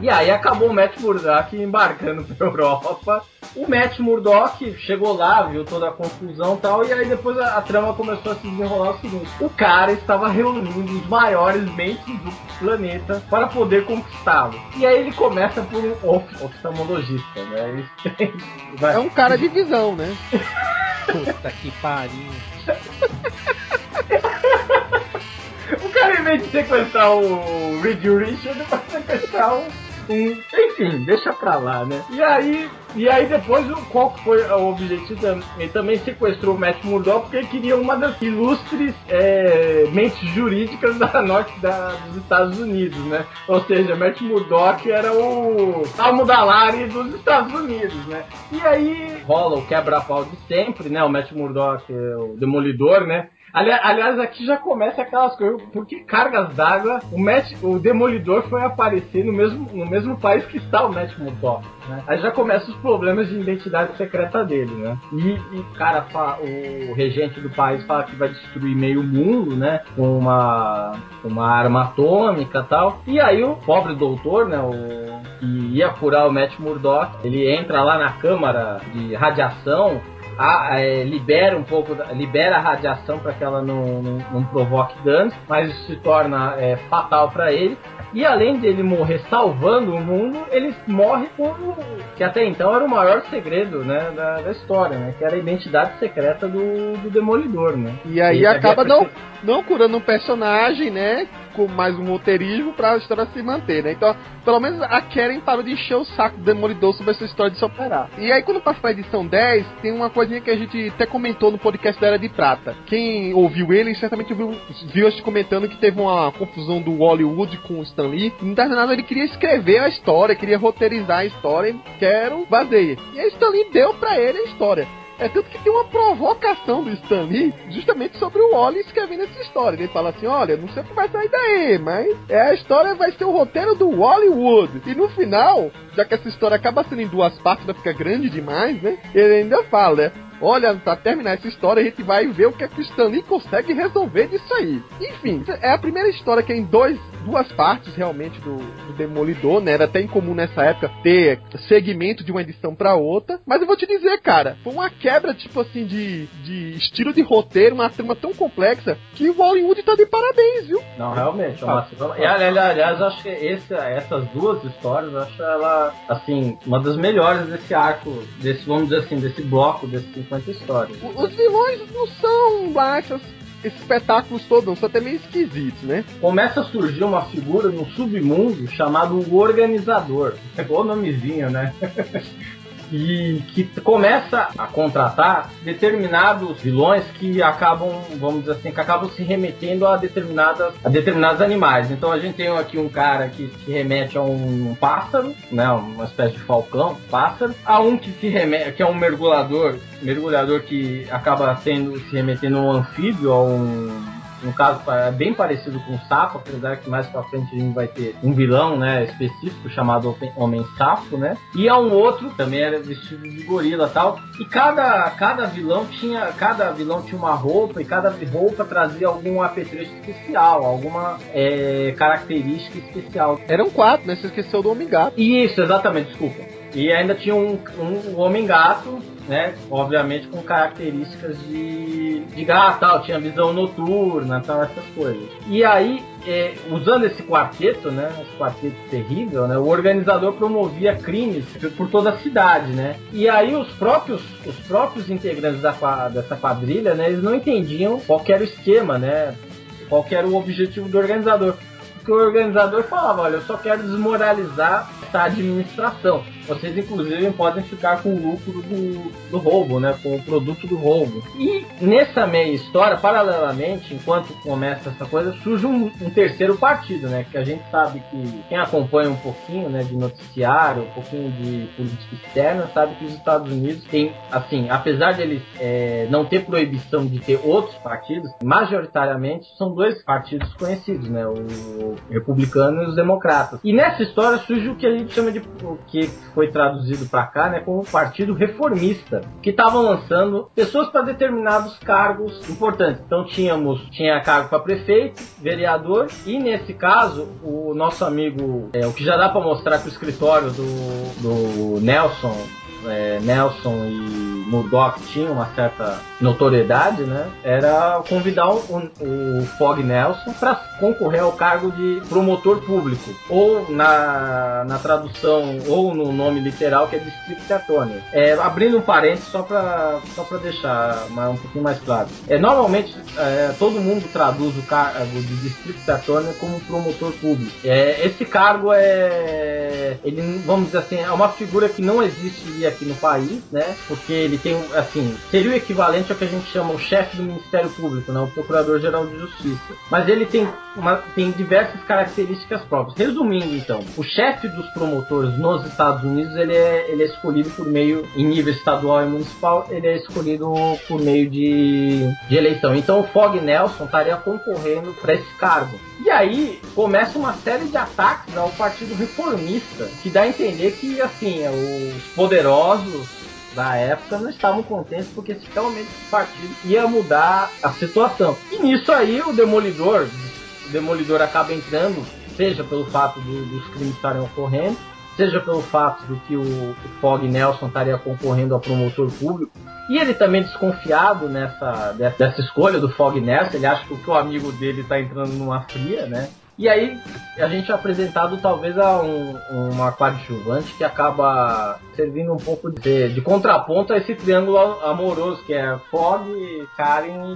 E aí acabou o Matt Murdock embarcando pra Europa. O Matt Murdock chegou lá, viu toda a confusão e tal, e aí depois a, a, trama começou a se desenrolar o seguinte: o cara estava reunindo os maiores mentes do planeta para poder conquistá-lo. E aí ele começa por um oftalmologista, né? É um cara de visão, né? Puta que pariu. O cara, em vez de sequestrar o Reed Richard, vai sequestrar um. Enfim, deixa pra lá, né? E aí, e aí depois, qual foi o objetivo? Ele também sequestrou o Matt Murdock porque ele queria uma das ilustres é, mentes jurídicas da norte da, dos Estados Unidos, né? Ou seja, Matt Murdock era o Almudalari dos Estados Unidos, né? E aí rola o quebra-pau de sempre, né? O Matt Murdock, é o demolidor, né? Ali, aliás, aqui já começa aquelas coisas, porque cargas d'água, o, o Demolidor foi aparecer no mesmo, no mesmo país que está o Matt Murdock, né? Aí já começam os problemas de identidade secreta dele, né? E, e cara, o regente do país fala que vai destruir meio mundo, né? Com uma, uma arma atômica tal. E aí o pobre doutor, né? O, que ia curar o Matt Murdock, ele entra lá na câmara de radiação a, é, libera um pouco, libera a radiação para que ela não, não, não, provoque danos, mas isso se torna é, fatal para ele. E além de ele morrer salvando o mundo, ele morre com que até então era o maior segredo né, da, da história, né? Que era a identidade secreta do, do Demolidor, né? E aí acaba não, não curando um personagem, né? Com mais um roteirismo pra história se manter, né? Então, pelo menos a Karen parou de encher o saco do Demolidor sobre essa história de se operar. E aí, quando passa pra edição 10, tem uma coisinha que a gente até comentou no podcast da Era de Prata. Quem ouviu ele, certamente viu, viu a gente comentando que teve uma confusão do Hollywood com o Stan Lee. Não tá nada, ele queria escrever a história, queria roteirizar a história, quero, vazeia. E aí Stan Lee deu pra ele a história. É tanto que tem uma provocação do Stan Lee justamente sobre o Wally escrevendo essa história. Ele fala assim: olha, não sei o que vai sair daí, mas é, a história vai ser o roteiro do Hollywood. E no final, já que essa história acaba sendo em duas partes, vai ficar grande demais, né? Ele ainda fala, né? Olha, pra terminar essa história, a gente vai ver o que, é que o Stanley consegue resolver disso aí. Enfim, é a primeira história que é em dois, duas partes realmente do, do Demolidor, né? Era até incomum nessa época ter segmento de uma edição para outra. Mas eu vou te dizer, cara, foi uma quebra, tipo assim, de, de estilo de roteiro, uma trama tão complexa, que o Hollywood tá de parabéns, viu? Não, realmente, é uma... e, aliás, acho que esse, essas duas histórias, acho ela, assim, uma das melhores desse arco, desse, vamos dizer assim, desse bloco, desse 50 histórias. Os vilões não são lá esses espetáculos todos são até meio esquisitos, né? Começa a surgir uma figura no submundo chamado o Organizador. É o nomezinho, né? e que começa a contratar determinados vilões que acabam, vamos dizer assim, que acabam se remetendo a determinadas a determinados animais. Então a gente tem aqui um cara que se remete a um pássaro, né, uma espécie de falcão, pássaro, a um que se remete, que é um mergulhador, mergulhador que acaba sendo se remetendo a um anfíbio, a um no caso é bem parecido com o Sapo, apesar que mais pra frente a gente vai ter um vilão, né, específico chamado Homem Sapo, né? E há um outro também era vestido de gorila tal. E cada, cada vilão tinha cada vilão tinha uma roupa e cada roupa trazia algum apetrecho especial, alguma é, característica especial. Eram quatro, né? Você esqueceu do Homem Gato. Isso, exatamente, desculpa. E ainda tinha um, um, um Homem Gato né? Obviamente com características de, de gato, tal, tinha visão noturna, tal, essas coisas. E aí, é, usando esse quarteto, né? Esse quarteto terrível, né? O organizador promovia crimes por toda a cidade, né? E aí os próprios, os próprios integrantes da, dessa quadrilha, né? Eles não entendiam qual era o esquema, né? Qual era o objetivo do organizador. Porque o organizador falava, olha, eu só quero desmoralizar essa administração vocês inclusive podem ficar com o lucro do, do roubo, né? Com o produto do roubo. E nessa meia história, paralelamente, enquanto começa essa coisa, surge um, um, terceiro partido, né? Que a gente sabe que quem acompanha um pouquinho, né, de noticiário, um pouquinho de política externa, sabe que os Estados Unidos têm, assim, apesar de eles é, não ter proibição de ter outros partidos, majoritariamente são dois partidos conhecidos, né? O republicano e os democratas. E nessa história surge o que a gente chama de o que foi traduzido para cá, né, como Partido Reformista, que estavam lançando pessoas para determinados cargos importantes. Então tínhamos tinha cargo para prefeito, vereador e nesse caso o nosso amigo, é, o que já dá para mostrar que o escritório do, do Nelson é, Nelson e Murdoch tinham uma certa notoriedade, né? Era convidar o, o Fog Nelson para concorrer ao cargo de promotor público, ou na, na tradução, ou no nome literal que é District Attorney. É, abrindo um parênteses só para só para deixar um pouquinho mais claro. É, normalmente é, todo mundo traduz o cargo de District Attorney como promotor público. É, esse cargo é, ele, vamos dizer assim, é uma figura que não existe aqui no país, né? Porque ele tem, assim, seria o equivalente ao que a gente chama o chefe do Ministério Público, né? O Procurador-Geral de Justiça. Mas ele tem, uma, tem diversas características próprias. Resumindo, então, o chefe dos promotores nos Estados Unidos, ele é, ele é escolhido por meio, em nível estadual e municipal, ele é escolhido por meio de, de eleição. Então o Fog Nelson estaria concorrendo para esse cargo. E aí começa uma série de ataques ao Partido Reformista, que dá a entender que, assim, os poderosos poderosos da época não estavam contentes porque realmente esse partido ia mudar a situação. E nisso aí o Demolidor, o Demolidor acaba entrando, seja pelo fato do, dos crimes estarem ocorrendo, seja pelo fato do que o, o Fog Nelson estaria concorrendo a promotor público, e ele também desconfiado nessa dessa, dessa escolha do Fog Nelson, ele acha que o amigo dele está entrando numa fria, né? E aí a gente é apresentado talvez a um, uma coadjuvante que acaba servindo um pouco de, de, contraponto a esse triângulo amoroso que é Fog, Karen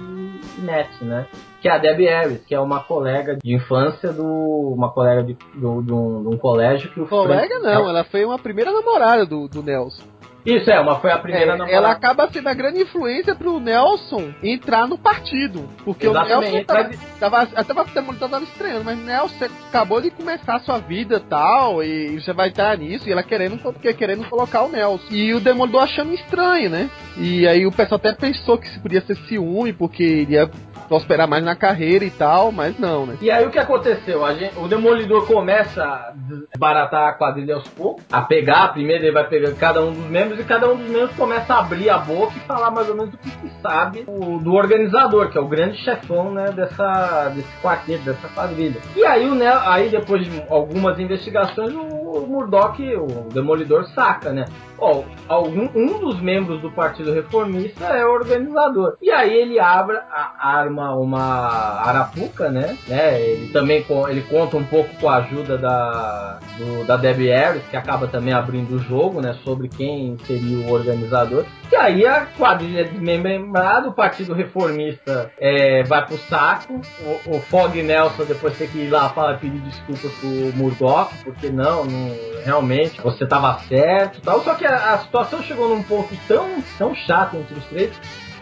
e Ness, né? Que é a Debbie Harris, que é uma colega de infância do. uma colega de, do, de, um, de um colégio que o Colega Frank... não, ela foi uma primeira namorada do, do Nelson. Isso é, uma foi a primeira É, namorada. ela acaba sendo a grande influência pro Nelson entrar no partido. Porque Exatamente, o Nelson tava, mas- tava, até o Demolidor tava estranhando, mas Nelson acabou de começar a sua vida e tal, e você vai estar nisso, e ela querendo, porque querendo colocar o Nelson. E o Demolidor achando estranho, né? E aí o pessoal até pensou que isso podia ser ciúme, porque iria prosperar mais na carreira e tal, mas não, né? E aí o que aconteceu? Gente- o Demolidor começa a desbaratar a quadrilha aos poucos, a pegar, primeiro ele vai pegando cada um dos membros e cada um dos membros começa a abrir a boca e falar mais ou menos o que se sabe o- do organizador, que é o grande chefão, né, dessa, desse quarteto, dessa quadrilha. E aí, o Nel, aí depois de algumas investigações, o, o Murdoch, o Demolidor, saca, né? Ó, algum, um dos membros do Partido Reformista é o organizador. E aí ele abre, a, arma uma arapuca, né? né? Ele também ele conta um pouco com a ajuda da, do- da Debbie Harris, que acaba também abrindo o jogo, né? Sobre quem seria o organizador. E aí a quadrilha é desmembrada, o Partido Reformista é, vai pro saco. O, o Fog Nelson depois tem que ir lá falar, pedir desculpas pro Murdoch, porque não, não realmente você tava certo tal. Só que a, a situação chegou num ponto tão, tão chato entre os três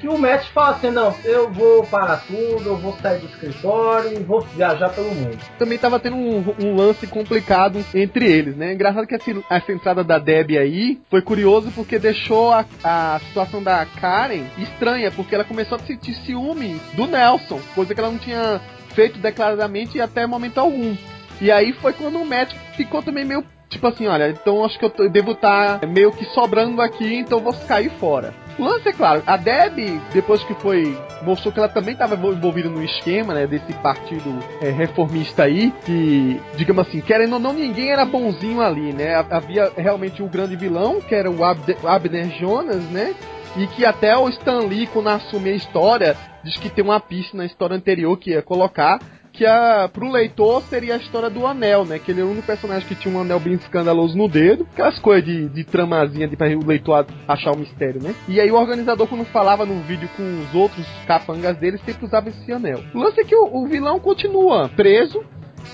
que o Matt fala assim, não, eu vou parar tudo, eu vou sair do escritório e vou viajar pelo mundo. também tava tendo um, um lance complicado entre eles, né? Engraçado que essa, essa entrada da Debbie aí foi curioso porque deixou a, a situação da Karen estranha, porque ela começou a sentir ciúme do Nelson, coisa que ela não tinha feito declaradamente até momento algum. E aí foi quando o Matt ficou também meio tipo assim, olha, então acho que eu, eu devo estar meio que sobrando aqui, então vou cair fora. O lance é claro, a Deb, depois que foi. mostrou que ela também estava envolvida no esquema, né? Desse partido é, reformista aí, que, digamos assim, querendo ou não, ninguém era bonzinho ali, né? Havia realmente o grande vilão, que era o Abner Jonas, né? E que até o Stan Lee, quando assume a história, diz que tem uma pista na história anterior que ia colocar. Que a, pro leitor seria a história do anel, né? Que ele era o único personagem que tinha um anel bem escandaloso no dedo. Aquelas coisas de, de tramazinha de, pra o leitor achar o mistério, né? E aí o organizador, quando falava no vídeo com os outros capangas dele, sempre usava esse anel. O lance é que o, o vilão continua preso,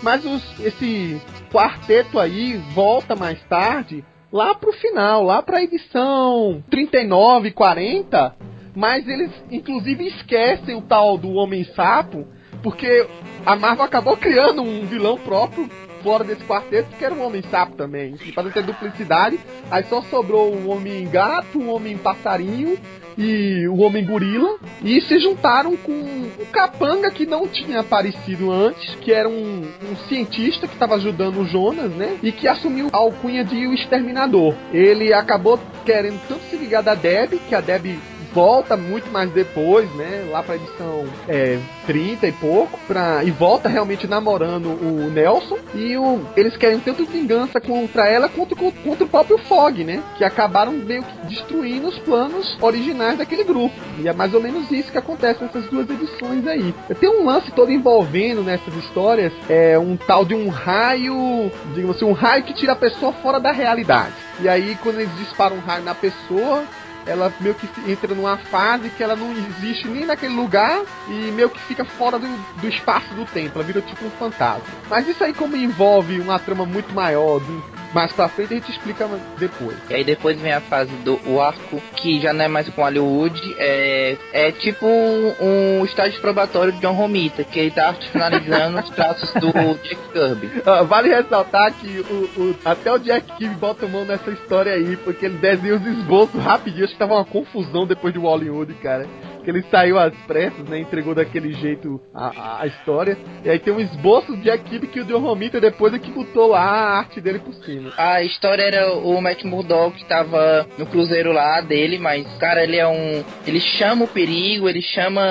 mas os- esse quarteto aí volta mais tarde, lá pro final, lá pra edição 39, 40. Mas eles, inclusive, esquecem o tal do Homem-Sapo, porque a Marvel acabou criando um vilão próprio fora desse quarteto, que era o Homem-Sapo também. E para não ter duplicidade, aí só sobrou o Homem-Gato, o Homem-Passarinho e o Homem-Gorila. E se juntaram com o Capanga, que não tinha aparecido antes, que era um, um cientista que estava ajudando o Jonas, né? E que assumiu a alcunha de o Exterminador. Ele acabou querendo tanto se ligar da Deb, que a Deb volta muito mais depois, né? Lá pra edição é, 30 e pouco, pra, e volta realmente namorando o Nelson. E o, eles querem tanto vingança contra ela quanto co- contra o próprio Fog, né? Que acabaram meio que destruindo os planos originais daquele grupo. E é mais ou menos isso que acontece nessas duas edições aí. Tem um lance todo envolvendo nessas histórias, é um tal de um raio, digamos assim, um raio que tira a pessoa fora da realidade. E aí, quando eles disparam um raio na pessoa, ela meio que entra numa fase que ela não existe nem naquele lugar e meio que fica fora do, do espaço do tempo, ela vira tipo um fantasma. Mas isso aí como envolve uma trama muito maior, do- mais pra frente a gente explica depois. E aí depois vem a fase do o arco, que já não é mais com Hollywood, é, é tipo um estágio probatório de John Romita, que ele tá finalizando os traços do Jack Kirby. Ah, vale ressaltar que o, o- até o Jack Kirby bota mão nessa história aí, porque ele desenha os esboços rapidinho, acho que tava uma confusão depois de Hollywood, cara. Que ele saiu às pressas, né? Entregou daquele jeito a, a- história. E aí tem um esboço Jack Kirby que o John Romita depois é que botou lá a arte dele por cima. A história era o Matt Murdock que tava no cruzeiro lá dele, mas, cara, ele é um. Ele chama o perigo, ele chama.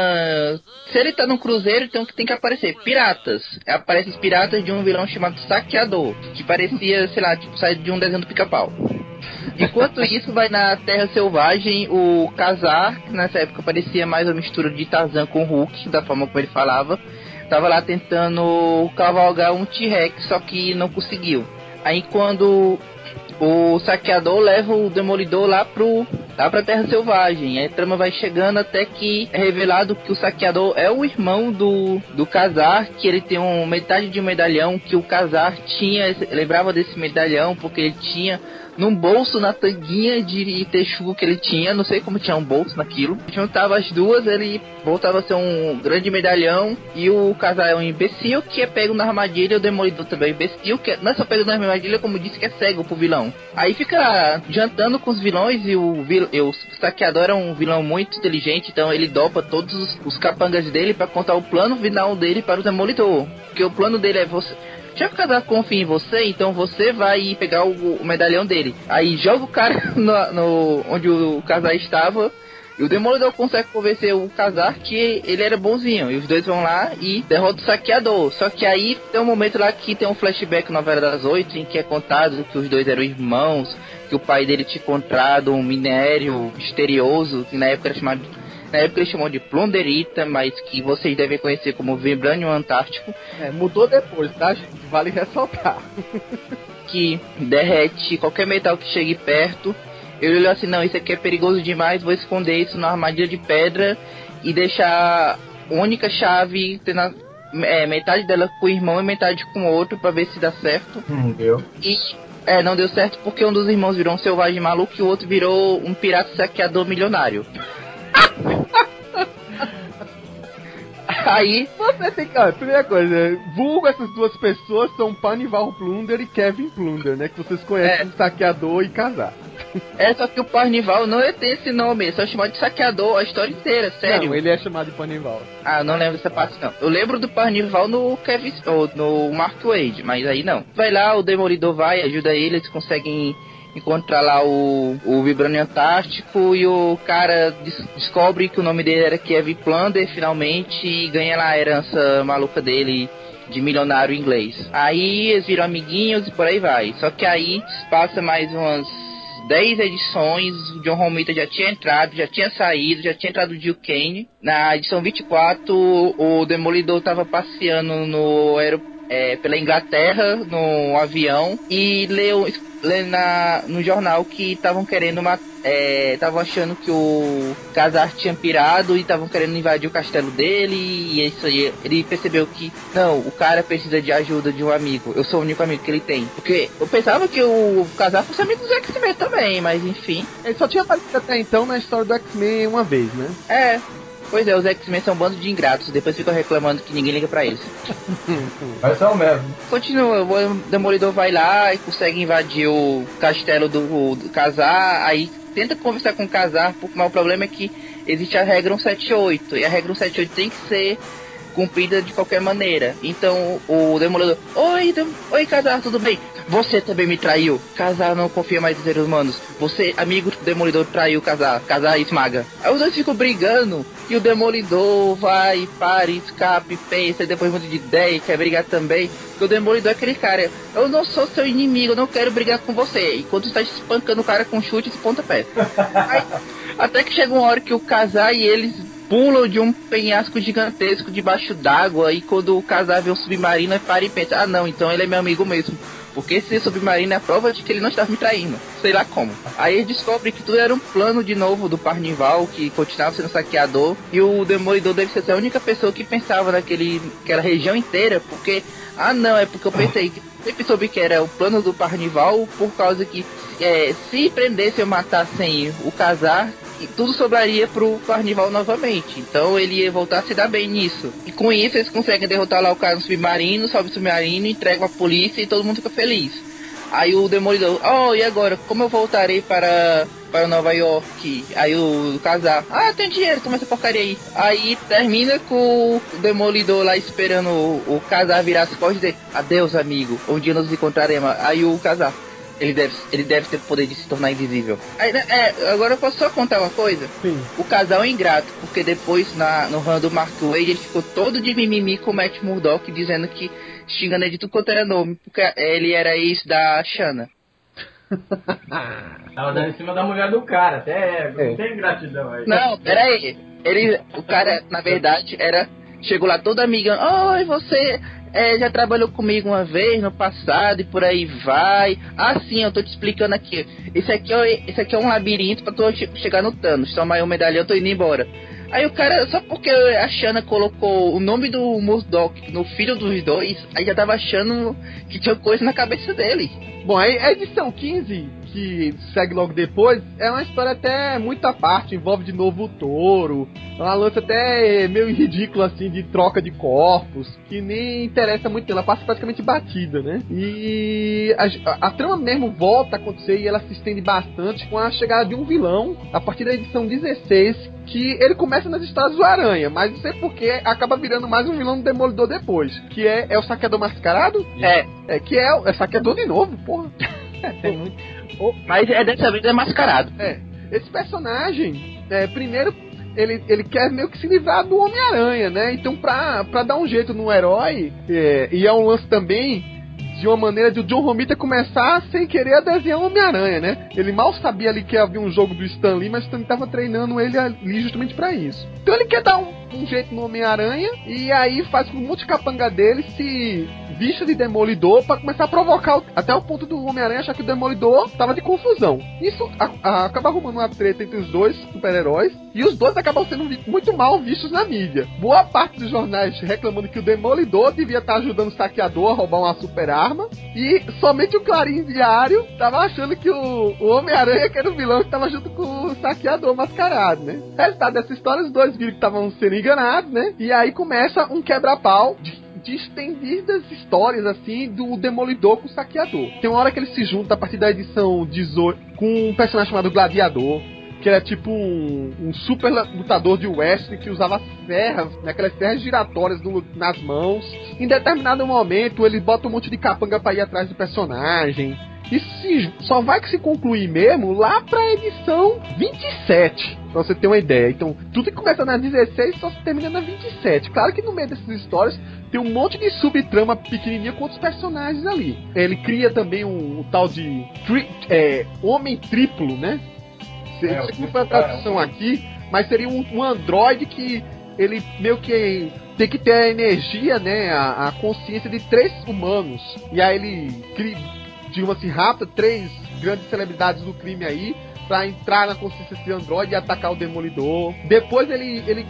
Se ele tá no cruzeiro, então que tem que aparecer? Piratas. Aparecem os piratas de um vilão chamado Saqueador, que parecia, sei lá, tipo, sair de um desenho do pica-pau. Enquanto isso, vai na Terra Selvagem o Kazar, que nessa época parecia mais uma mistura de Tarzan com Hulk, da forma como ele falava. Tava lá tentando cavalgar um T-Rex, só que não conseguiu. Aí quando o saqueador leva o demolidor lá pro lá pra Terra Selvagem. Aí a trama vai chegando até que é revelado que o saqueador é o irmão do, do Kazar, que ele tem um, metade de um medalhão que o Kazar tinha, lembrava desse medalhão porque ele tinha num bolso na tanguinha de texugo que ele tinha, não sei como tinha um bolso naquilo. Juntava as duas, ele voltava a ser um grande medalhão e o casal é um imbecil que é pego na armadilha, o demolidor também é imbecil, que é, não é só pego na armadilha, como disse que é cego pro vilão. Aí fica jantando com os vilões e o, vil, e o saqueador é um vilão muito inteligente, então ele dopa todos os, os capangas dele para contar o plano final dele para o demolidor. Porque o plano dele é você já que o casal confia em você, então você vai pegar o, o medalhão dele. Aí joga o cara no, no onde o casal estava. E o Demolidor consegue convencer o Kazar que ele era bonzinho. E os dois vão lá e derrotam o saqueador. Só que aí tem um momento lá que tem um flashback novela das oito em que é contado que os dois eram irmãos, que o pai dele tinha encontrado um minério misterioso, que na época era chamado na época eles chamam de Plunderita, mas que vocês devem conhecer como Vibranium Antártico. É, mudou depois, tá? Vale ressaltar. que derrete qualquer metal que chegue perto. Ele olhou assim, não, isso aqui é perigoso demais, vou esconder isso na armadilha de pedra e deixar a única chave na, é, metade dela com o irmão e metade com o outro para ver se dá certo. Hum, deu. E é, não deu certo porque um dos irmãos virou um selvagem maluco e o outro virou um pirata saqueador milionário. Aí. Você tem que. Primeira coisa, vulgo essas duas pessoas são Panival Plunder e Kevin Plunder, né? Que vocês conhecem É. saqueador e casar. É só que o Parnival não é ter esse nome, é só chamado de saqueador a história inteira, sério. Não, ele é chamado de Panival. Ah, não lembro dessa parte não. Eu lembro do Parnival no Kevin ou no Mark Wade, mas aí não. Vai lá, o Demolidor vai, ajuda ele, eles conseguem encontrar lá o, o Vibranium Antártico e o cara des- descobre que o nome dele era Kevin Plunder finalmente e ganha lá a herança maluca dele de milionário inglês. Aí eles viram amiguinhos e por aí vai. Só que aí passa mais umas 10 edições, o John Romita já tinha entrado, já tinha saído, já tinha entrado o Jill Kane. Na edição 24, o Demolidor tava passeando no aero, é, pela Inglaterra, no avião, e leu, leu na, no jornal que estavam querendo matar. Estavam achando que o Kazar tinha pirado e estavam querendo invadir o castelo dele. E é isso aí. Ele percebeu que, não, o cara precisa de ajuda de um amigo. Eu sou o único amigo que ele tem. Porque eu pensava que o Kazar fosse amigo dos X-Men também, mas enfim. Ele só tinha aparecido até então na história do X-Men uma vez, né? É. Pois é, os X-Men são um bando de ingratos, depois ficam reclamando que ninguém liga pra eles. Mas são mesmo. Continua, o Demolidor vai lá e consegue invadir o castelo do, do Kazar, aí tenta conversar com o porque mas o problema é que existe a regra 178, e a regra 178 tem que ser cumprida de qualquer maneira. Então o Demolidor, oi, Dem oi Kazar, tudo bem? Você também me traiu. Kazar não confia mais em seres humanos. Você, amigo do Demolidor, traiu Kazar. Kazar esmaga. Aí os dois ficam brigando e o Demolidor vai, para, escapa, e pensa, depois muda de ideia e quer brigar também. Porque o Demolidor é aquele cara, eu não sou seu inimigo, eu não quero brigar com você. Enquanto está espancando o cara com chutes e pontapé. Até que chega uma hora que o Kazar e eles pulam de um penhasco gigantesco debaixo d'água e quando o Kazar vê um submarino, ele para e pensa, ah não, então ele é meu amigo mesmo. Porque esse submarino é a prova de que ele não estava me traindo. Sei lá como. Aí ele descobre que tudo era um plano de novo do Parnival, que continuava sendo saqueador. E o Demolidor deve ser a única pessoa que pensava naquele, aquela região inteira. Porque, ah não, é porque eu pensei que sempre soube que era o plano do Parnival, por causa que é, se prendesse ou matassem o Kazar, e tudo sobraria pro Carnival novamente. Então ele ia voltar a se dar bem nisso. E com isso eles conseguem derrotar lá o cara no submarino, sobe o submarino, entregam a polícia e todo mundo fica feliz. Aí o Demolidor, oh, e agora? Como eu voltarei para, para Nova York? Aí o casar, ah, tem dinheiro, toma essa porcaria aí. Aí termina com o Demolidor lá esperando o, o casar virar as costas e dizer, adeus amigo, um dia nos encontraremos. Aí o casar, ele deve, ele deve ter o poder de se tornar invisível. Aí, né, é, agora eu posso só contar uma coisa? Sim. O casal é ingrato, porque depois na, no run do Mark Wade ele ficou todo de mimimi com o Matt Murdock, dizendo que xingando ele de tudo quanto era nome, porque ele era ex da Shanna. Tava dando em cima da mulher do cara, até É. não tem gratidão aí. Não, peraí. Ele, o cara, na verdade, era chegou lá toda amigando, oi, você é, já trabalhou comigo uma vez no passado e por aí vai. Ah, sim, eu tô te explicando aqui. Esse aqui é, esse aqui é um labirinto pra tu chegar no Thanos. Toma aí um medalhão, eu tô indo embora. Aí o cara, só porque a Shanna colocou o nome do Murdoch no filho dos dois, aí já tava achando que tinha coisa na cabeça dele. Bom, a edição 15 que segue logo depois, é uma história até muito à parte, envolve de novo o touro, é uma lança até meio ridícula assim de troca de corpos, que nem interessa muito, ela passa praticamente batida, né? E a, a, trama mesmo volta a acontecer e ela se estende bastante com a chegada de um vilão a partir da edição 16, que ele começa nas histórias do Aranha, mas não sei porque acaba virando mais um vilão do Demolidor depois, que é, é o Saqueador Mascarado? É. É, que é, é Saqueador de novo, porra. Tem muito. Mas é dessa vez é mascarado. É. Esse personagem, é, primeiro, ele, ele quer meio que se livrar do Homem-Aranha, né? Então, pra, pra dar um jeito no herói, é, e é um lance também de uma maneira de o John Romita começar sem querer a desenhar Homem-Aranha, né? Ele mal sabia ali que havia um jogo do Stan Lee, mas Stan Lee tava treinando ele ali justamente para isso. Então ele quer dar um, um jeito no Homem-Aranha e aí faz com o multicapanga dele se vista de demolidor para começar a provocar o, até o ponto do Homem-Aranha achar que o demolidor tava de confusão. Isso a, a, acaba arrumando uma treta entre os dois super-heróis e os dois acabam sendo muito mal vistos na mídia. Boa parte dos jornais reclamando que o demolidor devia estar tá ajudando o saqueador a roubar uma super arma e somente o Clarim Diário tava achando que o, o Homem-Aranha que era o vilão que tava junto com o saqueador mascarado, né? Resultado dessa história, os dois viram que estavam sendo enganados, né? E aí começa um quebra-pau de de estendidas histórias assim do Demolidor com o Saqueador. Tem uma hora que ele se junta a partir da edição 18 com um personagem chamado Gladiador, que era tipo um, um, super lutador de wrestling que usava serras, né, aquelas serras giratórias nas mãos. Em determinado momento, ele bota um monte de capanga pra ir atrás do personagem. Isso só vai que se concluir mesmo lá pra edição 27. Pra você ter uma ideia. Então, tudo que começa na 16 só se termina na 27. Claro que no meio dessas histórias tem um monte de subtrama pequenininha com outros personagens ali. Ele cria também um tal de tri, é, Homem Triplo, né? Sei como foi a tradução aqui, mas seria um, um androide que ele meio que tem que ter a energia, né, a, a consciência de três humanos. E aí ele cria, digamos assim, rapta três grandes celebridades do crime aí para entrar na consciência desse androide e atacar o Demolidor. Depois ele, ele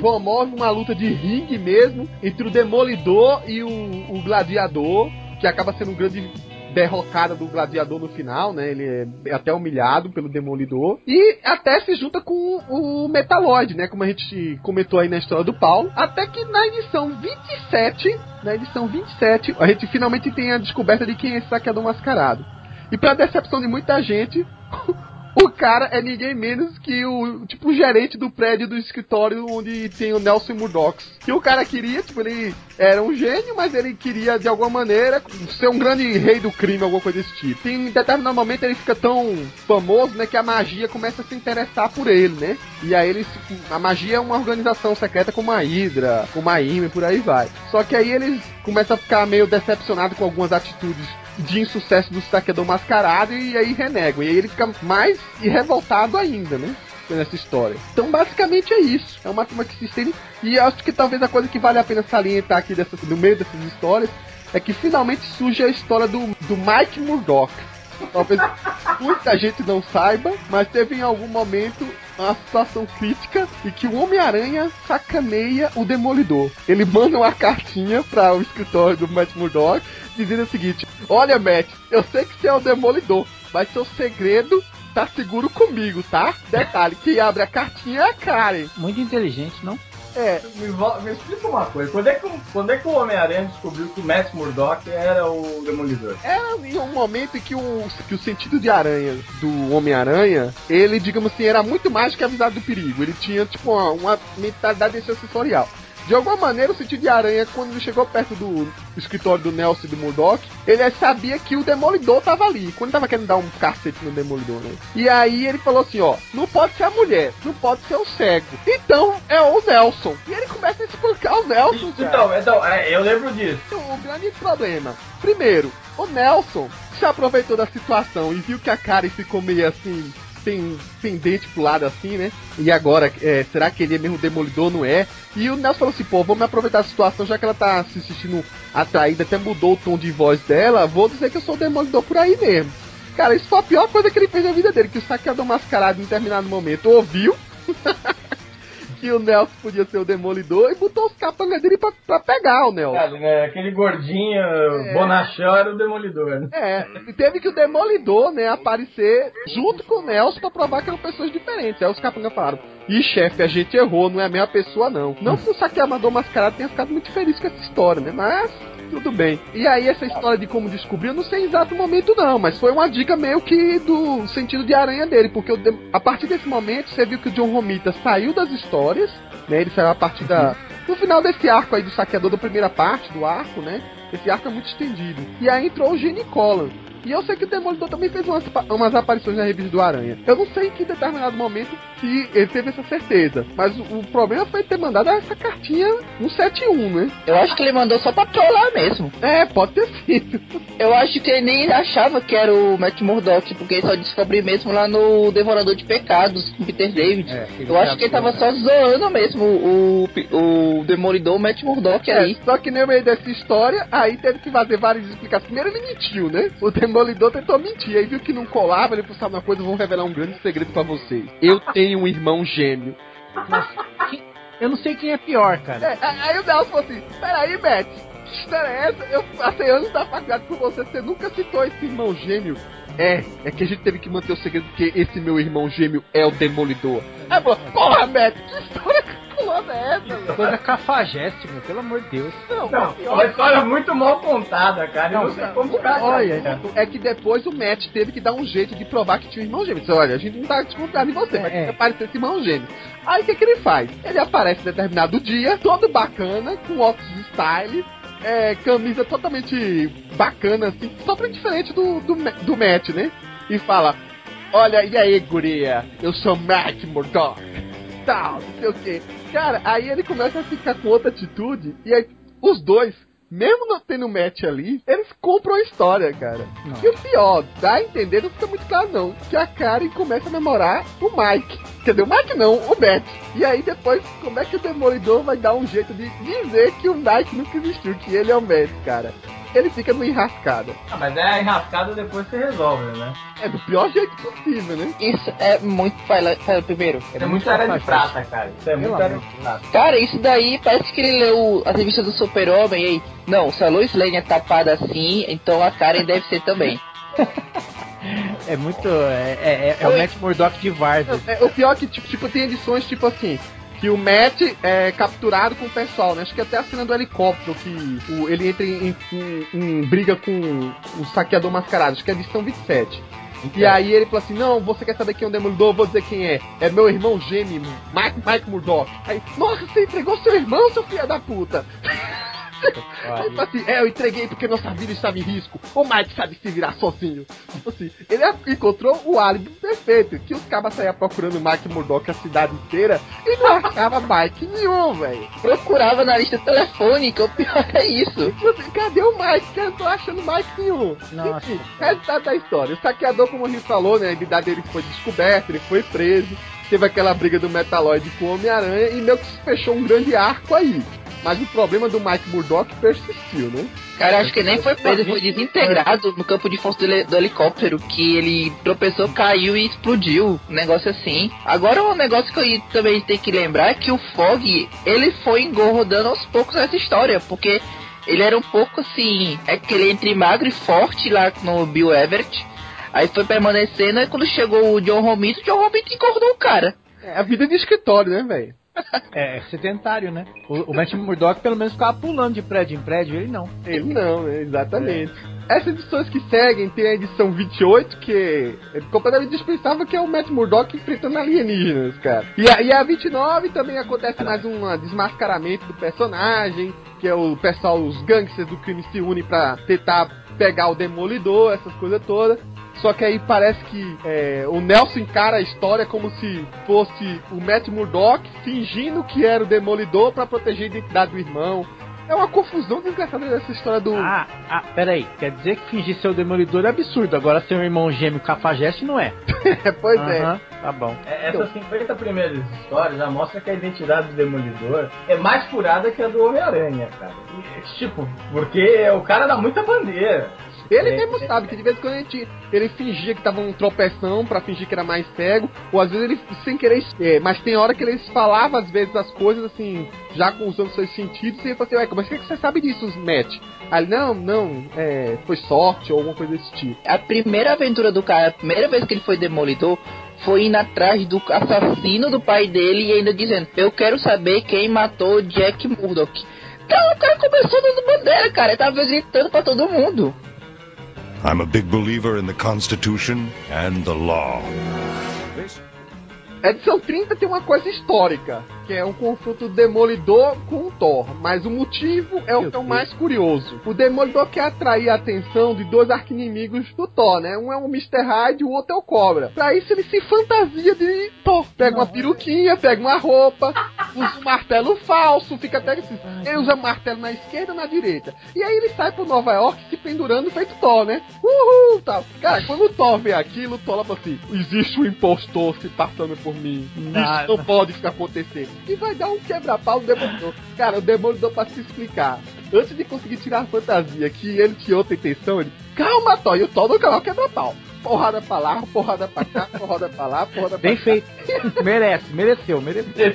promove uma luta de ringue mesmo entre o Demolidor e o, o Gladiador, que acaba sendo um grande derrocada do gladiador no final, né? Ele é até humilhado pelo demolidor. E até se junta com o Metaloid, né? Como a gente comentou aí na história do Paulo. Até que na edição 27, na edição 27, a gente finalmente tem a descoberta de quem é esse saqueador mascarado. E para decepção de muita gente, O cara é ninguém menos que o, tipo, gerente do prédio do escritório onde tem o Nelson Murdoch. Que o cara queria, tipo, ele era um gênio, mas ele queria, de alguma maneira, ser um grande rei do crime, alguma coisa desse tipo. Tem, em determinado momento ele fica tão famoso, né, que a magia começa a se interessar por ele, né? E aí ele, a magia é uma organização secreta como a Hydra, como a IME, por aí vai. Só que aí eles começam a ficar meio decepcionados com algumas atitudes de insucesso do saqueador mascarado e aí renegam. E aí ele fica mais revoltado ainda, né? Nessa história. Então, basicamente é isso. É uma turma que se estende. E acho que talvez a coisa que vale a pena salientar aqui no meio dessas histórias é que finalmente surge a história do, do Mike Murdock. Talvez muita gente não saiba, mas teve em algum momento uma situação crítica e que o Homem-Aranha sacaneia o Demolidor. Ele manda uma cartinha para o escritório do Matt Murdock dizendo o seguinte: Olha, Matt, eu sei que você é o Demolidor, mas seu segredo tá seguro comigo, tá? Detalhe, quem abre a cartinha é a Karen. Muito inteligente, não? É. Me, me, explica uma coisa. Quando é que, quando é que o Homem-Aranha descobriu que o Matt Murdock era o Demolidor? É em um momento em que o, que o sentido de aranha do Homem-Aranha, ele, digamos assim, era muito mais que avisado do perigo. Ele tinha, tipo, uma, uma mentalidade sensorial. De alguma maneira, o sentido de aranha, quando ele chegou perto do escritório do Nelson e do Murdoch, ele sabia que o Demolidor tava ali. Quando tava querendo dar um cacete no Demolidor, né? E aí ele falou assim: ó, não pode ser a mulher, não pode ser o cego. Então é o Nelson. E ele começa a explicar o Nelson. Então, então, é, eu lembro disso. O grande problema. Primeiro, o Nelson se aproveitou da situação e viu que a Karen ficou meio assim tem pendente pro lado assim, né? E agora, é, será que ele é mesmo demolidor, não é? E o Nelson falou assim, pô, vamos aproveitar a situação, já que ela tá se sentindo atraída, até mudou o tom de voz dela, vou dizer que eu sou demolidor por aí mesmo. Cara, isso foi a pior coisa que ele fez na vida dele, que o saqueador mascarado em determinado momento ouviu que o Nelson podia ser o demolidor e botou os capangas dele pra, pra pegar o Nelson. Cara, né, aquele gordinho bonachão era o demolidor, né? É, e teve que o Demolidor, né, aparecer junto com o Nelson pra provar que eram pessoas diferentes. Aí os capangas falaram: Ih, chefe, a gente errou, não é a mesma pessoa, não. Não que o saqueador mascarado tenha ficado muito feliz com essa história, né? Mas tudo bem. E aí, essa história de como descobrir, eu não sei exato momento, não, mas foi uma dica meio que do sentido de aranha dele, porque eu, a partir desse momento você viu que o John Romita saiu das histórias, né? Ele saiu a partir da. No final desse arco aí do saqueador da primeira parte do arco, né? Esse arco é muito estendido. E aí entrou o Gene Colan. E eu sei que o Demolidor também fez umas, umas aparições na revista do Aranha. Eu não sei em que determinado momento que ele teve essa certeza. Mas o, o problema foi ter mandado essa cartinha no 71, né? Eu acho que ele mandou só pra trollar mesmo. É, pode ter sido. Eu acho que ele nem achava que era o Matt Murdock, porque ele só descobriu mesmo lá no Devorador de Pecados, com Peter David. É, eu acho que ele tava só zoando mesmo o, o, o Demolidor, o Matt Murdock É, aí. só que no meio dessa história, aí teve que fazer várias explicações. Primeiro ele mentiu, né? O Demolidor tentou mentir, aí viu que não colava, ele falou, sabe uma coisa, eu vou revelar um grande segredo pra vocês. Eu tenho um irmão gêmeo. Eu não sei quem é pior, cara. É, aí o Nelson falou assim, peraí, Matt, que história é essa? Eu passei anos da faculdade com você, você nunca citou esse irmão gêmeo. É, é que a gente teve que manter o segredo porque esse meu irmão gêmeo é o Demolidor. Aí falou, porra, Matt, que história caculona é essa? Coisa cafajeste, meu, pelo amor de Deus. Não, Não, pior- uma história muito mal contada, cara. Eu não sei como o cara. Olha, é que depois o Matt teve que dar um jeito de provar que tinha um irmão gêmeo. Disse, olha, a gente não tá desconfiando em você, mas É. tem que aparecer esse irmão gêmeo. Aí o que, que ele faz? Ele aparece em determinado dia, todo bacana, com óculos style, é, camisa totalmente bacana, assim, totalmente diferente do, do, do Matt, né? E fala: Olha, e aí, guria? Eu sou Matt Murdock. Tal, não sei o que. Cara, aí ele começa a ficar com outra atitude, e aí os dois. Mesmo não tendo match ali, eles compram a história, cara. Não. E o pior, dá a entender, não fica muito claro não, que a Karen começa a namorar o Mike. Quer dizer, o Mike não, o Matt. E aí depois, como é que o Demolidor vai dar um jeito de dizer que o Mike nunca existiu, que ele é o Matt, cara? Ele fica no enrascada. Ah, mas é a enrascada depois você resolve, né? É do pior jeito possível, né? Isso é muito. Fala, fala primeiro. Isso é muito era de prata, cara. Isso é muito era amor de prata. Cara, isso daí parece que ele leu as revistas do Super-Homem e aí. Não, se a Lois Lane é tapada assim, então a Karen deve ser também. É muito. É, é, é- é o Matt Murdock de Várzea. É, o pior é que, tipo, tipo, tem edições, tipo assim, que o Matt é capturado com o pessoal, né? Acho que até a cena do helicóptero, que o- ele entra em, em- em briga com o saqueador mascarado, acho que é a edição 27. E aí ele falou assim, não, você quer saber quem é o Demolidor? Vou dizer quem é. É meu irmão gêmeo, Mike, Mike Murdock. Aí, nossa, você entregou seu irmão, seu filho da puta. Falou assim, é, eu entreguei porque nossa vida estava em risco. O Mike sabe se virar sozinho. Tipo assim, ele encontrou o álibi perfeito, que os cabas saíam procurando o Mike Murdock a cidade inteira e não achava Mike nenhum, velho. Procurava na lista telefônica, o pior é isso. Tipo assim, cadê o Mike? Que eu não tô achando Mike nenhum. Nossa. Enfim, resultado da história. O saqueador, como a gente falou, né, a identidade dele foi descoberta, ele foi preso. Teve aquela briga do Metaloid com o Homem-Aranha e meio que se fechou um grande arco aí. Mas o problema do Mike Murdock persistiu, né? Cara, acho que nem foi preso, ele foi desintegrado no campo de força do, heli- do helicóptero, que ele tropeçou, caiu e explodiu. Um negócio assim. Agora, um negócio que eu também tenho que lembrar é que o Fog, ele foi engordando aos poucos nessa história, porque ele era um pouco assim, é que ele entre magro e forte lá no Bill Everett. Aí foi permanecendo, aí quando chegou o John Romita, o John Romita engordou o cara. É a vida de escritório, né, velho? É, é sedentário, né? O, o Matt Murdock pelo menos ficava pulando de prédio em prédio, ele não. Ele não? Exatamente. Essas edições que seguem, tem a edição 28, que é completamente dispensável, que é o Matt Murdock enfrentando alienígenas, cara. E a, e a 29 também acontece mais um desmascaramento do personagem, que é o pessoal, os gangsters do crime se unem pra tentar pegar o Demolidor, essas coisas todas. Só que aí parece que é, o Nelson encara a história como se fosse o Matt Murdock fingindo que era o Demolidor pra proteger a identidade do irmão. É uma confusão desgraçada dessa história do. Ah, ah, peraí. Quer dizer que fingir ser o Demolidor é absurdo. Agora ser um irmão gêmeo cafajeste não é. pois é. Tá bom. É, Essas 50 primeiras histórias já mostram que a identidade do Demolidor é mais furada que a do Homem-Aranha, cara. E, tipo, porque o cara dá muita bandeira. Ele É, mesmo é, sabe que de vez em quando ele, tinha- ele fingia que tava um tropeção pra fingir que era mais cego, ou às vezes ele sem querer. é, mas tem hora que ele falava às vezes as coisas assim, já com usando seus sentidos, e ele falou assim, ué, mas o que, que você sabe disso, Matt? Aí ele, não, não, é, foi sorte ou alguma coisa desse tipo. A primeira aventura do cara, a primeira vez que ele foi demolidor, foi indo atrás do assassino do pai dele e ainda dizendo: Eu quero saber quem matou Jack Murdock. Então o cara começou dando bandeira, cara. Ele tava gritando pra todo mundo. I'm a big believer in the Constitution and the law. Edição 30 tem uma coisa histórica, que é um confronto do Demolidor com o Thor. Mas o motivo é o que é o mais curioso. O Demolidor quer atrair a atenção de dois arquinimigos do Thor, né? Um é o Mr. Hyde e o outro é o Cobra. Pra isso ele se fantasia de Thor. Pega uma peruquinha, pega uma roupa, usa um martelo falso, fica até assim. Ele usa martelo na esquerda e na direita. E aí ele sai pro Nova York se pendurando feito Thor, né? Uhul, tal. Cara, quando o Thor vê aquilo, o Thor fala assim: existe um impostor se passando por mim. Ah, Isso não pode acontecer. E vai dar um quebra-pau no Demolidor. Cara, o Demolidor pra se explicar. Antes de conseguir tirar a fantasia que ele tinha outra intenção, ele. Calma, Thor, e o Thor não quer quebra-pau. Porrada pra lá, porrada pra cá, porrada pra lá, porrada pra Bem cá. feito. Merece, mereceu, mereceu.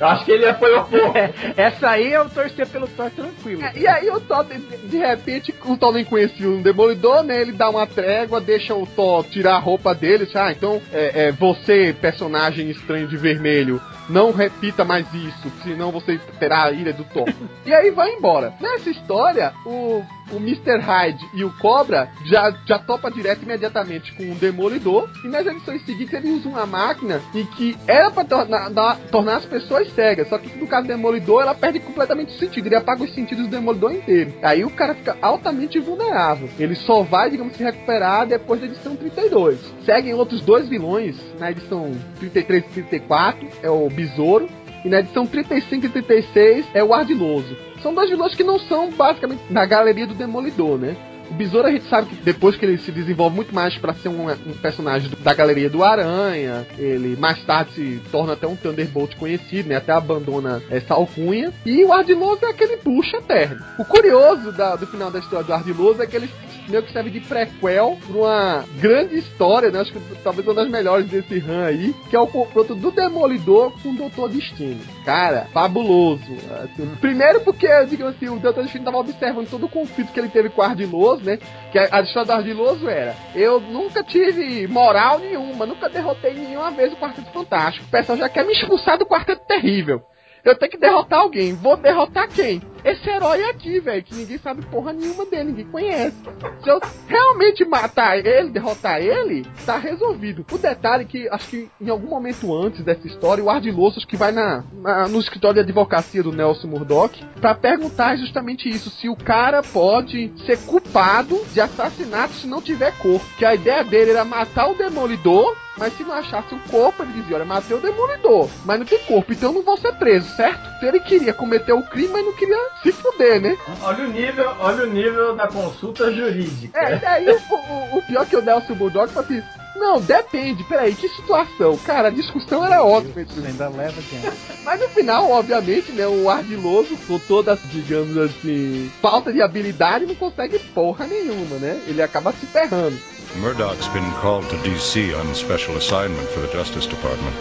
Eu acho que ele foi o. É, essa aí eu torcer pelo Thor tranquilo. É, E aí o Thor, de, de repente, o Thor nem conhecia o Demolidor, né? Ele dá uma trégua, deixa o Thor tirar a roupa dele. diz, Ah, então é, é, você, personagem estranho de vermelho, não repita mais isso, senão você terá a ira do Thor. e aí vai embora. Nessa história, o, o Mr. Hyde e o Cobra já, já topa direto imediatamente com o Demolidor. E nas edições seguintes ele usa uma máquina em que era pra tornar, dar- tornar as pessoas cegas. Só que no caso do Demolidor, ela perde completamente o sentido. Ele apaga os sentidos do Demolidor inteiro. Aí o cara fica altamente vulnerável. Ele só vai, digamos, se recuperar depois da edição 32. Seguem outros dois vilões na edição 33 e 34. É o Besouro. E na edição 35 e 36 é o Ardiloso. São dois vilões que não são basicamente na galeria do Demolidor, né? O Besouro a gente sabe que depois que ele se desenvolve muito mais pra ser um, um personagem do- da galeria do Aranha, ele mais tarde se torna até um Thunderbolt conhecido, né? Até abandona essa alcunha. E o Ardiloso é aquele bucha eterno. O curioso da- do final da história do Ardiloso é que ele meio que serve de prequel pra uma grande história, né? Acho que talvez uma das melhores desse run aí, que é o confronto do Demolidor com o Doutor Destino. Cara, fabuloso. Assim, primeiro porque, digamos assim, o Doutor Destino tava observando todo o conflito que ele teve com o Ardiloso, né? Que a, a história do Ardiloso era: eu nunca tive moral nenhuma, nunca derrotei nenhuma vez o Quarteto Fantástico. O pessoal já quer me expulsar do Quarteto Terrível. Eu tenho que derrotar alguém. Vou derrotar quem? Esse herói aqui, velho, que ninguém sabe porra nenhuma dele, ninguém conhece. Se eu realmente matar ele, derrotar ele, tá resolvido. O detalhe é que, acho que em algum momento antes dessa história, o Ardiloso acho que vai na, na- no escritório de advocacia do Nelson Murdock pra perguntar justamente isso, se o cara pode ser culpado de assassinato se não tiver corpo. Que a ideia dele era matar o Demolidor, mas se não achasse o corpo, ele dizia, olha, matei o Demolidor, mas não tem corpo, então eu não vou ser preso, certo? Se ele queria cometer o crime, mas não queria se fuder, né? Olha o nível, olha o nível da consulta jurídica. É, daí o, o- o pior que o Nelson Bulldog falou assim: não, depende, peraí, que situação? Cara, a discussão era ótima ainda leva adiante. Mas no final, obviamente, né, o Ardiloso, com toda, digamos assim, falta de habilidade, não consegue porra nenhuma, né? Ele acaba se ferrando. Murdoch's been called to D.C. on special assignment for the Justice Department.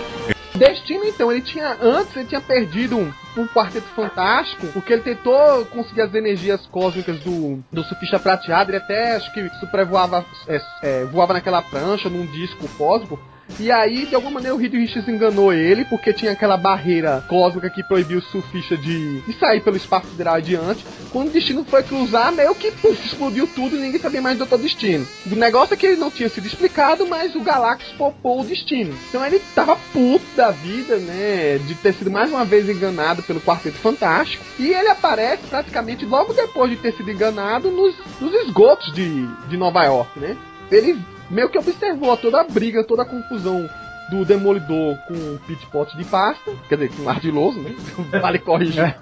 Destino, então, ele tinha, antes, ele tinha perdido um, um quarteto fantástico, porque ele tentou conseguir as energias cósmicas do, do surfista prateado, ele até, acho que sobrevoava, é, é, voava naquela prancha, num disco cósmico, e aí, de alguma maneira, o Richards enganou ele, porque tinha aquela barreira cósmica que proibiu o surfista de, de sair pelo espaço sideral adiante. Quando o destino foi cruzar, meio que puf, explodiu tudo e ninguém sabia mais do Doutor Destino. O negócio é que ele não tinha sido explicado, mas o Galactus popou o destino. Então ele tava puto da vida, né? De ter sido mais uma vez enganado pelo Quarteto Fantástico. E ele aparece praticamente logo depois de ter sido enganado nos, nos esgotos de, de Nova York, né? Ele meio que observou toda a briga, toda a confusão do Demolidor com um pit pot de pasta, quer dizer, com ardiloso, né? Vale corrigir.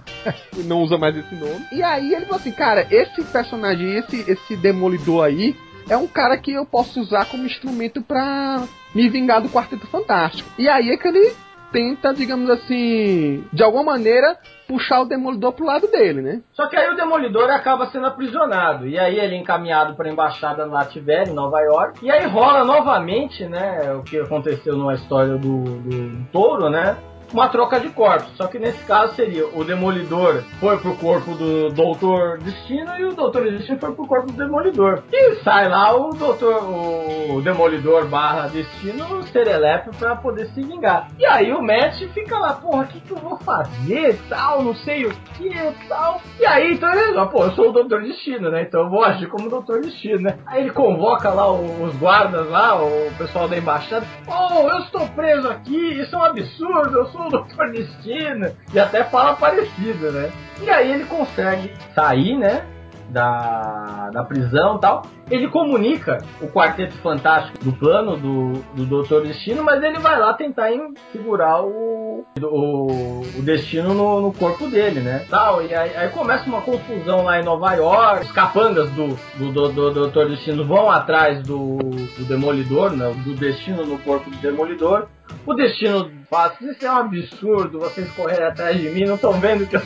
não usa mais esse nome. E aí ele falou assim, cara, esse personagem, esse, esse Demolidor aí, é um cara que eu posso usar como instrumento pra me vingar do Quarteto Fantástico. E aí é que ele tenta, digamos assim, de alguma maneira puxar o Demolidor pro lado dele, né? Só que aí o Demolidor acaba sendo aprisionado. E aí ele é encaminhado para a embaixada lá Lativer, em Nova York. E aí rola novamente, né, o que aconteceu numa história do, do, do Touro, né? Uma troca de corpos. Só que nesse caso seria o Demolidor foi pro corpo do Doutor Destino e o Doutor Destino foi pro corpo do Demolidor. E sai lá o Doutor, o Demolidor barra Destino serelepe pra poder se vingar. E aí o Matt fica lá, porra, o que, que eu vou fazer, tal, não sei o que, tal. E aí, então ele, pô, eu sou o Doutor Destino, né? Então eu vou agir como Doutor Destino, né? Aí ele convoca lá os guardas lá, o pessoal da embaixada. Oh, eu estou preso aqui, isso é um absurdo, eu sou sou o Doutor Destino. E até fala parecido, né? E aí ele consegue sair, né? Da, da prisão e tal. Ele comunica o Quarteto Fantástico do plano do, do Doutor Destino, mas ele vai lá tentar segurar o, o, o Destino no, no, corpo dele, né? Tal, e aí, aí, começa uma confusão lá em Nova York. Os capangas do, do, do, do Doutor Destino vão atrás do, do Demolidor, né? do Destino no corpo do Demolidor. O Destino fala, isso é um absurdo, vocês correrem atrás de mim, não estão vendo que eu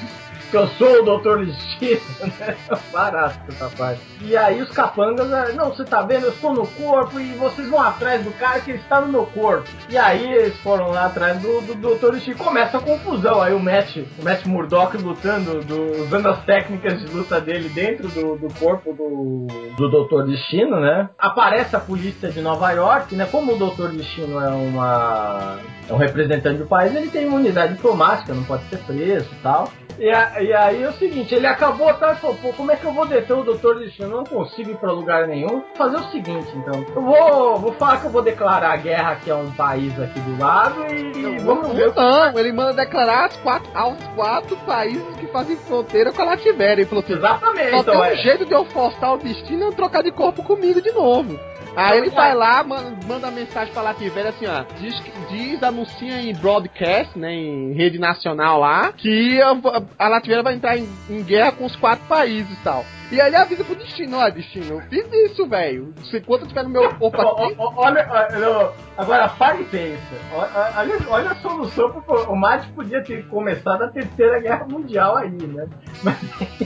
que eu sou o Doutor Destino, né? Barato essa parte. E aí os capangas, é, não, você tá vendo, eu estou no corpo e vocês vão atrás do cara que está no meu corpo. E aí eles foram lá atrás do, do Doutor Destino começa a confusão. Aí o Matt, o Matt Murdock lutando, do, usando as técnicas de luta dele dentro do, do corpo do, do Doutor Destino, né? Aparece a polícia de Nova York, né? Como o Doutor Destino é uma é um representante do país, ele tem imunidade diplomática, não pode ser preso e tal. E, a, e, aí é o seguinte, ele acabou e falou, pô, como é que eu vou deter o Doutor Destino? Eu não consigo ir pra lugar nenhum. Vou fazer o seguinte, então. Eu vou, vou falar que eu vou declarar guerra aqui a um país aqui do lado e, não, vamos ver. Não, ele manda declarar as quatro, aos quatro países que fazem fronteira com a Lativéria. Ele falou assim, Exatamente. Só então, tem um é. jeito de eu forçar o destino e trocar de corpo comigo de novo. Aí ele vai lá, manda, mensagem pra Lativéria assim, ó. Diz, diz, anuncia em broadcast, né? Em rede nacional lá, que a, a Lativéria vai entrar em, em, guerra com os quatro países e tal. E aí ele avisa pro destino, ó, destino, eu fiz isso, velho. Enquanto eu tiver no meu corpo aqui. Olha, olha, agora para e pensa. Olha, olha a solução pro. O Mate podia ter começado a terceira guerra mundial aí, né? Mas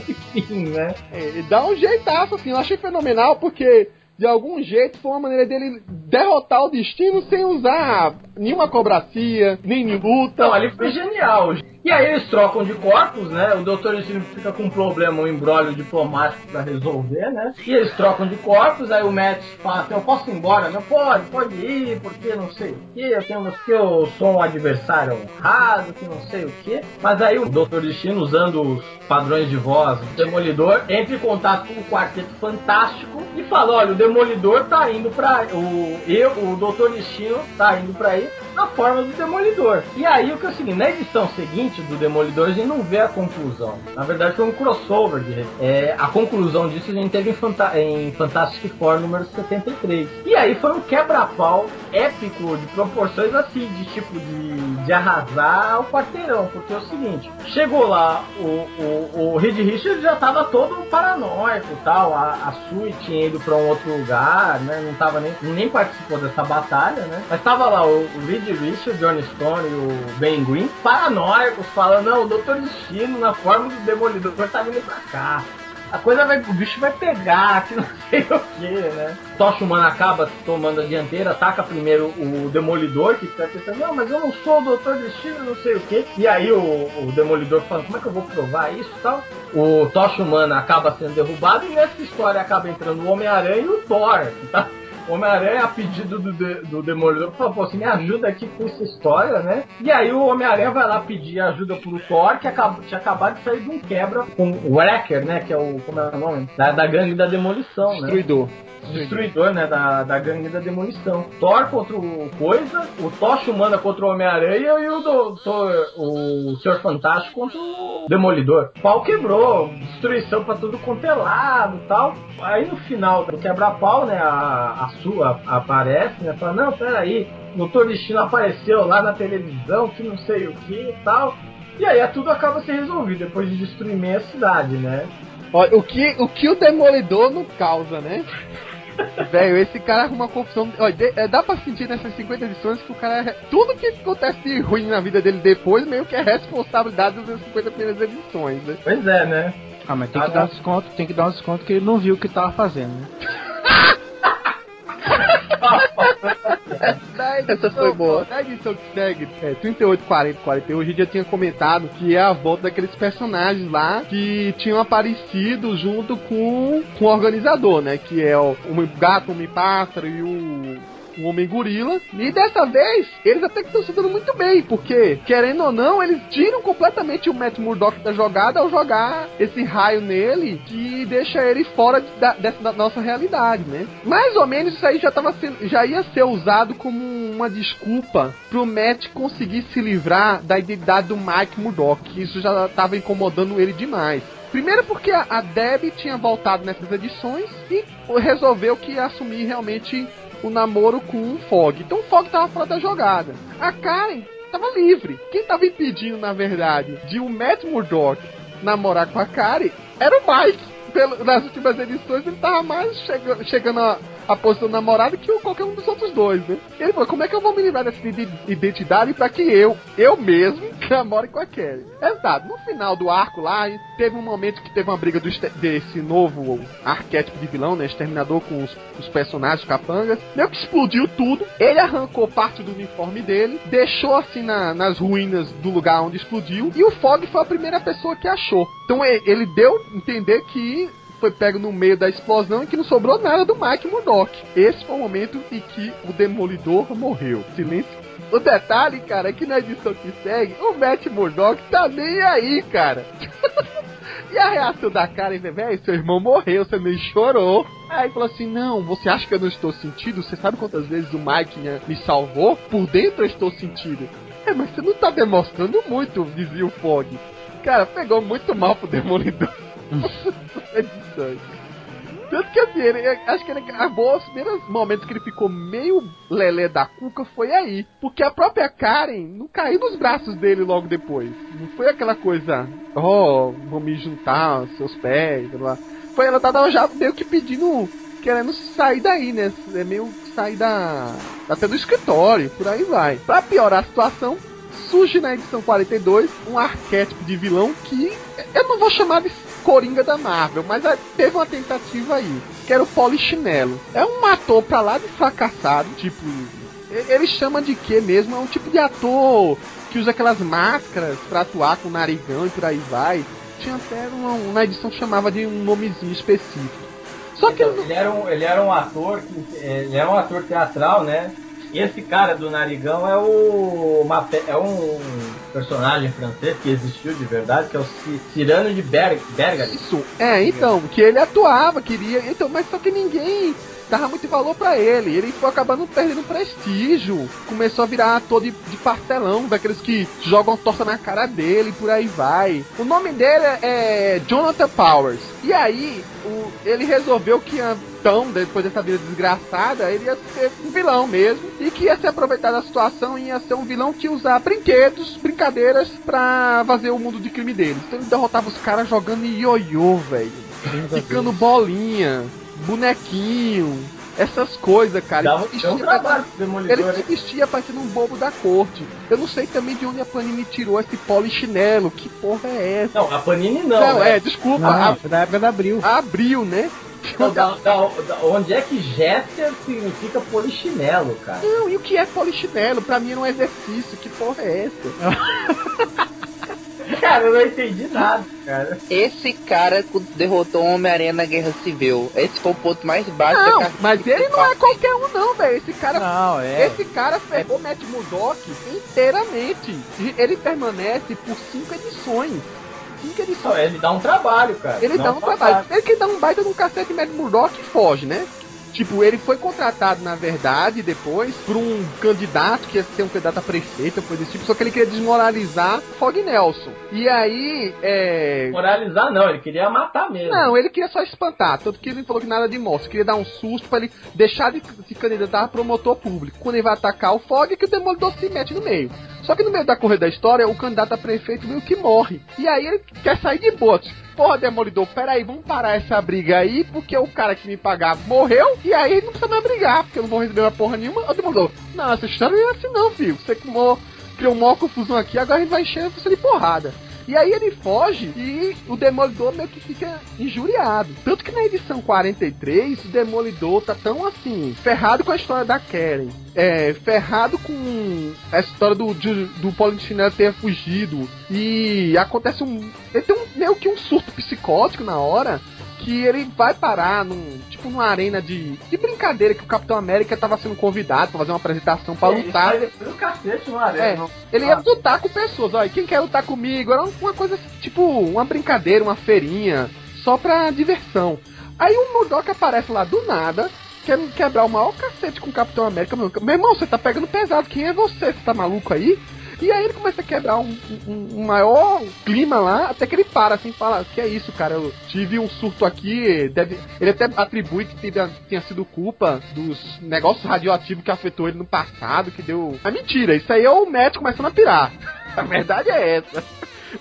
enfim, né? É, dá um jeitaço, assim, eu achei fenomenal, porque de algum jeito foi uma maneira dele derrotar o destino sem usar nenhuma cobracia, nem luta. Não, ali foi genial. E aí eles trocam de corpos, né? O Doutor Destino fica com um problema, um embrólio diplomático para resolver, né? E eles trocam de corpos, aí o Matt fala assim, eu posso ir embora? Não pode, pode ir, porque não sei o que, eu tenho que eu sou um adversário honrado, que não sei o que. Mas aí o Doutor Destino, usando os padrões de voz do Demolidor, entra em contato com o Quarteto Fantástico e fala, olha, o Demolidor tá indo pra. O, eu, o Doutor Destino tá indo pra aí na forma do Demolidor. E aí o que é o seguinte, na edição seguinte do Demolidor a gente não vê a conclusão. Na verdade foi um crossover de é, A conclusão disso a gente teve em, Fanta em Fantastic Four número 73. E aí foi um quebra-pau épico de proporções assim, de tipo de, de arrasar o quarteirão. Porque é o seguinte, chegou lá, o, o, o Reed já tava todo paranoico tal, a, a Sue tinha ido pra um outro lugar, né? Não tava nem, nem participou dessa batalha, né? Mas tava lá o, o Reed Richards, John Stone e o Ben Green, paranoicos, falando, não, o Doutor Destino, na forma do Demolidor, tá vindo pra cá. A coisa vai, o bicho vai pegar, que não sei o que, né? Tocha Humana acaba tomando a dianteira, ataca primeiro o Demolidor, que tá pensando, não, mas eu não sou o Doutor Destino, não sei o que. E aí o, o Demolidor fala, como é que eu vou provar isso e tal? O Tocha Humana acaba sendo derrubado e nessa história acaba entrando o Homem-Aranha e o Thor, tá? Homem-Aranha, a pedido do, de, do Demolidor, falou, você me ajuda aqui com essa história, né? E aí o Homem-Aranha vai lá pedir ajuda pro Thor, que acabou, tinha acabado de sair de um quebra com o Wrecker, né? Que é o, como é o nome? Da, da gangue da demolição, Destruidor. né? Destruidor, né? Da, da gangue da demolição. Thor contra o Coisa, o Tocha Humana contra o Homem-Aranha e o Doutor, o Senhor Fantástico contra o Demolidor. O pau quebrou, destruição pra tudo quanto é lado tal. Aí no final do quebra-pau, né? A, a sua aparece, né? Fala, não, peraí, o Doutor Destino apareceu lá na televisão, que não sei o que e tal. E aí tudo acaba se resolvido depois de destruir meia cidade, né? Olha, o que, o que o Demolidor não causa, né? Velho, esse cara arruma confusão. Olha, de- é, dá pra sentir nessas 50 edições que o cara. é- Tudo que acontece de ruim na vida dele depois, meio que é responsabilidade das 50 primeiras edições, né? Pois é, né? Ah, mas tem que Ah, dar um desconto, tem que dar um desconto que ele não viu o que tava fazendo, né? Essa foi boa. Na edição segue, é, 38, 40, 41, a gente já tinha comentado que é a volta daqueles personagens lá que tinham aparecido junto com, com o organizador, né? Que é o, o gato, o homem-pássaro e o. O Homem Gorila. E dessa vez, eles até que estão se dando muito bem, porque, querendo ou não, eles tiram completamente o Matt Murdock da jogada ao jogar esse raio nele que deixa ele fora de- da, dessa da nossa realidade, né? Mais ou menos isso aí já, tava sendo- já ia ser usado como uma desculpa pro Matt conseguir se livrar da identidade do Mike Murdock. Isso já tava incomodando ele demais. Primeiro porque a, a Deb tinha voltado nessas edições e resolveu que ia assumir realmente o namoro com o Fog. Então o Fog tava fora da jogada. A Karen tava livre. Quem tava impedindo, na verdade, de o Matt Murdock namorar com a Karen era o Mike. Pelo- nas últimas edições ele tava mais chega- chegando a, a posição do namorado que qualquer um dos outros dois, né? Ele falou, como é que eu vou me livrar dessa ide- identidade pra que eu, eu mesmo, namore com a Karen? Exato, no final do arco lá, teve um momento que teve uma briga do desse novo arquétipo de vilão, né? Exterminador com os, os personagens capangas. Meio que explodiu tudo. Ele arrancou parte do uniforme dele, deixou assim na- nas ruínas do lugar onde explodiu. E o Fog foi a primeira pessoa que achou. Então ele deu a entender que foi pego no meio da explosão e que não sobrou nada do Mike Murdock. Esse foi o momento em que o Demolidor morreu. Silêncio. O detalhe, cara, é que na edição que segue, o Matt Murdock tá nem aí, cara. E a reação da Karen, né, velho, seu irmão morreu, você nem chorou. Aí falou assim: Não, você acha que eu não estou sentindo? Você sabe quantas vezes o Mike né, me salvou? Por dentro eu estou sentindo. É, mas você não tá demonstrando muito, dizia o Fog. Cara, pegou muito mal pro Demolidor. Edições. Tanto que assim, ele, acho que ele acabou, os primeiros momentos que ele ficou meio lelé da cuca foi aí. Porque a própria Karen não caiu nos braços dele logo depois. Não foi aquela coisa, oh, vou me juntar aos seus pés, blá. Foi, ela tava já meio que pedindo, querendo sair daí, né? É meio sair da. até do escritório, por aí vai. Pra piorar a situação, surge na edição 42 um arquétipo de vilão que eu não vou chamar de Coringa da Marvel, mas é, teve uma tentativa aí, que era o Polichinelo. É um ator pra lá de fracassado, tipo, ele chama de quê mesmo? É um tipo de ator que usa aquelas máscaras pra atuar com narigão e por aí vai. Tinha até uma, uma edição que chamava de um nomezinho específico. Só que Então, ele não- ele, era um, ele era um ator que ele era um ator teatral, né? Esse cara do narigão é o é um personagem francês que existiu de verdade, que é o Ci- Cyrano de Ber, Bergerac. Isso, é, então, que ele atuava, queria, então, mas só que ninguém dava muito valor pra ele. Ele foi acabando perdendo prestígio. Começou a virar ator de, de pastelão, daqueles que jogam torta na cara dele e por aí vai. O nome dele é Jonathan Powers. E aí, o- ele resolveu que então, depois dessa vida desgraçada, ele ia ser um vilão mesmo. E que ia se aproveitar da situação e ia ser um vilão que ia usar brinquedos, brincadeiras, pra fazer o mundo de crime dele. Então ele derrotava os caras jogando ioiô, velho. Ficando bolinha, bonequinho, essas coisas, cara. Dava Ele um vestia- trabalho pro Demolidor, ele se né? vestia parecendo um bobo da corte. Eu não sei também de onde a Panini tirou esse polichinelo. Que porra é essa? Não, a Panini não. Não, né? é, desculpa. Não, a- foi da época da Abril. abriu, né? Então, da- da- da- onde é que Jéssica significa polichinelo, cara? Não, e o que é polichinelo? Pra mim era um exercício. Que porra é essa? Cara, eu não entendi nada, cara. Esse cara derrotou o Homem-Aranha na Guerra Civil. Esse foi o ponto mais baixo da Não, carreira. mas ele não é qualquer um, não, velho. Esse cara Não, é. Esse cara ferrou Matt Murdock inteiramente. E Ele permanece por cinco edições. Cinco Não, edições. ele dá um trabalho, cara. Ele dá um trabalho. Ele que dá um baita no cacete de Matt Murdock e foge, né? Tipo, ele foi contratado, na verdade, depois, por um candidato que ia ser um candidato a prefeito, coisa desse tipo, só que ele queria desmoralizar Fog Nelson. E aí, é. Moralizar não, ele queria matar mesmo. Não, ele queria só espantar, tanto que ele falou que nada de morte, queria dar um susto pra ele deixar de se candidatar a promotor público. Quando ele vai atacar o Fog, é que o Demolidor se mete no meio. Só que no meio da corrida da história, o candidato a prefeito meio que morre. E aí ele quer sair de boa. Porra, Demolidor, peraí, vamos parar essa briga aí, porque o cara que me pagava morreu, e aí não precisa mais brigar, porque eu não vou receber uma porra nenhuma. O Demolidor, não, essa história não é assim não, filho. Você criou, criou uma confusão aqui, agora a gente vai encher você de porrada. E aí ele foge e o Demolidor meio que fica injuriado. Tanto que na edição 43, o Demolidor tá tão assim, ferrado com a história da Karen. É, ferrado com a história do, do, do Polichinelo ter fugido. E acontece um. Ele tem um, meio que um surto psicótico na hora que ele vai parar num tipo numa arena de, de brincadeira que o Capitão América tava sendo convidado para fazer uma apresentação para lutar. Ele um cacete arena. É, ele ia lutar com pessoas, olha, quem quer lutar comigo? Era uma coisa tipo uma brincadeira, uma feirinha, só pra diversão. Aí o Murdock aparece lá do nada, querendo quebrar o maior cacete com o Capitão América. Meu irmão, você tá pegando pesado, quem é você? Você tá maluco aí? E aí ele começa a quebrar um, um, um, maior clima lá, até que ele para assim e fala: Que é isso, cara? Eu tive um surto aqui. Deve... Ele até atribui que teve, tinha sido culpa dos negócios radioativos que afetou ele no passado, que deu. É mentira, isso aí é o médico começando a pirar. A verdade é essa.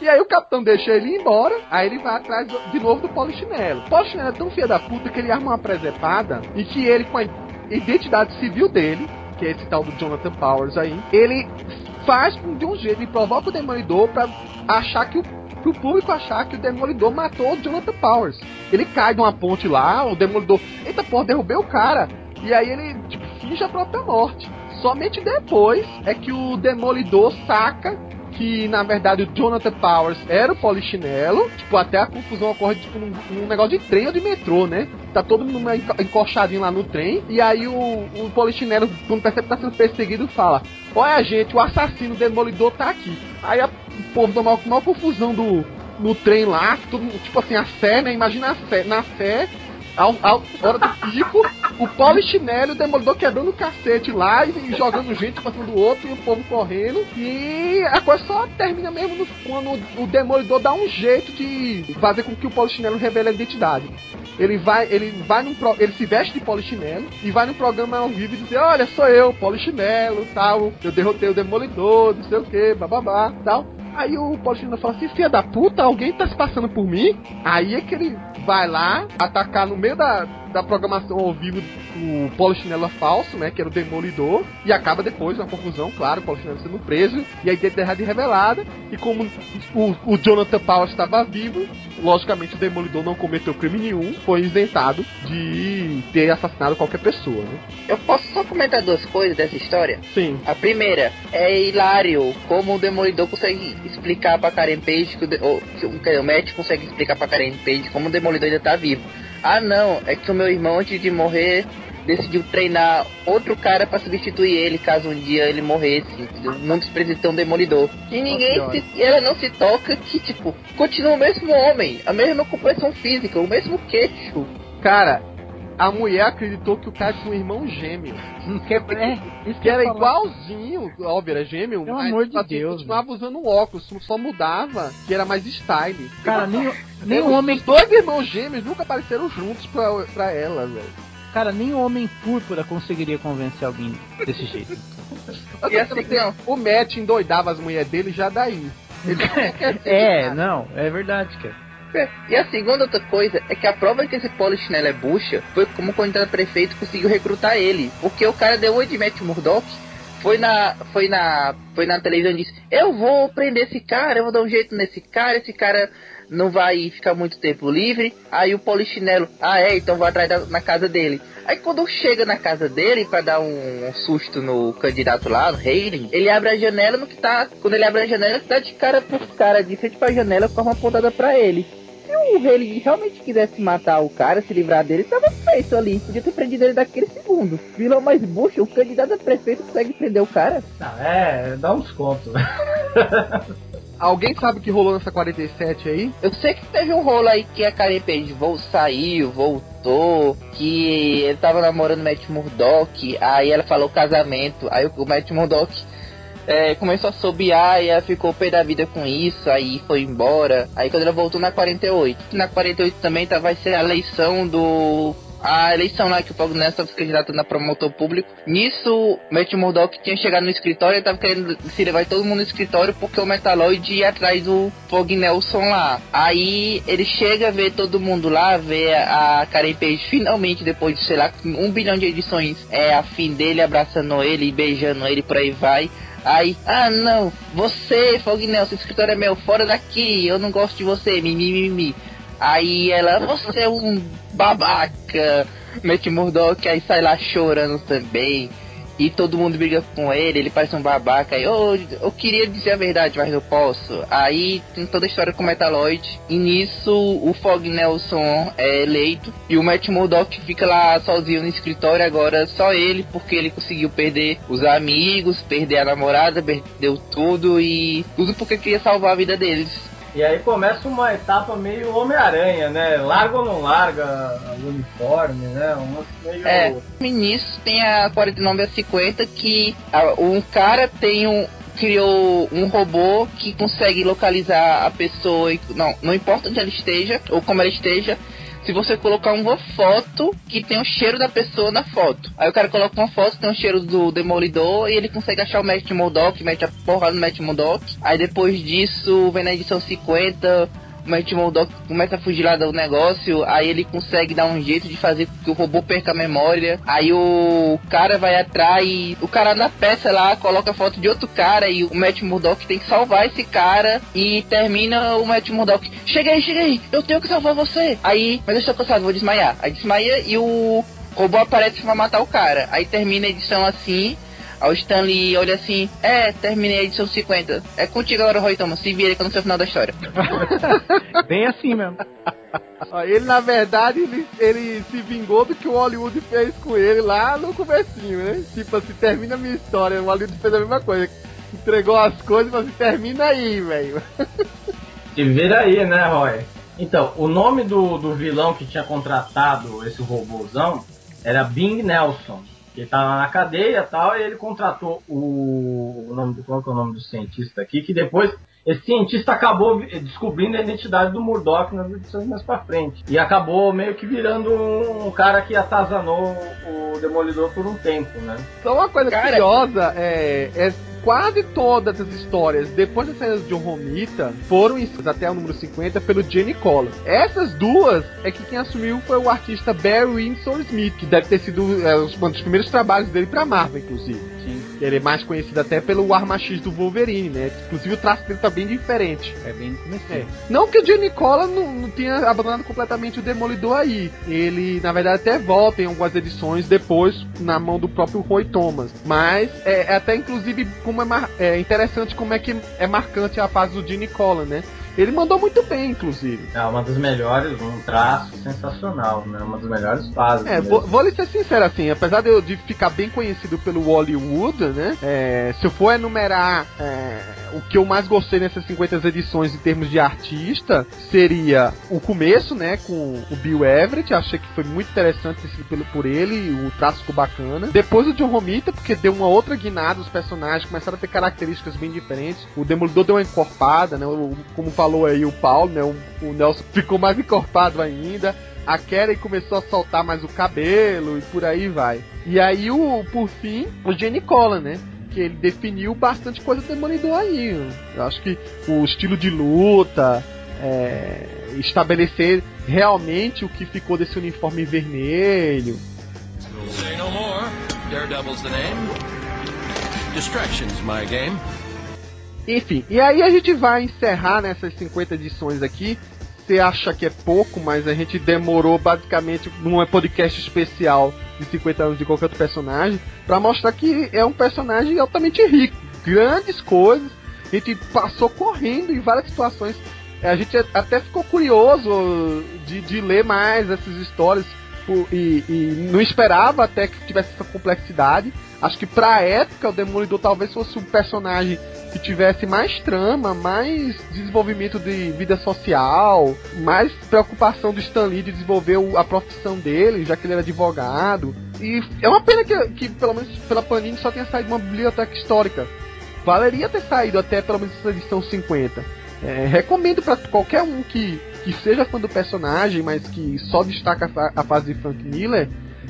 E aí o capitão deixa ele ir embora, aí ele vai atrás de novo do Polichinelo. O Polichinelo é tão filho da puta que ele arma uma presepada e que ele, com a identidade civil dele, que é esse tal do Jonathan Powers aí, ele faz de um jeito, ele provoca o Demolidor pra achar que o pro público achar que o Demolidor matou o Jonathan Powers. Ele cai de uma ponte lá, o Demolidor, eita porra, derrubei o cara. E aí ele tipo, finge a própria morte. Somente depois é que o Demolidor saca que na verdade o Jonathan Powers era o polichinelo, tipo, até a confusão ocorre tipo num, num, negócio de trem ou de metrô, né? Tá todo mundo encoxadinho lá no trem, e aí o, o polichinelo, quando percebe que tá sendo perseguido, fala: Olha, gente, o assassino demolidor tá aqui. Aí a, o povo dá uma maior confusão do, no trem lá, tudo, tipo assim, a fé, né? Imagina a fé, na fé, ao, ao, hora do pico, o polichinelo e o demolidor quebrando o cacete lá e jogando gente pra cima do outro e o povo correndo. E a coisa só termina mesmo no, quando o demolidor dá um jeito de fazer com que o polichinelo revele a identidade. Ele vai, ele vai num pro, ele se veste de polichinelo e vai num programa ao vivo e dizer, olha, sou eu, polichinelo, tal, eu derrotei o demolidor, não sei o que, bababá, tal. Aí o Polichinelo fala assim, filha da puta, alguém tá se passando por mim? Aí é que ele vai lá atacar no meio da, da programação ao vivo o Polichinelo falso, né? Que era o Demolidor. E acaba depois, uma confusão, claro, o Polichinelo sendo preso. E a identidade revelada. E como o, o Jonathan Powers estava vivo, logicamente o Demolidor não cometeu crime nenhum. Foi isentado de ter assassinado qualquer pessoa, né? Eu posso só comentar duas coisas dessa história? Sim. A primeira, é hilário como o Demolidor consegue explicar pra Karen Page que o, de, ou, o, o Matt consegue explicar pra Karen Page como o Demolidor ainda tá vivo. Ah não, é que o meu irmão antes de morrer decidiu treinar outro cara para substituir ele caso um dia ele morresse. Muitos precisam um demolidor. E ninguém se, ela não se toca que, tipo, continua o mesmo homem, a mesma composição física, o mesmo queixo. Cara, a mulher acreditou que o cara tinha um irmão gêmeo. Que, é, que era igualzinho, óbvio, era gêmeo, Pelo mas amor de assim, Deus, continuava usando um óculos, só mudava que era mais style. Cara, nem, nem Os o homem. dois irmãos gêmeos nunca apareceram juntos pra, pra ela, velho. Cara, nem o homem púrpura conseguiria convencer alguém desse jeito. E assim. O Matt endoidava as mulheres dele já daí. Ele É, não, é verdade, cara. E a segunda outra coisa é que a prova que esse Polichinelo é bucha foi como o candidato a prefeito conseguiu recrutar ele. Porque o cara deu oi de Matt Murdock, foi na, foi na, foi na televisão e disse: Eu vou prender esse cara, eu vou dar um jeito nesse cara, esse cara não vai ficar muito tempo livre. Aí o Polichinelo, ah é, então vou atrás da, na casa dele. Aí quando chega na casa dele para dar um, um susto no candidato lá, no Hayden, ele abre a janela no que tá. Quando ele abre a janela, tá de cara pro cara, de frente pra janela com uma apontada pra ele. Se o Haley realmente quisesse matar o cara, se livrar dele, tava feito ali. Podia ter prendido ele daquele segundo. Vilão mais bucha, o candidato a prefeito consegue prender o cara. Não, é, dá uns contos. Alguém sabe o que rolou nessa 47 aí? Eu sei que teve um rolo aí que a Karen Page saiu, voltou, que ele tava namorando Matt Murdock, aí ela falou casamento, aí o Matt Murdock é, começou a sobear e ela ficou pé da vida com isso, aí foi embora. Aí quando ela voltou na 48, na 48 também tá, vai ser a eleição do a eleição lá que o Fog Nelson foi candidato na promotor público. Nisso, Matt Murdock tinha chegado no escritório e tava querendo se levar todo mundo no escritório porque o Metaloid ia atrás do Fog Nelson lá. Aí ele chega, vê todo mundo lá, vê a Karen Page finalmente, depois de sei lá, um bilhão de edições, é a fim dele abraçando ele, beijando ele, por aí vai. Aí, ah não, você, Fog Nelson, escritório é meu, fora daqui, eu não gosto de você, mimimi. Mi, mi. Aí ela, você é um babaca, Matt Murdock, aí sai lá chorando também. E todo mundo briga com ele, ele parece um babaca. Aí, oh, eu queria dizer a verdade, mas não posso. Aí tem toda a história com o Metaloid. E nisso o Fog Nelson é eleito. E o Matt Murdock fica lá sozinho no escritório agora, só ele, porque ele conseguiu perder os amigos, perder a namorada, perdeu tudo e tudo porque queria salvar a vida deles. E aí começa uma etapa meio Homem-Aranha, né? Larga ou não larga o uniforme, né? Um meio... É, nisso tem a 49 a 50 que um cara tem um, criou um robô que consegue localizar a pessoa, não, não importa onde ela esteja ou como ela esteja, se você colocar uma foto que tem o cheiro da pessoa na foto. Aí o cara coloca uma foto, tem o cheiro do Demolidor e ele consegue achar o Matt Murdock, mete a porra no Matt Murdock. Aí depois disso, vem na edição 50, o Matt Murdock começa a fugir lá do negócio, aí ele consegue dar um jeito de fazer com que o robô perca a memória, aí o cara vai atrás, o cara na peça lá coloca a foto de outro cara e o Matt Murdock tem que salvar esse cara e termina o Matt Murdock, chega aí, chega aí, eu tenho que salvar você. Aí, mas eu estou cansado, vou desmaiar. Aí desmaia e o robô aparece pra matar o cara. Aí termina a edição assim, Aí o Stanley olha assim, é, terminei a edição 50. É contigo agora, Roy Thomas, se vira que eu não sei o final da história. Bem assim mesmo. Ele, na verdade, ele, ele, se vingou do que o Hollywood fez com ele lá no comecinho, né? Tipo assim, termina a minha história. O Hollywood fez a mesma coisa. Entregou as coisas e assim, termina aí, velho. Se vira aí, né, Roy? Então, o nome do, do vilão que tinha contratado esse robôzão era Bing Nelson. Ele tava na cadeia e tal, e ele contratou o, o nome do qual é o nome do cientista aqui, que depois esse cientista acabou descobrindo a identidade do Murdoch nas edições mais pra frente. E acabou meio que virando um, um cara que atazanou o Demolidor por um tempo, né? Só uma coisa cara, curiosa é, é quase todas as histórias, depois da saída de Romita, foram até o número 50 pelo Jenny Collar. Essas duas é que quem assumiu foi o artista Barry Windsor Smith, que deve ter sido é, um dos primeiros trabalhos dele pra Marvel, inclusive. Sim. Ele é mais conhecido até pelo Arma X do Wolverine, né? Inclusive o traço dele tá bem diferente. É bem é. Não que o Jenny Collar não, não tenha abandonado completamente o Demolidor aí. Ele, na verdade, até volta em algumas edições depois na mão do próprio Roy Thomas. Mas é, é até inclusive com como é, mar... é interessante como é que é marcante a fase do Gene Collan, né? Ele mandou muito bem, inclusive. É uma das melhores, um traço sensacional, né? Uma das melhores fases. É, vou, vou, lhe ser sincero assim, apesar de eu de ficar bem conhecido pelo Hollywood, né? É, se eu for enumerar é, o que eu mais gostei nessas 50 edições em termos de artista, seria o começo, né? Com o Bill Everett, achei que foi muito interessante ter sido pelo, por ele, o traço ficou bacana. Depois o John Romita, porque deu uma outra guinada, os personagens começaram a ter características bem diferentes. O Demolidor deu uma encorpada, né? O, como falou aí o Paulo, né? O, o Nelson ficou mais encorpado ainda. A Karen começou a soltar mais o cabelo e por aí vai. E aí, o, por fim, o Jenny Collan, né? Que ele definiu bastante coisa do Demolidor aí. Eu acho que o estilo de luta, é, estabelecer realmente o que ficou desse uniforme vermelho. Say no more. Daredevil's the name. Distractions, my game. Enfim, e aí a gente vai encerrar nessas 50 edições aqui. Você acha que é pouco, mas a gente demorou basicamente num podcast especial de 50 anos de qualquer outro personagem para mostrar que é um personagem altamente rico, grandes coisas. A gente passou correndo em várias situações. A gente até ficou curioso de, de ler mais essas histórias e, e, não esperava até que tivesse essa complexidade. Acho que pra época o Demolidor talvez fosse um personagem que tivesse mais trama, mais desenvolvimento de vida social, mais preocupação do Stan Lee de desenvolver a profissão dele, já que ele era advogado. E é uma pena que, que pelo menos pela Panini só tenha saído uma biblioteca histórica. Valeria ter saído até pelo menos essa edição 50. É, recomendo para qualquer um que, que seja fã do personagem, mas que só destaca a, a fase de Frank Miller,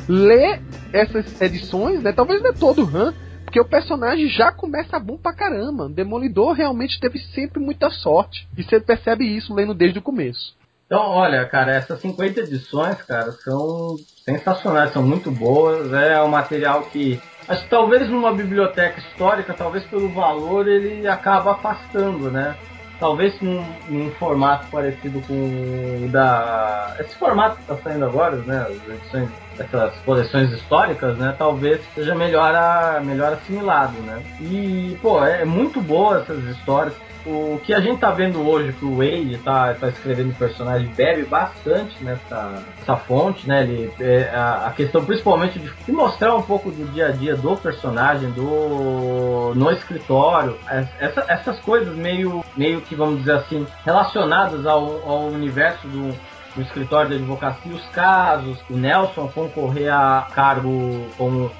ler essas edições, né? Talvez não é todo o Han, porque o personagem já começa bom pra caramba. Demolidor realmente teve sempre muita sorte. E você percebe isso lendo desde o começo. Então, olha, cara, essas 50 edições, cara, são sensacionais, são muito boas. É um material que acho que talvez numa biblioteca histórica, talvez pelo valor, ele acaba afastando, né? Talvez num, num formato parecido com o da. Esse formato que está saindo agora, né? As edições, essas coleções históricas, né? Talvez seja melhor, a, melhor assimilado, né? E, pô, é muito boa essas histórias o que a gente tá vendo hoje que o Wade tá, tá escrevendo o personagem bebe bastante nessa, nessa fonte, né? Ele, é, a, a, questão principalmente de, de, mostrar um pouco do dia a dia do personagem, do no escritório, essa, essas coisas meio, meio que vamos dizer assim relacionadas ao, ao universo do, do escritório de advocacia, os casos, o Nelson concorrer a cargo como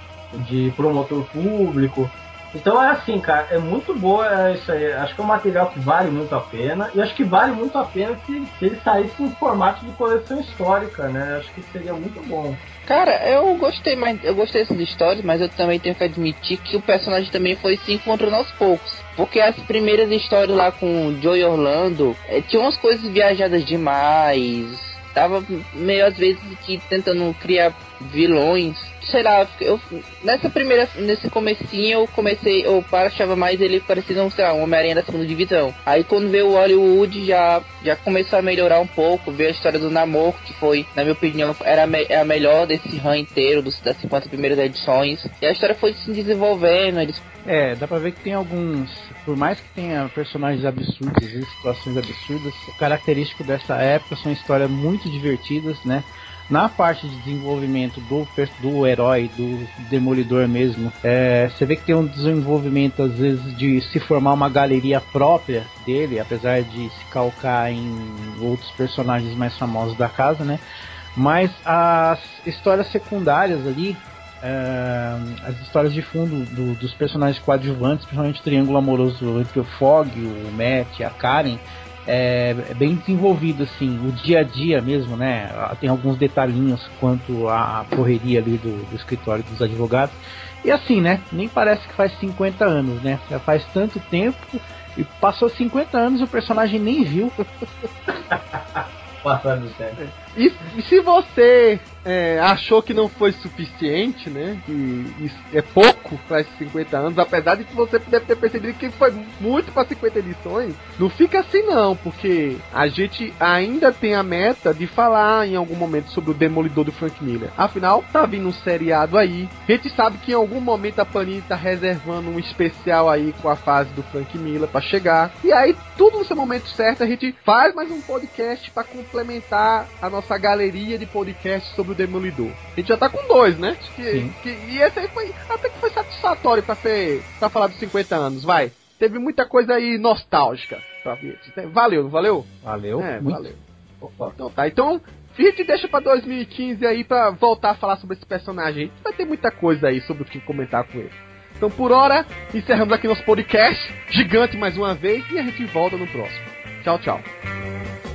de promotor público, então é assim, cara, é muito boa isso aí. Acho que é um material que vale muito a pena. E acho que vale muito a pena se, se ele saísse em formato de coleção histórica, né? Acho que seria muito bom. Cara, eu gostei, mas eu gostei dessas histórias, mas eu também tenho que admitir que o personagem também foi se encontrando aos poucos. Porque as primeiras histórias lá com o Joey Orlando é, tinha umas coisas viajadas demais. Tava meio às vezes que tentando criar vilões sei lá, eu, nessa primeira, nesse comecinho eu comecei, eu achava mais ele parecendo, sei lá, um Homem-Aranha da segunda divisão. Aí quando veio o Hollywood já, já começou a melhorar um pouco, veio a história do namoro, que foi, na minha opinião, era me, é a melhor desse run inteiro, dos, das 50 primeiras edições. E a história foi se desenvolvendo, eles é, dá pra ver que tem alguns. Por mais que tenha personagens absurdos e situações absurdas, o característico dessa época são histórias muito divertidas, né? Na parte de desenvolvimento do, do herói, do demolidor mesmo, é, você vê que tem um desenvolvimento às vezes de se formar uma galeria própria dele, apesar de se calcar em outros personagens mais famosos da casa, né? Mas as histórias secundárias ali, é, as histórias de fundo do, dos personagens coadjuvantes, principalmente o triângulo amoroso entre o Fog, o Matt e a Karen, é, é, bem desenvolvido, assim, o dia a dia mesmo, né? Tem alguns detalhinhos quanto à correria ali do, do escritório dos advogados. E assim, né? Nem parece que faz 50 anos, né? Já faz tanto tempo e passou 50 anos o personagem nem viu. Passando tempo. E, se você é, achou que não foi suficiente, né? Que é pouco para esses 50 anos, apesar de que você deve ter percebido que foi muito para 50 edições. Não fica assim não, porque a gente ainda tem a meta de falar em algum momento sobre o Demolidor do Frank Miller. Afinal, tá vindo um seriado aí. A gente sabe que em algum momento a Panini tá reservando um especial aí com a fase do Frank Miller para chegar. E aí, tudo no seu momento certo, a gente faz mais um podcast para complementar a nossa galeria de podcasts sobre o Demolidor. A gente já tá com dois, né? Que, que, e esse aí foi até que foi satisfatório pra ser. pra falar dos 50 anos, vai. Teve muita coisa aí nostálgica pra ver. Valeu, valeu? Valeu. É, muito. valeu. Opa. Então tá, então a gente deixa pra 2015 aí pra voltar a falar sobre esse personagem. Vai ter muita coisa aí sobre o que comentar com ele. Então por hora, encerramos aqui nosso podcast gigante mais uma vez e a gente volta no próximo. Tchau, tchau.